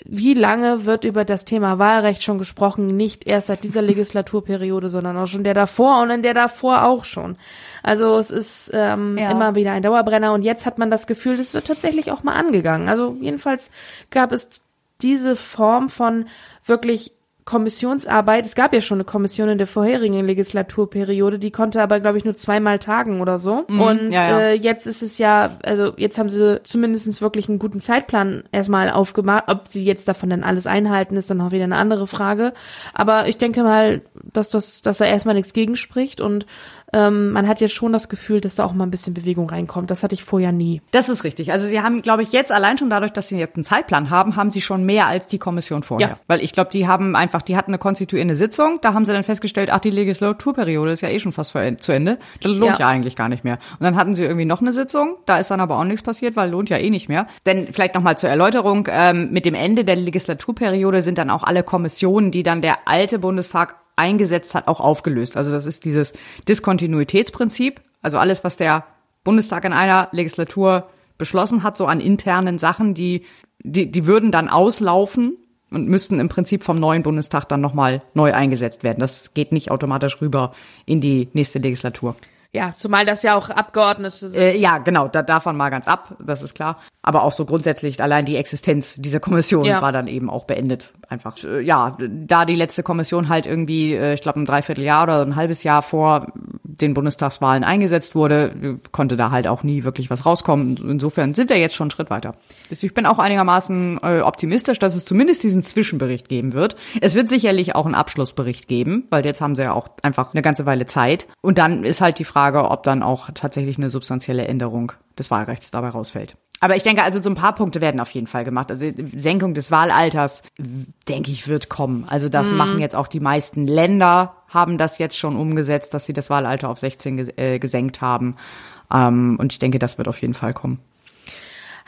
wie lange wird über das Thema Wahlrecht schon gesprochen? Nicht erst seit dieser Legislaturperiode, sondern auch schon der davor und in der davor auch schon. Also es ist ähm, Ja. immer wieder ein Dauerbrenner und jetzt hat man das Gefühl, das wird tatsächlich auch mal angegangen. Also jedenfalls gab es diese Form von wirklich Kommissionsarbeit. Es gab ja schon eine Kommission in der vorherigen Legislaturperiode, die konnte aber, glaube ich, nur zweimal tagen oder so. und Mhm. ja, ja. Äh, jetzt ist es ja, also jetzt haben sie zumindest wirklich einen guten Zeitplan erstmal aufgemacht. Ob sie jetzt davon dann alles einhalten, ist dann auch wieder eine andere Frage. Aber ich denke mal, dass das, dass da erstmal nichts gegenspricht und ähm, man hat jetzt schon das Gefühl, dass da auch mal ein bisschen Bewegung reinkommt. Das hatte ich vorher nie. Das ist richtig. Also sie haben, glaube ich, jetzt allein schon dadurch, dass sie jetzt einen Zeitplan haben, haben sie schon mehr als die Kommission vorher. Ja. Weil ich glaube, die haben einfach, die hatten eine konstituierende Sitzung, da haben sie dann festgestellt, ach, die Legislaturperiode ist ja eh schon fast zu Ende. Das lohnt ja. Ja. eigentlich gar nicht mehr. Und dann hatten sie irgendwie noch eine Sitzung, da ist dann aber auch nichts passiert, weil lohnt ja eh nicht mehr. Denn vielleicht nochmal zur Erläuterung, ähm, mit dem Ende der Legislaturperiode sind dann auch alle Kommissionen, die dann der alte Bundestag eingesetzt hat, auch aufgelöst. Also das ist dieses Diskontinuitätsprinzip. Also alles, was der Bundestag in einer Legislatur beschlossen hat, so an internen Sachen, die, die, die würden dann auslaufen und müssten im Prinzip vom neuen Bundestag dann nochmal neu eingesetzt werden. Das geht nicht automatisch rüber in die nächste Legislatur. Ja, zumal das ja auch Abgeordnete sind. Äh, ja, genau, da davon mal ganz ab, das ist klar. Aber auch so grundsätzlich, allein die Existenz dieser Kommission Ja. war dann eben auch beendet. Einfach, äh, ja, da die letzte Kommission halt irgendwie, äh, ich glaube, ein Dreivierteljahr oder ein halbes Jahr vor den Bundestagswahlen eingesetzt wurde, äh, konnte da halt auch nie wirklich was rauskommen. Insofern sind wir jetzt schon einen Schritt weiter. Also Ich bin auch einigermaßen äh, optimistisch, dass es zumindest diesen Zwischenbericht geben wird. Es wird sicherlich auch einen Abschlussbericht geben, weil jetzt haben sie ja auch einfach eine ganze Weile Zeit. Und dann ist halt die Frage, ob dann auch tatsächlich eine substanzielle Änderung des Wahlrechts dabei rausfällt. Aber ich denke, also so ein paar Punkte werden auf jeden Fall gemacht. Also Senkung des Wahlalters, denke ich, wird kommen. Also das machen jetzt auch die meisten Länder, haben das jetzt schon umgesetzt, dass sie das Wahlalter auf 16 ges äh, gesenkt haben. Ähm, und ich denke, das wird auf jeden Fall kommen.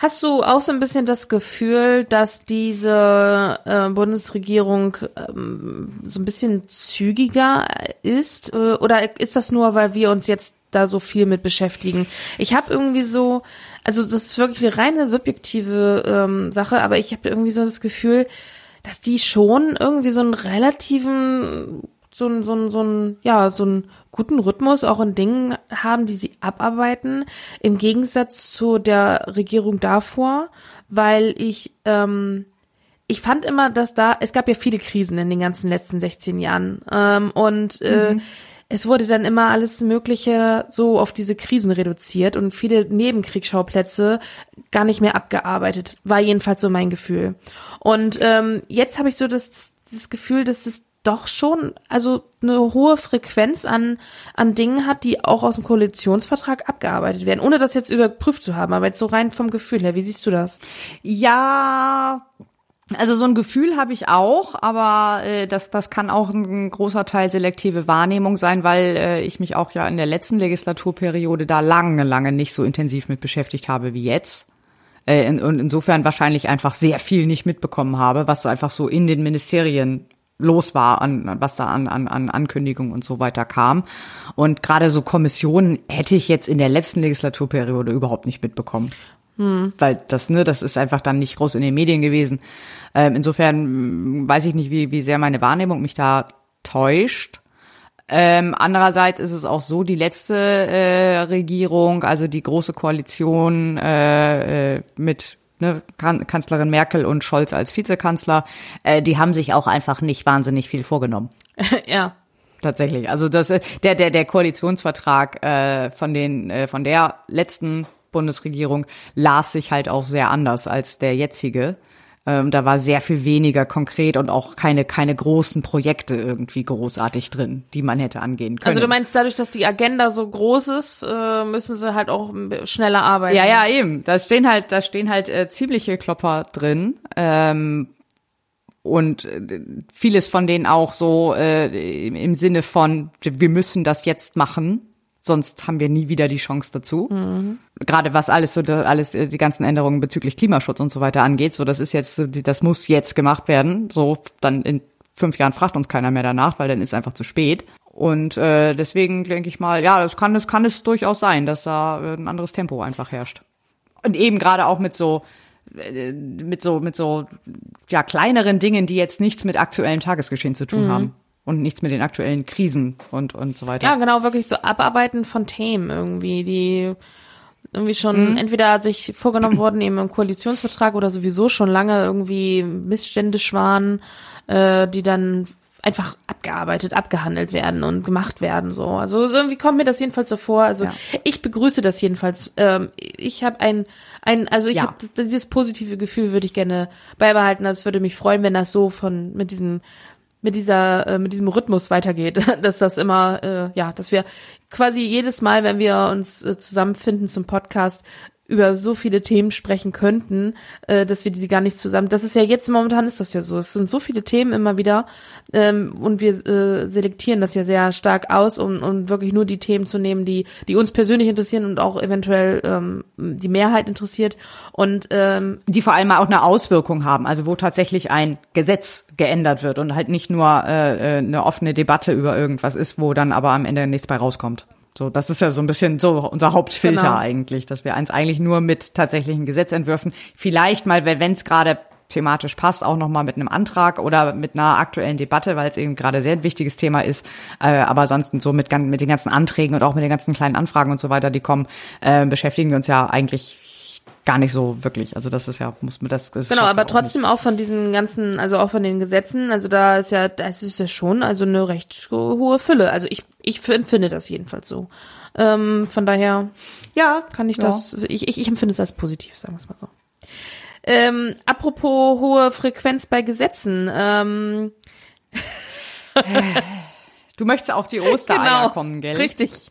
Hast du auch so ein bisschen das Gefühl, dass diese äh, Bundesregierung ähm, so ein bisschen zügiger ist? Äh, oder ist das nur, weil wir uns jetzt da so viel mit beschäftigen? Ich habe irgendwie so, also das ist wirklich eine reine subjektive ähm, Sache, aber ich habe irgendwie so das Gefühl, dass die schon irgendwie so einen relativen, so ein, so so ja, so guten Rhythmus auch in Dingen haben, die sie abarbeiten, im Gegensatz zu der Regierung davor, weil ich, ähm, ich fand immer, dass da, es gab ja viele Krisen in den ganzen letzten 16 Jahren ähm, und äh, mhm. es wurde dann immer alles Mögliche so auf diese Krisen reduziert und viele Nebenkriegsschauplätze gar nicht mehr abgearbeitet, war jedenfalls so mein Gefühl. Und ähm, jetzt habe ich so das, das Gefühl, dass es doch schon also eine hohe Frequenz an an Dingen hat, die auch aus dem Koalitionsvertrag abgearbeitet werden, ohne das jetzt überprüft zu haben, aber jetzt so rein vom Gefühl her, wie siehst du das? Ja, also so ein Gefühl habe ich auch, aber äh, das, das kann auch ein großer Teil selektive Wahrnehmung sein, weil äh, ich mich auch ja in der letzten Legislaturperiode da lange, lange nicht so intensiv mit beschäftigt habe wie jetzt. Äh, und insofern wahrscheinlich einfach sehr viel nicht mitbekommen habe, was so einfach so in den Ministerien los war, an, was da an, an, an Ankündigungen und so weiter kam. Und gerade so Kommissionen hätte ich jetzt in der letzten Legislaturperiode überhaupt nicht mitbekommen. Hm. Weil das, ne, das ist einfach dann nicht groß in den Medien gewesen. Ähm, insofern hm, weiß ich nicht, wie, wie sehr meine Wahrnehmung mich da täuscht. Ähm, andererseits ist es auch so, die letzte äh, Regierung, also die große Koalition äh, äh, mit ne, kan Kanzlerin Merkel und Scholz als Vizekanzler, äh, die haben sich auch einfach nicht wahnsinnig viel vorgenommen. ja. Tatsächlich. Also das äh, der der der Koalitionsvertrag äh, von den äh, von der letzten Bundesregierung las sich halt auch sehr anders als der jetzige. Ähm, da war sehr viel weniger konkret und auch keine, keine großen Projekte irgendwie großartig drin, die man hätte angehen können. Also du meinst, dadurch, dass die Agenda so groß ist, äh, müssen sie halt auch schneller arbeiten. Ja, ja, eben. Da stehen halt, da stehen halt äh, ziemliche Klopper drin. Ähm, und äh, vieles von denen auch so äh, im Sinne von, wir müssen das jetzt machen sonst haben wir nie wieder die Chance dazu. Mhm. Gerade was alles so alles äh, die ganzen Änderungen bezüglich Klimaschutz und so weiter angeht, so das ist jetzt das muss jetzt gemacht werden. So dann in fünf Jahren fragt uns keiner mehr danach, weil dann ist einfach zu spät. Und äh, deswegen denke ich mal, ja, das kann das kann es durchaus sein, dass da äh, ein anderes Tempo einfach herrscht. Und eben gerade auch mit so äh, mit so mit so ja kleineren Dingen, die jetzt nichts mit aktuellem Tagesgeschehen zu tun mhm. haben und nichts mit den aktuellen Krisen und, und so weiter. Ja, genau, wirklich so Abarbeiten von Themen irgendwie, die irgendwie schon mhm. entweder sich vorgenommen wurden eben im Koalitionsvertrag oder sowieso schon lange irgendwie missständisch waren, äh, die dann einfach abgearbeitet, abgehandelt werden und gemacht werden so. Also so irgendwie kommt mir das jedenfalls so vor. Also ja. ich begrüße das jedenfalls. Ähm, ich habe ein ein also ich ja. habe dieses positive Gefühl würde ich gerne beibehalten. Das würde mich freuen, wenn das so von mit diesem mit dieser äh, mit diesem Rhythmus weitergeht, dass das immer äh, ja, dass wir quasi jedes Mal, wenn wir uns äh, zusammenfinden zum Podcast, über so viele Themen sprechen könnten, äh, dass wir die gar nicht zusammen. Das ist ja jetzt momentan ist das ja so. Es sind so viele Themen immer wieder ähm, und wir äh, selektieren das ja sehr stark aus, um, um wirklich nur die Themen zu nehmen, die die uns persönlich interessieren und auch eventuell ähm, die Mehrheit interessiert und ähm, die vor allem auch eine Auswirkung haben. Also wo tatsächlich ein Gesetz geändert wird und halt nicht nur äh, äh eine offene Debatte über irgendwas ist, wo dann aber am Ende nichts bei rauskommt. So, das ist ja so ein bisschen so unser Hauptfilter genau. eigentlich, dass wir eins eigentlich nur mit tatsächlichen Gesetzentwürfen, vielleicht mal, wenn es gerade thematisch passt, auch nochmal mit einem Antrag oder mit einer aktuellen Debatte, weil es eben gerade sehr ein wichtiges Thema ist. Äh, aber ansonsten so mit, mit den ganzen Anträgen und auch mit den ganzen kleinen Anfragen und so weiter, die kommen, äh, beschäftigen wir uns ja eigentlich gar nicht so wirklich. Also das ist ja, muss man das. das genau, aber auch trotzdem nicht. auch von diesen ganzen, also auch von den Gesetzen, also da ist ja, das ist ja schon also eine recht hohe Fülle. Also ich, ich empfinde das jedenfalls so. Ähm, von daher, ja, kann ich ja. das, ich, ich, ich empfinde es als positiv, sagen wir es mal so. Ähm, apropos hohe Frequenz bei Gesetzen. Ähm, du möchtest auf die Ostereier genau, kommen, gell? Richtig.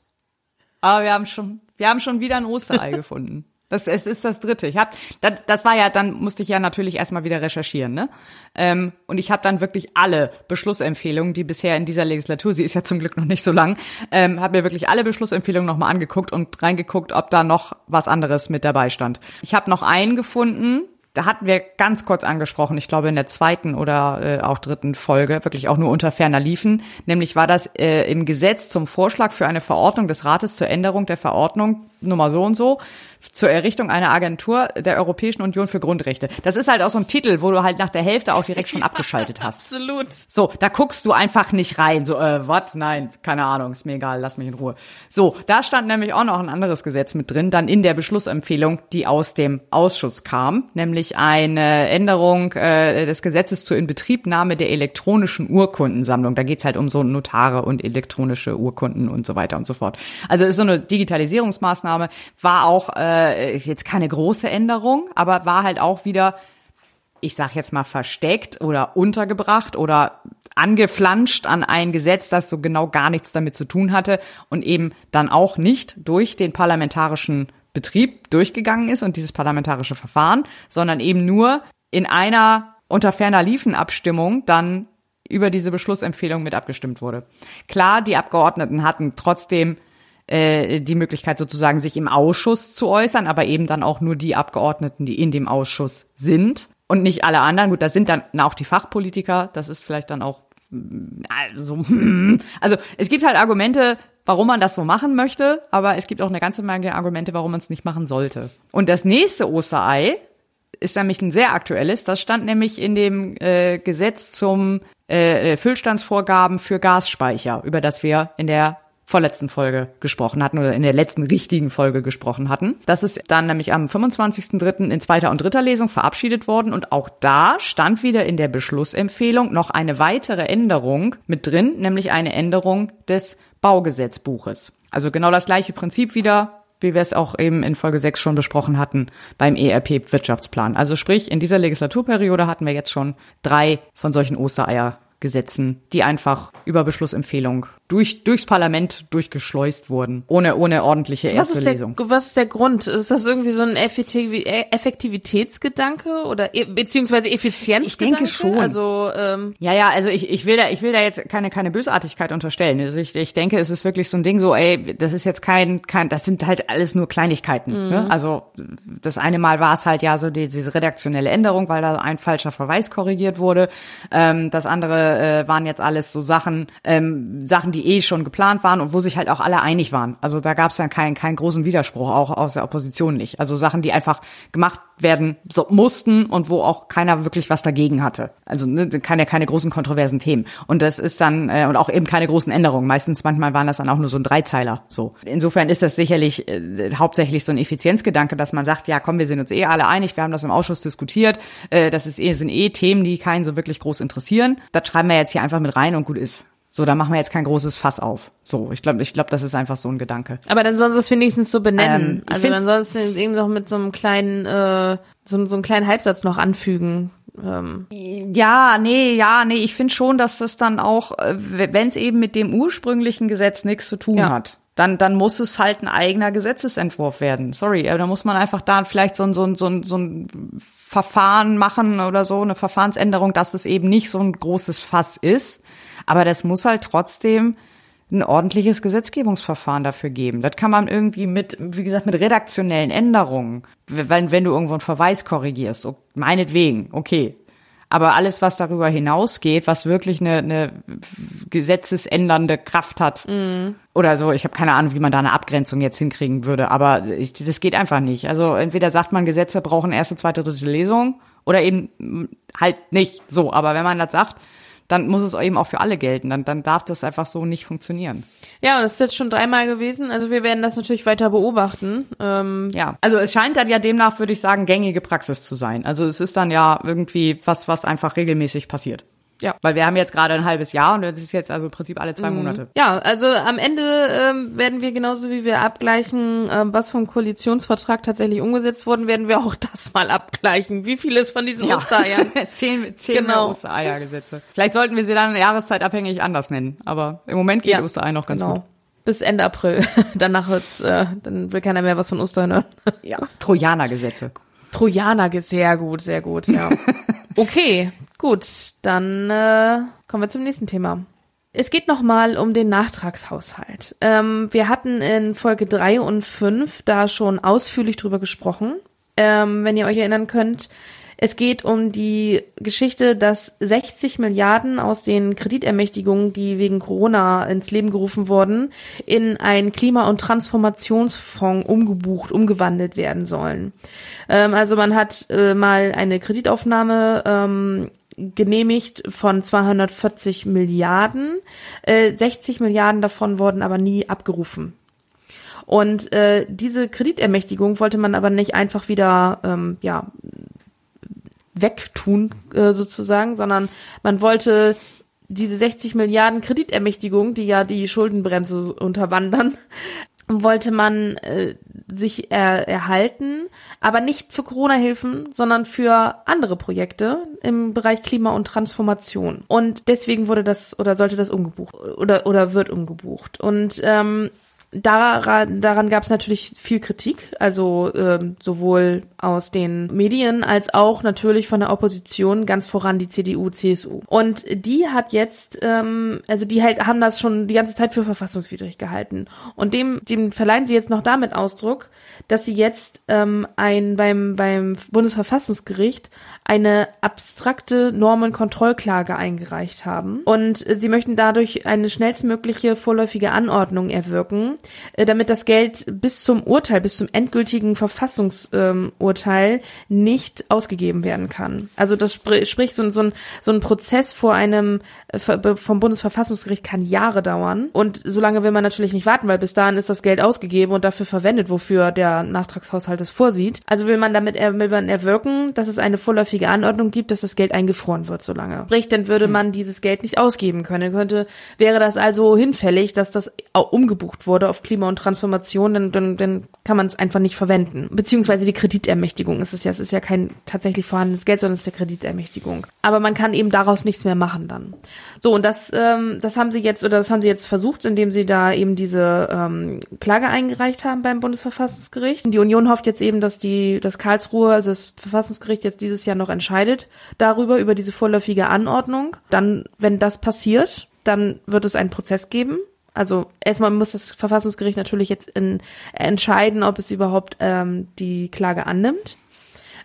Aber wir haben schon, wir haben schon wieder ein Osterei gefunden. Das es ist das dritte. Ich hab, das, das war ja, dann musste ich ja natürlich erstmal wieder recherchieren, ne? Ähm, und ich habe dann wirklich alle Beschlussempfehlungen, die bisher in dieser Legislatur, sie ist ja zum Glück noch nicht so lang, ähm, habe mir wirklich alle Beschlussempfehlungen nochmal angeguckt und reingeguckt, ob da noch was anderes mit dabei stand. Ich habe noch einen gefunden, da hatten wir ganz kurz angesprochen, ich glaube in der zweiten oder äh, auch dritten Folge, wirklich auch nur unter ferner liefen. Nämlich war das äh, im Gesetz zum Vorschlag für eine Verordnung des Rates zur Änderung der Verordnung Nummer so und so zur Errichtung einer Agentur der Europäischen Union für Grundrechte. Das ist halt auch so ein Titel, wo du halt nach der Hälfte auch direkt schon abgeschaltet hast. Absolut. So, da guckst du einfach nicht rein. So, äh, was? Nein, keine Ahnung, ist mir egal, lass mich in Ruhe. So, da stand nämlich auch noch ein anderes Gesetz mit drin, dann in der Beschlussempfehlung, die aus dem Ausschuss kam, nämlich eine Änderung äh, des Gesetzes zur Inbetriebnahme der elektronischen Urkundensammlung. Da geht's halt um so Notare und elektronische Urkunden und so weiter und so fort. Also ist so eine Digitalisierungsmaßnahme, war auch äh, jetzt keine große Änderung, aber war halt auch wieder ich sag jetzt mal versteckt oder untergebracht oder angeflanscht an ein Gesetz, das so genau gar nichts damit zu tun hatte und eben dann auch nicht durch den parlamentarischen Betrieb durchgegangen ist und dieses parlamentarische Verfahren, sondern eben nur in einer unter ferner Liefenabstimmung dann über diese Beschlussempfehlung mit abgestimmt wurde. Klar, die Abgeordneten hatten trotzdem äh, die Möglichkeit sozusagen, sich im Ausschuss zu äußern, aber eben dann auch nur die Abgeordneten, die in dem Ausschuss sind und nicht alle anderen. Gut, das sind dann auch die Fachpolitiker. Das ist vielleicht dann auch also, also es gibt halt Argumente, warum man das so machen möchte, aber es gibt auch eine ganze Menge Argumente, warum man es nicht machen sollte. Und das nächste Osterei ist nämlich ein sehr aktuelles. Das stand nämlich in dem äh, Gesetz zum äh, Füllstandsvorgaben für Gasspeicher, über das wir in der vorletzten Folge gesprochen hatten oder in der letzten richtigen Folge gesprochen hatten. Das ist dann nämlich am 25.03. in zweiter und dritter Lesung verabschiedet worden und auch da stand wieder in der Beschlussempfehlung noch eine weitere Änderung mit drin, nämlich eine Änderung des Baugesetzbuches. Also genau das gleiche Prinzip wieder, wie wir es auch eben in Folge 6 schon besprochen hatten beim ERP-Wirtschaftsplan. Also sprich, in dieser Legislaturperiode hatten wir jetzt schon drei von solchen Ostereiergesetzen, die einfach über Beschlussempfehlung durch, durchs Parlament durchgeschleust wurden, ohne, ohne ordentliche erste was ist der, Lesung. Was ist der Grund? Ist das irgendwie so ein Effektiv Effektivitätsgedanke oder e beziehungsweise Effizienz? Ich denke schon. Also ähm, Ja, ja, also ich, ich will da, ich will da jetzt keine, keine Bösartigkeit unterstellen. Also ich, ich denke, es ist wirklich so ein Ding so, ey, das ist jetzt kein, kein, das sind halt alles nur Kleinigkeiten. Ne? Also das eine Mal war es halt ja so die, diese redaktionelle Änderung, weil da ein falscher Verweis korrigiert wurde. Ähm, das andere äh, waren jetzt alles so Sachen, ähm, Sachen, die eh schon geplant waren und wo sich halt auch alle einig waren. Also da gab es dann keinen, keinen großen Widerspruch, auch aus der Opposition nicht. Also Sachen, die einfach gemacht werden so, mussten und wo auch keiner wirklich was dagegen hatte. Also ne, keine, keine großen kontroversen Themen. Und das ist dann, äh, und auch eben keine großen Änderungen. Meistens, manchmal waren das dann auch nur so ein Dreizeiler. So. Insofern ist das sicherlich äh, hauptsächlich so ein Effizienzgedanke, dass man sagt, ja komm, wir sind uns eh alle einig, wir haben das im Ausschuss diskutiert, äh, das ist eh, sind eh Themen, die keinen so wirklich groß interessieren. Das schreiben wir jetzt hier einfach mit rein und gut ist. So, da machen wir jetzt kein großes Fass auf. So, ich glaube, ich glaube, das ist einfach so ein Gedanke. aber dann sollen sie es wenigstens so benennen. Ähm, ich also dann soll es eben noch mit so einem kleinen, äh, so, so einen kleinen Halbsatz noch anfügen. Ähm, Ja, nee, ja, nee, ich finde schon, dass das dann auch, wenn es eben mit dem ursprünglichen Gesetz nichts zu tun Ja. hat, dann, dann muss es halt ein eigener Gesetzesentwurf werden. Sorry, aber da muss man einfach da vielleicht so ein, so ein, so ein, so ein Verfahren machen oder so, eine Verfahrensänderung, dass es eben nicht so ein großes Fass ist. Aber das muss halt trotzdem ein ordentliches Gesetzgebungsverfahren dafür geben. Das kann man irgendwie mit, wie gesagt, mit redaktionellen Änderungen, wenn, wenn du irgendwo einen Verweis korrigierst, meinetwegen, okay. Aber alles, was darüber hinausgeht, was wirklich eine, eine gesetzesändernde Kraft hat oder so, ich habe keine Ahnung, wie man da eine Abgrenzung jetzt hinkriegen würde, aber ich, das geht einfach nicht. Also entweder sagt man, Gesetze brauchen erste, zweite, dritte Lesung oder eben mm, halt nicht so. Aber wenn man das sagt, dann muss es eben auch für alle gelten. Dann, dann darf das einfach so nicht funktionieren. ja, und das ist jetzt schon dreimal gewesen. Also wir werden das natürlich weiter beobachten. Ähm, Ja, also es scheint dann ja demnach, würde ich sagen, gängige Praxis zu sein. Also es ist dann ja irgendwie was, was einfach regelmäßig passiert. Ja. Weil wir haben jetzt gerade ein halbes Jahr und das ist jetzt also im Prinzip alle zwei Monate. Ja, also am Ende ähm, werden wir genauso wie wir abgleichen, ähm, was vom Koalitionsvertrag tatsächlich umgesetzt worden, werden wir auch das mal abgleichen. Wie vieles von diesen Ostereiern. zehn zehn Genau. Ostereiergesetze. Vielleicht sollten wir sie dann jahreszeitabhängig anders nennen. Aber im Moment geht Ja, Osterei noch ganz genau. gut. bis Ende April. Danach wird's, äh, dann will keiner mehr was von Ostern hören. Ja, Trojanergesetze. Trojaner, sehr gut, sehr gut, ja. Okay, gut, dann äh, kommen wir zum nächsten Thema. Es geht nochmal um den Nachtragshaushalt. Ähm, wir hatten in Folge drei und fünf da schon ausführlich drüber gesprochen. Ähm, wenn ihr euch erinnern könnt, es geht um die Geschichte, dass 60 Milliarden aus den Kreditermächtigungen, die wegen Corona ins Leben gerufen wurden, in einen Klima- und Transformationsfonds umgebucht, umgewandelt werden sollen. Ähm, also man hat äh, mal eine Kreditaufnahme ähm, genehmigt von 240 Milliarden. Äh, 60 Milliarden davon wurden aber nie abgerufen. Und äh, diese Kreditermächtigung wollte man aber nicht einfach wieder ähm, ja, wegtun, äh, sozusagen, sondern man wollte diese 60 Milliarden Kreditermächtigung, die ja die Schuldenbremse unterwandern, wollte man äh, sich er, erhalten, aber nicht für Corona-Hilfen, sondern für andere Projekte im Bereich Klima und Transformation. Und deswegen wurde das oder sollte das umgebucht oder oder wird umgebucht. Und ähm, Daran, daran gab es natürlich viel Kritik, also ähm, sowohl aus den Medien als auch natürlich von der Opposition, ganz voran die CDU, CSU. Und die hat jetzt, ähm, also die halt haben das schon die ganze Zeit für verfassungswidrig gehalten. Und dem, dem verleihen sie jetzt noch damit Ausdruck, dass sie jetzt ähm, ein beim beim Bundesverfassungsgericht eine abstrakte Normenkontrollklage eingereicht haben. Und äh, sie möchten dadurch eine schnellstmögliche vorläufige Anordnung erwirken, äh, damit das Geld bis zum Urteil, bis zum endgültigen Verfassungsurteil ähm, nicht ausgegeben werden kann. Also das sp sprich, so, so, ein, so ein Prozess vor einem äh, vom Bundesverfassungsgericht kann Jahre dauern. Und so will man natürlich nicht warten, weil bis dahin ist das Geld ausgegeben und dafür verwendet, wofür der Nachtragshaushalt es vorsieht. Also will man damit will man erwirken, dass es eine vorläufige vorläufige Anordnung gibt, dass das Geld eingefroren wird so lange. Sprich, dann würde hm. man dieses Geld nicht ausgeben können. Könnte, wäre das also hinfällig, dass das auch umgebucht wurde auf Klima und Transformation, dann, dann, dann kann man es einfach nicht verwenden. Beziehungsweise die Kreditermächtigung ist es ja, es ist ja kein tatsächlich vorhandenes Geld, sondern es ist der Kreditermächtigung. Aber man kann eben daraus nichts mehr machen dann. So, und das, ähm, das haben sie jetzt, oder das haben sie jetzt versucht, indem sie da eben diese ähm, Klage eingereicht haben beim Bundesverfassungsgericht. Und die Union hofft jetzt eben, dass die, dass Karlsruhe, also das Verfassungsgericht jetzt dieses Jahr noch entscheidet darüber, über diese vorläufige Anordnung. Dann, wenn das passiert, dann wird es einen Prozess geben. Also erstmal muss das Verfassungsgericht natürlich jetzt in, entscheiden, ob es überhaupt ähm, die Klage annimmt.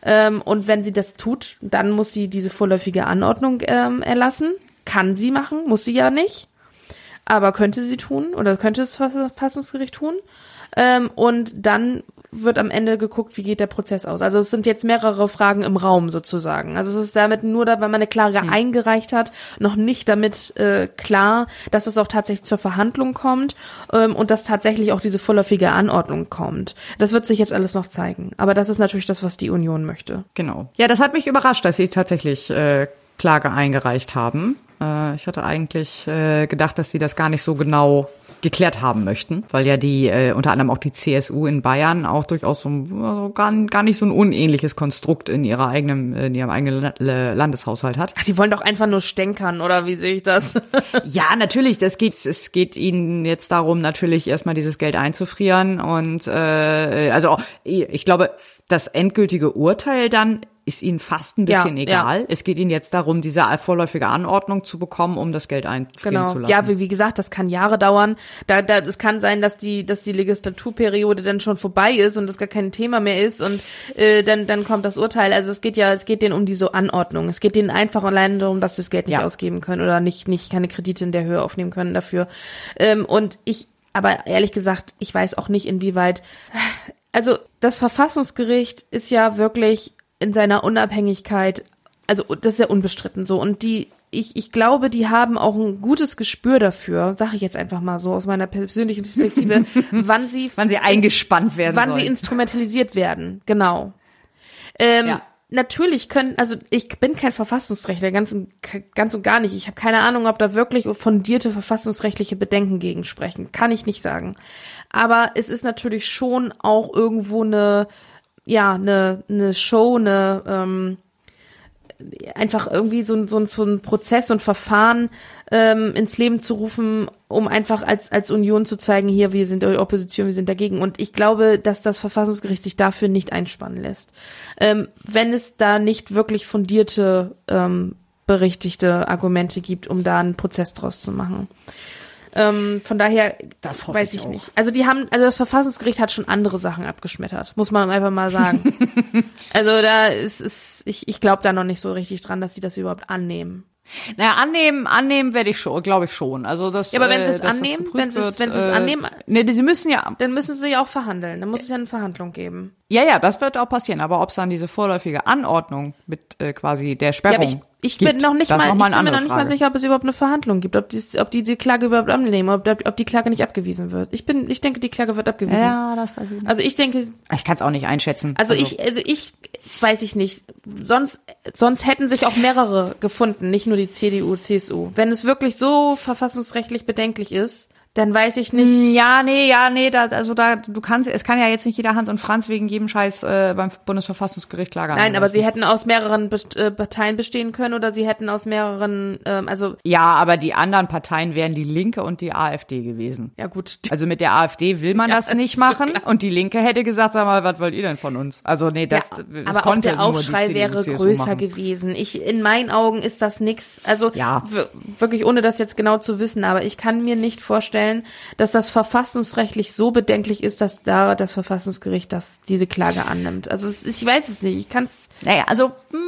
Ähm, und wenn sie das tut, dann muss sie diese vorläufige Anordnung ähm, erlassen. Kann sie machen, muss sie ja nicht. Aber könnte sie tun oder könnte das Verfassungsgericht tun. Ähm, und dann wird am Ende geguckt, wie geht der Prozess aus. Also es sind jetzt mehrere Fragen im Raum sozusagen. Also es ist damit nur, da, wenn man eine Klage hm. eingereicht hat, noch nicht damit äh, klar, dass es auch tatsächlich zur Verhandlung kommt ähm, und dass tatsächlich auch diese vorläufige Anordnung kommt. Das wird sich jetzt alles noch zeigen. Aber das ist natürlich das, was die Union möchte. Genau. Ja, das hat mich überrascht, dass sie tatsächlich äh, Klage eingereicht haben. Äh, ich hatte eigentlich äh, gedacht, dass sie das gar nicht so genau geklärt haben möchten, weil ja die äh, unter anderem auch die CSU in Bayern auch durchaus so, also gar, gar nicht so ein unähnliches Konstrukt in ihrer eigenen in ihrem eigenen Landeshaushalt hat. Ach, die wollen doch einfach nur stänkern oder wie sehe ich das? ja, natürlich, das geht es geht ihnen jetzt darum natürlich erstmal dieses Geld einzufrieren und äh, also ich glaube, das endgültige Urteil dann ist ihnen fast ein bisschen ja, egal. Ja. Es geht ihnen jetzt darum, diese vorläufige Anordnung zu bekommen, um das Geld einfrieren genau. zu lassen. Ja, wie, wie gesagt, das kann Jahre dauern. Da, da, es kann sein, dass die, dass die Legislaturperiode dann schon vorbei ist und das gar kein Thema mehr ist und äh, dann, dann kommt das Urteil. Also es geht ja, es geht denen um diese Anordnung. Es geht denen einfach allein darum, dass sie das Geld nicht ja. ausgeben können oder nicht, nicht keine Kredite in der Höhe aufnehmen können dafür. Ähm, und ich, aber ehrlich gesagt, ich weiß auch nicht, inwieweit. Also das Verfassungsgericht ist ja wirklich in seiner Unabhängigkeit, also das ist ja unbestritten so. Und die, ich, ich glaube, die haben auch ein gutes Gespür dafür, sage ich jetzt einfach mal so aus meiner persönlichen Perspektive, wann sie wann sie eingespannt werden, wann sollen. sie instrumentalisiert werden, genau. Ähm, ja. Natürlich können, also ich bin kein Verfassungsrechtler, ganz und, ganz und gar nicht. Ich habe keine Ahnung, ob da wirklich fundierte verfassungsrechtliche Bedenken gegen sprechen. Kann ich nicht sagen. Aber es ist natürlich schon auch irgendwo eine ja, eine, eine Show, eine, ähm, einfach irgendwie so, so, so ein Prozess und Verfahren ähm, ins Leben zu rufen, um einfach als, als Union zu zeigen, hier, wir sind Opposition, wir sind dagegen. Und ich glaube, dass das Verfassungsgericht sich dafür nicht einspannen lässt. Ähm, wenn es da nicht wirklich fundierte, ähm, berichtigte Argumente gibt, um da einen Prozess draus zu machen. Ähm, von daher Das weiß ich ich, nicht. Also die haben, also das Verfassungsgericht hat schon andere Sachen abgeschmettert, muss man einfach mal sagen. also da ist, ist ich, ich glaube da noch nicht so richtig dran, dass sie das überhaupt annehmen. Naja, annehmen, annehmen werde ich schon, glaube ich schon. Also das. Ja, aber wenn sie es äh, dass das annehmen, wenn sie es- wenn sie es äh, annehmen- Nee, sie müssen ja. Dann müssen sie ja auch verhandeln. Dann muss es ja eine Verhandlung geben. Ja, ja, das wird auch passieren. Aber ob es dann diese vorläufige Anordnung mit äh, quasi der Ja, Sperrung aber ich, ich gibt, bin noch nicht das mal, ich noch mal bin mir noch nicht mal Frage. sicher, ob es überhaupt eine Verhandlung gibt, ob die, ob die, die Klage überhaupt annehmen, ob, ob die Klage nicht abgewiesen wird. Ich bin, ich denke, die Klage wird abgewiesen. Ja, das weiß ich nicht. Also ich denke, Ich kann es auch nicht einschätzen. Also, ich, also ich weiß ich nicht. Sonst, sonst hätten sich auch mehrere gefunden, nicht nur die CDU, CSU. Wenn es wirklich so verfassungsrechtlich bedenklich ist, dann weiß ich nicht. Ja, nee, ja, nee, da, also da, du kannst, es kann ja jetzt nicht jeder Hans und Franz wegen jedem Scheiß äh, beim Bundesverfassungsgericht Klage Nein, aber sie hätten aus mehreren Best äh, Parteien bestehen können oder sie hätten aus mehreren, ähm, also Ja, aber die anderen Parteien wären die Linke und die AfD gewesen. ja gut. Also mit der AfD will man das nicht machen und die Linke hätte gesagt, sag mal, was wollt ihr denn von uns? Also nee, das, ja, das aber auch konnte der nur die Aufschrei wäre größer machen. gewesen. Ich, in meinen Augen ist das nix. Also Ja. wirklich ohne das jetzt genau zu wissen, aber ich kann mir nicht vorstellen, dass das verfassungsrechtlich so bedenklich ist, dass da das Verfassungsgericht das diese Klage annimmt. Also es, ich weiß es nicht. Ich kann es Naja, also mh,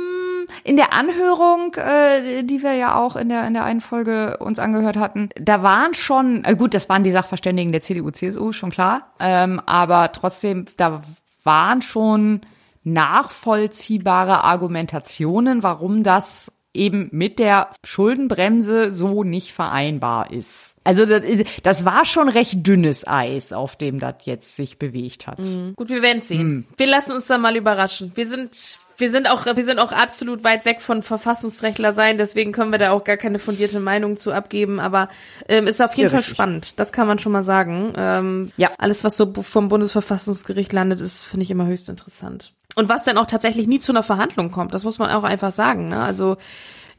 in der Anhörung, äh, die wir ja auch in der in der einen Folge uns angehört hatten, da waren schon, äh, gut, das waren die Sachverständigen der CDU, CSU, schon klar, ähm, aber trotzdem, da waren schon nachvollziehbare Argumentationen, warum das eben mit der Schuldenbremse so nicht vereinbar ist. Also das, das war schon recht dünnes Eis, auf dem das jetzt sich bewegt hat. Gut, wir werden sehen. Hm. Wir lassen uns da mal überraschen. Wir sind wir sind auch wir sind auch absolut weit weg von Verfassungsrechtler sein, deswegen können wir da auch gar keine fundierte Meinung zu abgeben, aber ähm, ist auf jeden Ja, Fall richtig. spannend. Das kann man schon mal sagen. Ähm, Ja. alles was so vom Bundesverfassungsgericht landet, ist finde ich immer höchst interessant. Und was dann auch tatsächlich nie zu einer Verhandlung kommt, das muss man auch einfach sagen, ne? Also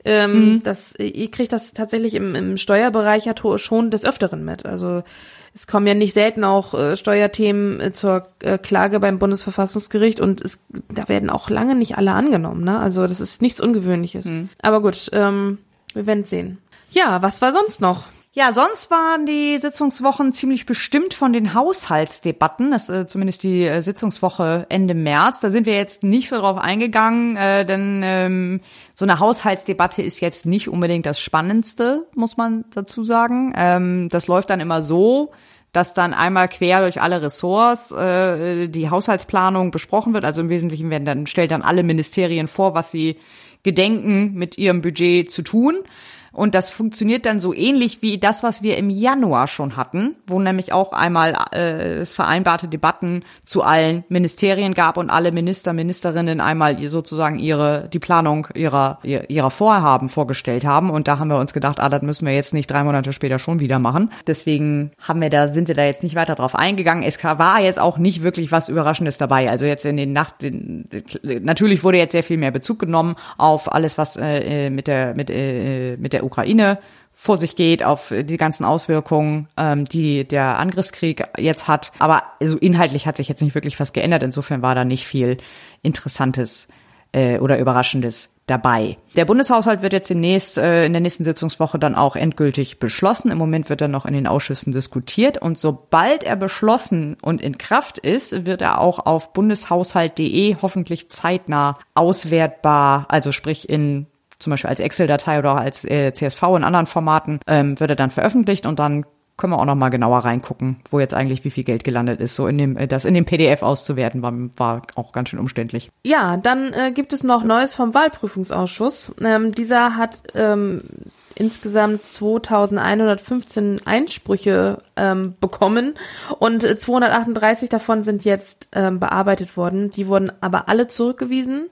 ähm, das, ihr kriegt das tatsächlich im, im Steuerbereich ja schon des Öfteren mit. Also es kommen ja nicht selten auch äh, Steuerthemen äh, zur äh, Klage beim Bundesverfassungsgericht und es, da werden auch lange nicht alle angenommen. Ne? Also das ist nichts Ungewöhnliches. Aber gut, ähm, wir werden sehen. Ja, was war sonst noch? Ja, sonst waren die Sitzungswochen ziemlich bestimmt von den Haushaltsdebatten. Das ist äh, zumindest die äh, Sitzungswoche Ende März. Da sind wir jetzt nicht so drauf eingegangen, äh, denn ähm, so eine Haushaltsdebatte ist jetzt nicht unbedingt das Spannendste, muss man dazu sagen. Ähm, das läuft dann immer so, dass dann einmal quer durch alle Ressorts äh, die Haushaltsplanung besprochen wird. Also im Wesentlichen werden dann stellt dann alle Ministerien vor, was sie gedenken mit ihrem Budget zu tun. Und das funktioniert dann so ähnlich wie das, was wir im Januar schon hatten, wo nämlich auch einmal äh, es vereinbarte Debatten zu allen Ministerien gab und alle Minister, Ministerinnen einmal sozusagen ihre die Planung ihrer ihr- ihrer Vorhaben vorgestellt haben. Und da haben wir uns gedacht, ah, das müssen wir jetzt nicht drei Monate später schon wieder machen. Deswegen haben wir da sind wir da jetzt nicht weiter drauf eingegangen. Es war jetzt auch nicht wirklich was Überraschendes dabei. Also jetzt in den Nacht den, natürlich wurde jetzt sehr viel mehr Bezug genommen auf alles, was äh, mit der mit äh, mit der Ukraine vor sich geht, auf die ganzen Auswirkungen, ähm, die der Angriffskrieg jetzt hat. Aber also inhaltlich hat sich jetzt nicht wirklich was geändert. Insofern war da nicht viel Interessantes äh, oder Überraschendes dabei. Der Bundeshaushalt wird jetzt demnächst äh, in der nächsten Sitzungswoche dann auch endgültig beschlossen. Im Moment wird er noch in den Ausschüssen diskutiert und sobald er beschlossen und in Kraft ist, wird er auch auf bundeshaushalt.de hoffentlich zeitnah auswertbar, also sprich in zum Beispiel als Excel-Datei oder als äh, CSV in anderen Formaten, ähm, wird er dann veröffentlicht und dann können wir auch noch mal genauer reingucken, wo jetzt eigentlich wie viel Geld gelandet ist. So in dem, äh, das in dem PDF auszuwerten war, war auch ganz schön umständlich. Ja, dann äh, gibt es noch Neues vom Wahlprüfungsausschuss. Ähm, dieser hat ähm, insgesamt 2115 Einsprüche ähm, bekommen und äh, 238 davon sind jetzt ähm, bearbeitet worden. Die wurden aber alle zurückgewiesen.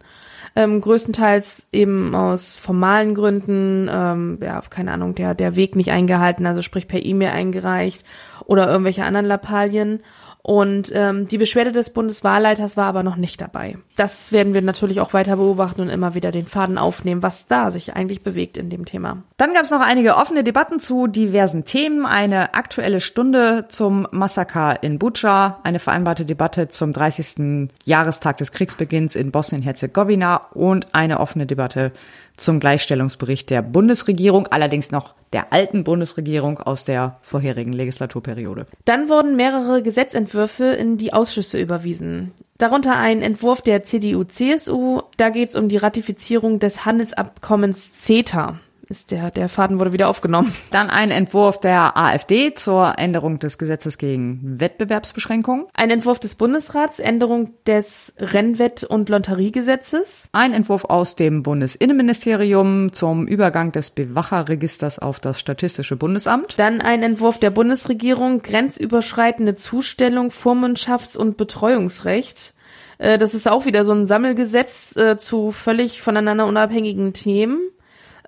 Ähm, größtenteils eben aus formalen Gründen, ähm, ja, keine Ahnung, der, der Weg nicht eingehalten, also sprich per E-Mail eingereicht oder irgendwelche anderen Lappalien. Und ähm, die Beschwerde des Bundeswahlleiters war aber noch nicht dabei. Das werden wir natürlich auch weiter beobachten und immer wieder den Faden aufnehmen, was da sich eigentlich bewegt in dem Thema. Dann gab es noch einige offene Debatten zu diversen Themen. Eine aktuelle Stunde zum Massaker in Butscha, eine vereinbarte Debatte zum 30. Jahrestag des Kriegsbeginns in Bosnien-Herzegowina und eine offene Debatte zum Gleichstellungsbericht der Bundesregierung, allerdings noch der alten Bundesregierung aus der vorherigen Legislaturperiode. Dann wurden mehrere Gesetzentwürfe in die Ausschüsse überwiesen. Darunter ein Entwurf der CDU-CSU. Da geht es um die Ratifizierung des Handelsabkommens CETA ist der, der Faden wurde wieder aufgenommen. Dann ein Entwurf der AfD zur Änderung des Gesetzes gegen Wettbewerbsbeschränkungen. Ein Entwurf des Bundesrats, Änderung des Rennwett- und Lotteriegesetzes. Ein Entwurf aus dem Bundesinnenministerium zum Übergang des Bewacherregisters auf das Statistische Bundesamt. Dann ein Entwurf der Bundesregierung, grenzüberschreitende Zustellung, Vormundschafts- und Betreuungsrecht. Äh, das ist auch wieder so ein Sammelgesetz äh, zu völlig voneinander unabhängigen Themen.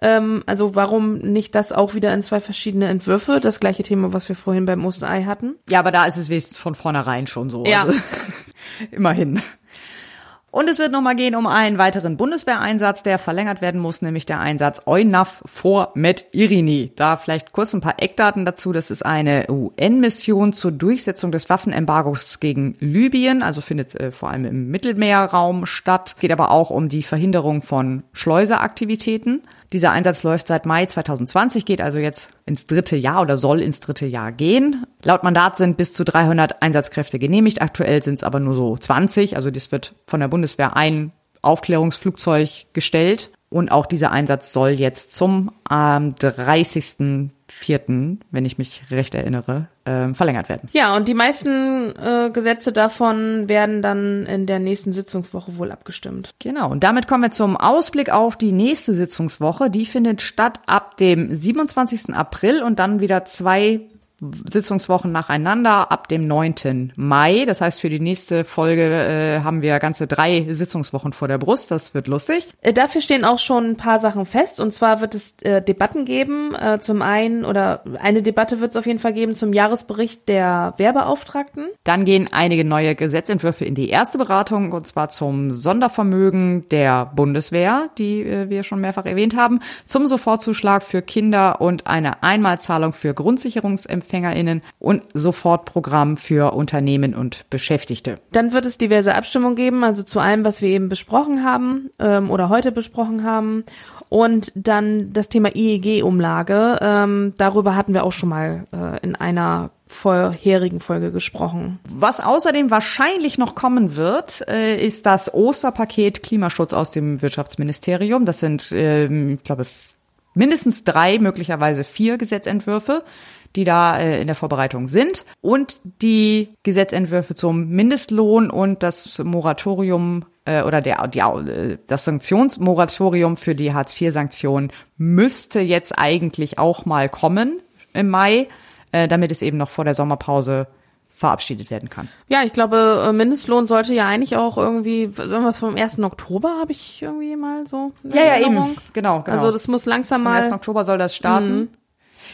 Ähm, also warum nicht das auch wieder in zwei verschiedene Entwürfe? Das gleiche Thema, was wir vorhin beim Osterei hatten. Ja, aber da ist es wenigstens von vornherein schon so. Ja. Also, immerhin. Und es wird nochmal gehen um einen weiteren Bundeswehreinsatz, der verlängert werden muss, nämlich der Einsatz EUNAV vor Med Irini. Da vielleicht kurz ein paar Eckdaten dazu. Das ist eine UN-Mission zur Durchsetzung des Waffenembargos gegen Libyen, also findet äh, vor allem im Mittelmeerraum statt. Geht aber auch um die Verhinderung von Schleuseraktivitäten. Dieser Einsatz läuft seit Mai 2020, geht also jetzt ins dritte Jahr oder soll ins dritte Jahr gehen. Laut Mandat sind bis zu 300 Einsatzkräfte genehmigt. Aktuell sind es aber nur so 20. Also das wird von der Bundeswehr ein Aufklärungsflugzeug gestellt. Und auch dieser Einsatz soll jetzt zum ähm, 30.04., wenn ich mich recht erinnere, äh, verlängert werden. Ja, und die meisten äh, Gesetze davon werden dann in der nächsten Sitzungswoche wohl abgestimmt. Genau, und damit kommen wir zum Ausblick auf die nächste Sitzungswoche. Die findet statt ab dem 27. April und dann wieder zwei Sitzungswochen nacheinander ab dem 9. Mai. Das heißt, für die nächste Folge äh, haben wir ganze drei Sitzungswochen vor der Brust. Das wird lustig. Äh, dafür stehen auch schon ein paar Sachen fest. Und zwar wird es äh, Debatten geben. Äh, zum einen, oder eine Debatte wird es auf jeden Fall geben zum Jahresbericht der Wehrbeauftragten. Dann gehen einige neue Gesetzentwürfe in die erste Beratung, und zwar zum Sondervermögen der Bundeswehr, die äh, wir schon mehrfach erwähnt haben, zum Sofortzuschlag für Kinder und eine Einmalzahlung für Grundsicherungsempfänger EmpfängerInnen und Sofortprogramm für Unternehmen und Beschäftigte. Dann wird es diverse Abstimmungen geben, also zu allem, was wir eben besprochen haben ähm, oder heute besprochen haben. Und dann das Thema IEG-Umlage. Ähm, darüber hatten wir auch schon mal äh, in einer vorherigen Folge gesprochen. Was außerdem wahrscheinlich noch kommen wird, äh, ist das Osterpaket Klimaschutz aus dem Wirtschaftsministerium. Das sind, ähm, ich glaube, mindestens drei, möglicherweise vier Gesetzentwürfe die da äh, in der Vorbereitung sind und die Gesetzentwürfe zum Mindestlohn und das Moratorium äh, oder der, die, äh, das Sanktionsmoratorium für die Hartz-IV-Sanktionen müsste jetzt eigentlich auch mal kommen im Mai, damit es eben noch vor der Sommerpause verabschiedet werden kann. Ja, ich glaube, Mindestlohn sollte ja eigentlich auch irgendwie, irgendwas vom 1. Oktober habe ich irgendwie mal so. Ja, ja, eben. Genau, genau. Also das muss langsam Zum mal. Zum 1. Oktober soll das starten.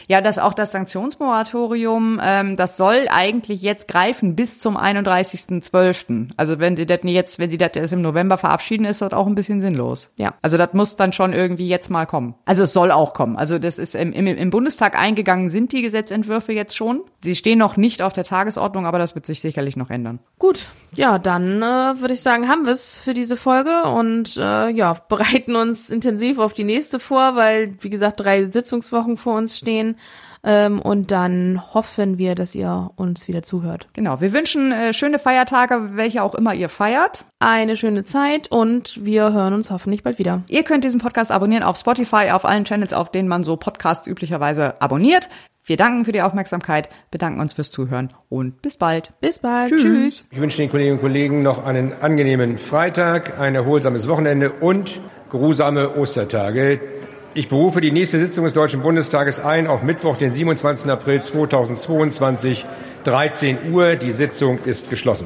Ja, dass auch das Sanktionsmoratorium, ähm, das soll eigentlich jetzt greifen bis zum 31.12. Also wenn sie das jetzt, wenn sie das erst im November verabschieden, ist das auch ein bisschen sinnlos. Ja. Also das muss dann schon irgendwie jetzt mal kommen. Also es soll auch kommen. Also das ist im, im, im Bundestag eingegangen sind die Gesetzentwürfe jetzt schon. Sie stehen noch nicht auf der Tagesordnung, aber das wird sich sicherlich noch ändern. Gut, ja, dann äh, würde ich sagen, haben wir es für diese Folge und äh, ja, bereiten uns intensiv auf die nächste vor, weil, wie gesagt, drei Sitzungswochen vor uns stehen. Ähm, und dann hoffen wir, dass ihr uns wieder zuhört. Genau, wir wünschen äh, schöne Feiertage, welche auch immer ihr feiert. Eine schöne Zeit und wir hören uns hoffentlich bald wieder. Ihr könnt diesen Podcast abonnieren auf Spotify, auf allen Channels, auf denen man so Podcasts üblicherweise abonniert. Wir danken für die Aufmerksamkeit, bedanken uns fürs Zuhören und bis bald. Bis bald. Tschüss. Tschüss. Ich wünsche den Kolleginnen und Kollegen noch einen angenehmen Freitag, ein erholsames Wochenende und geruhsame Ostertage. Ich berufe die nächste Sitzung des Deutschen Bundestages ein auf Mittwoch, den 27. April 2022, 13 Uhr. Die Sitzung ist geschlossen.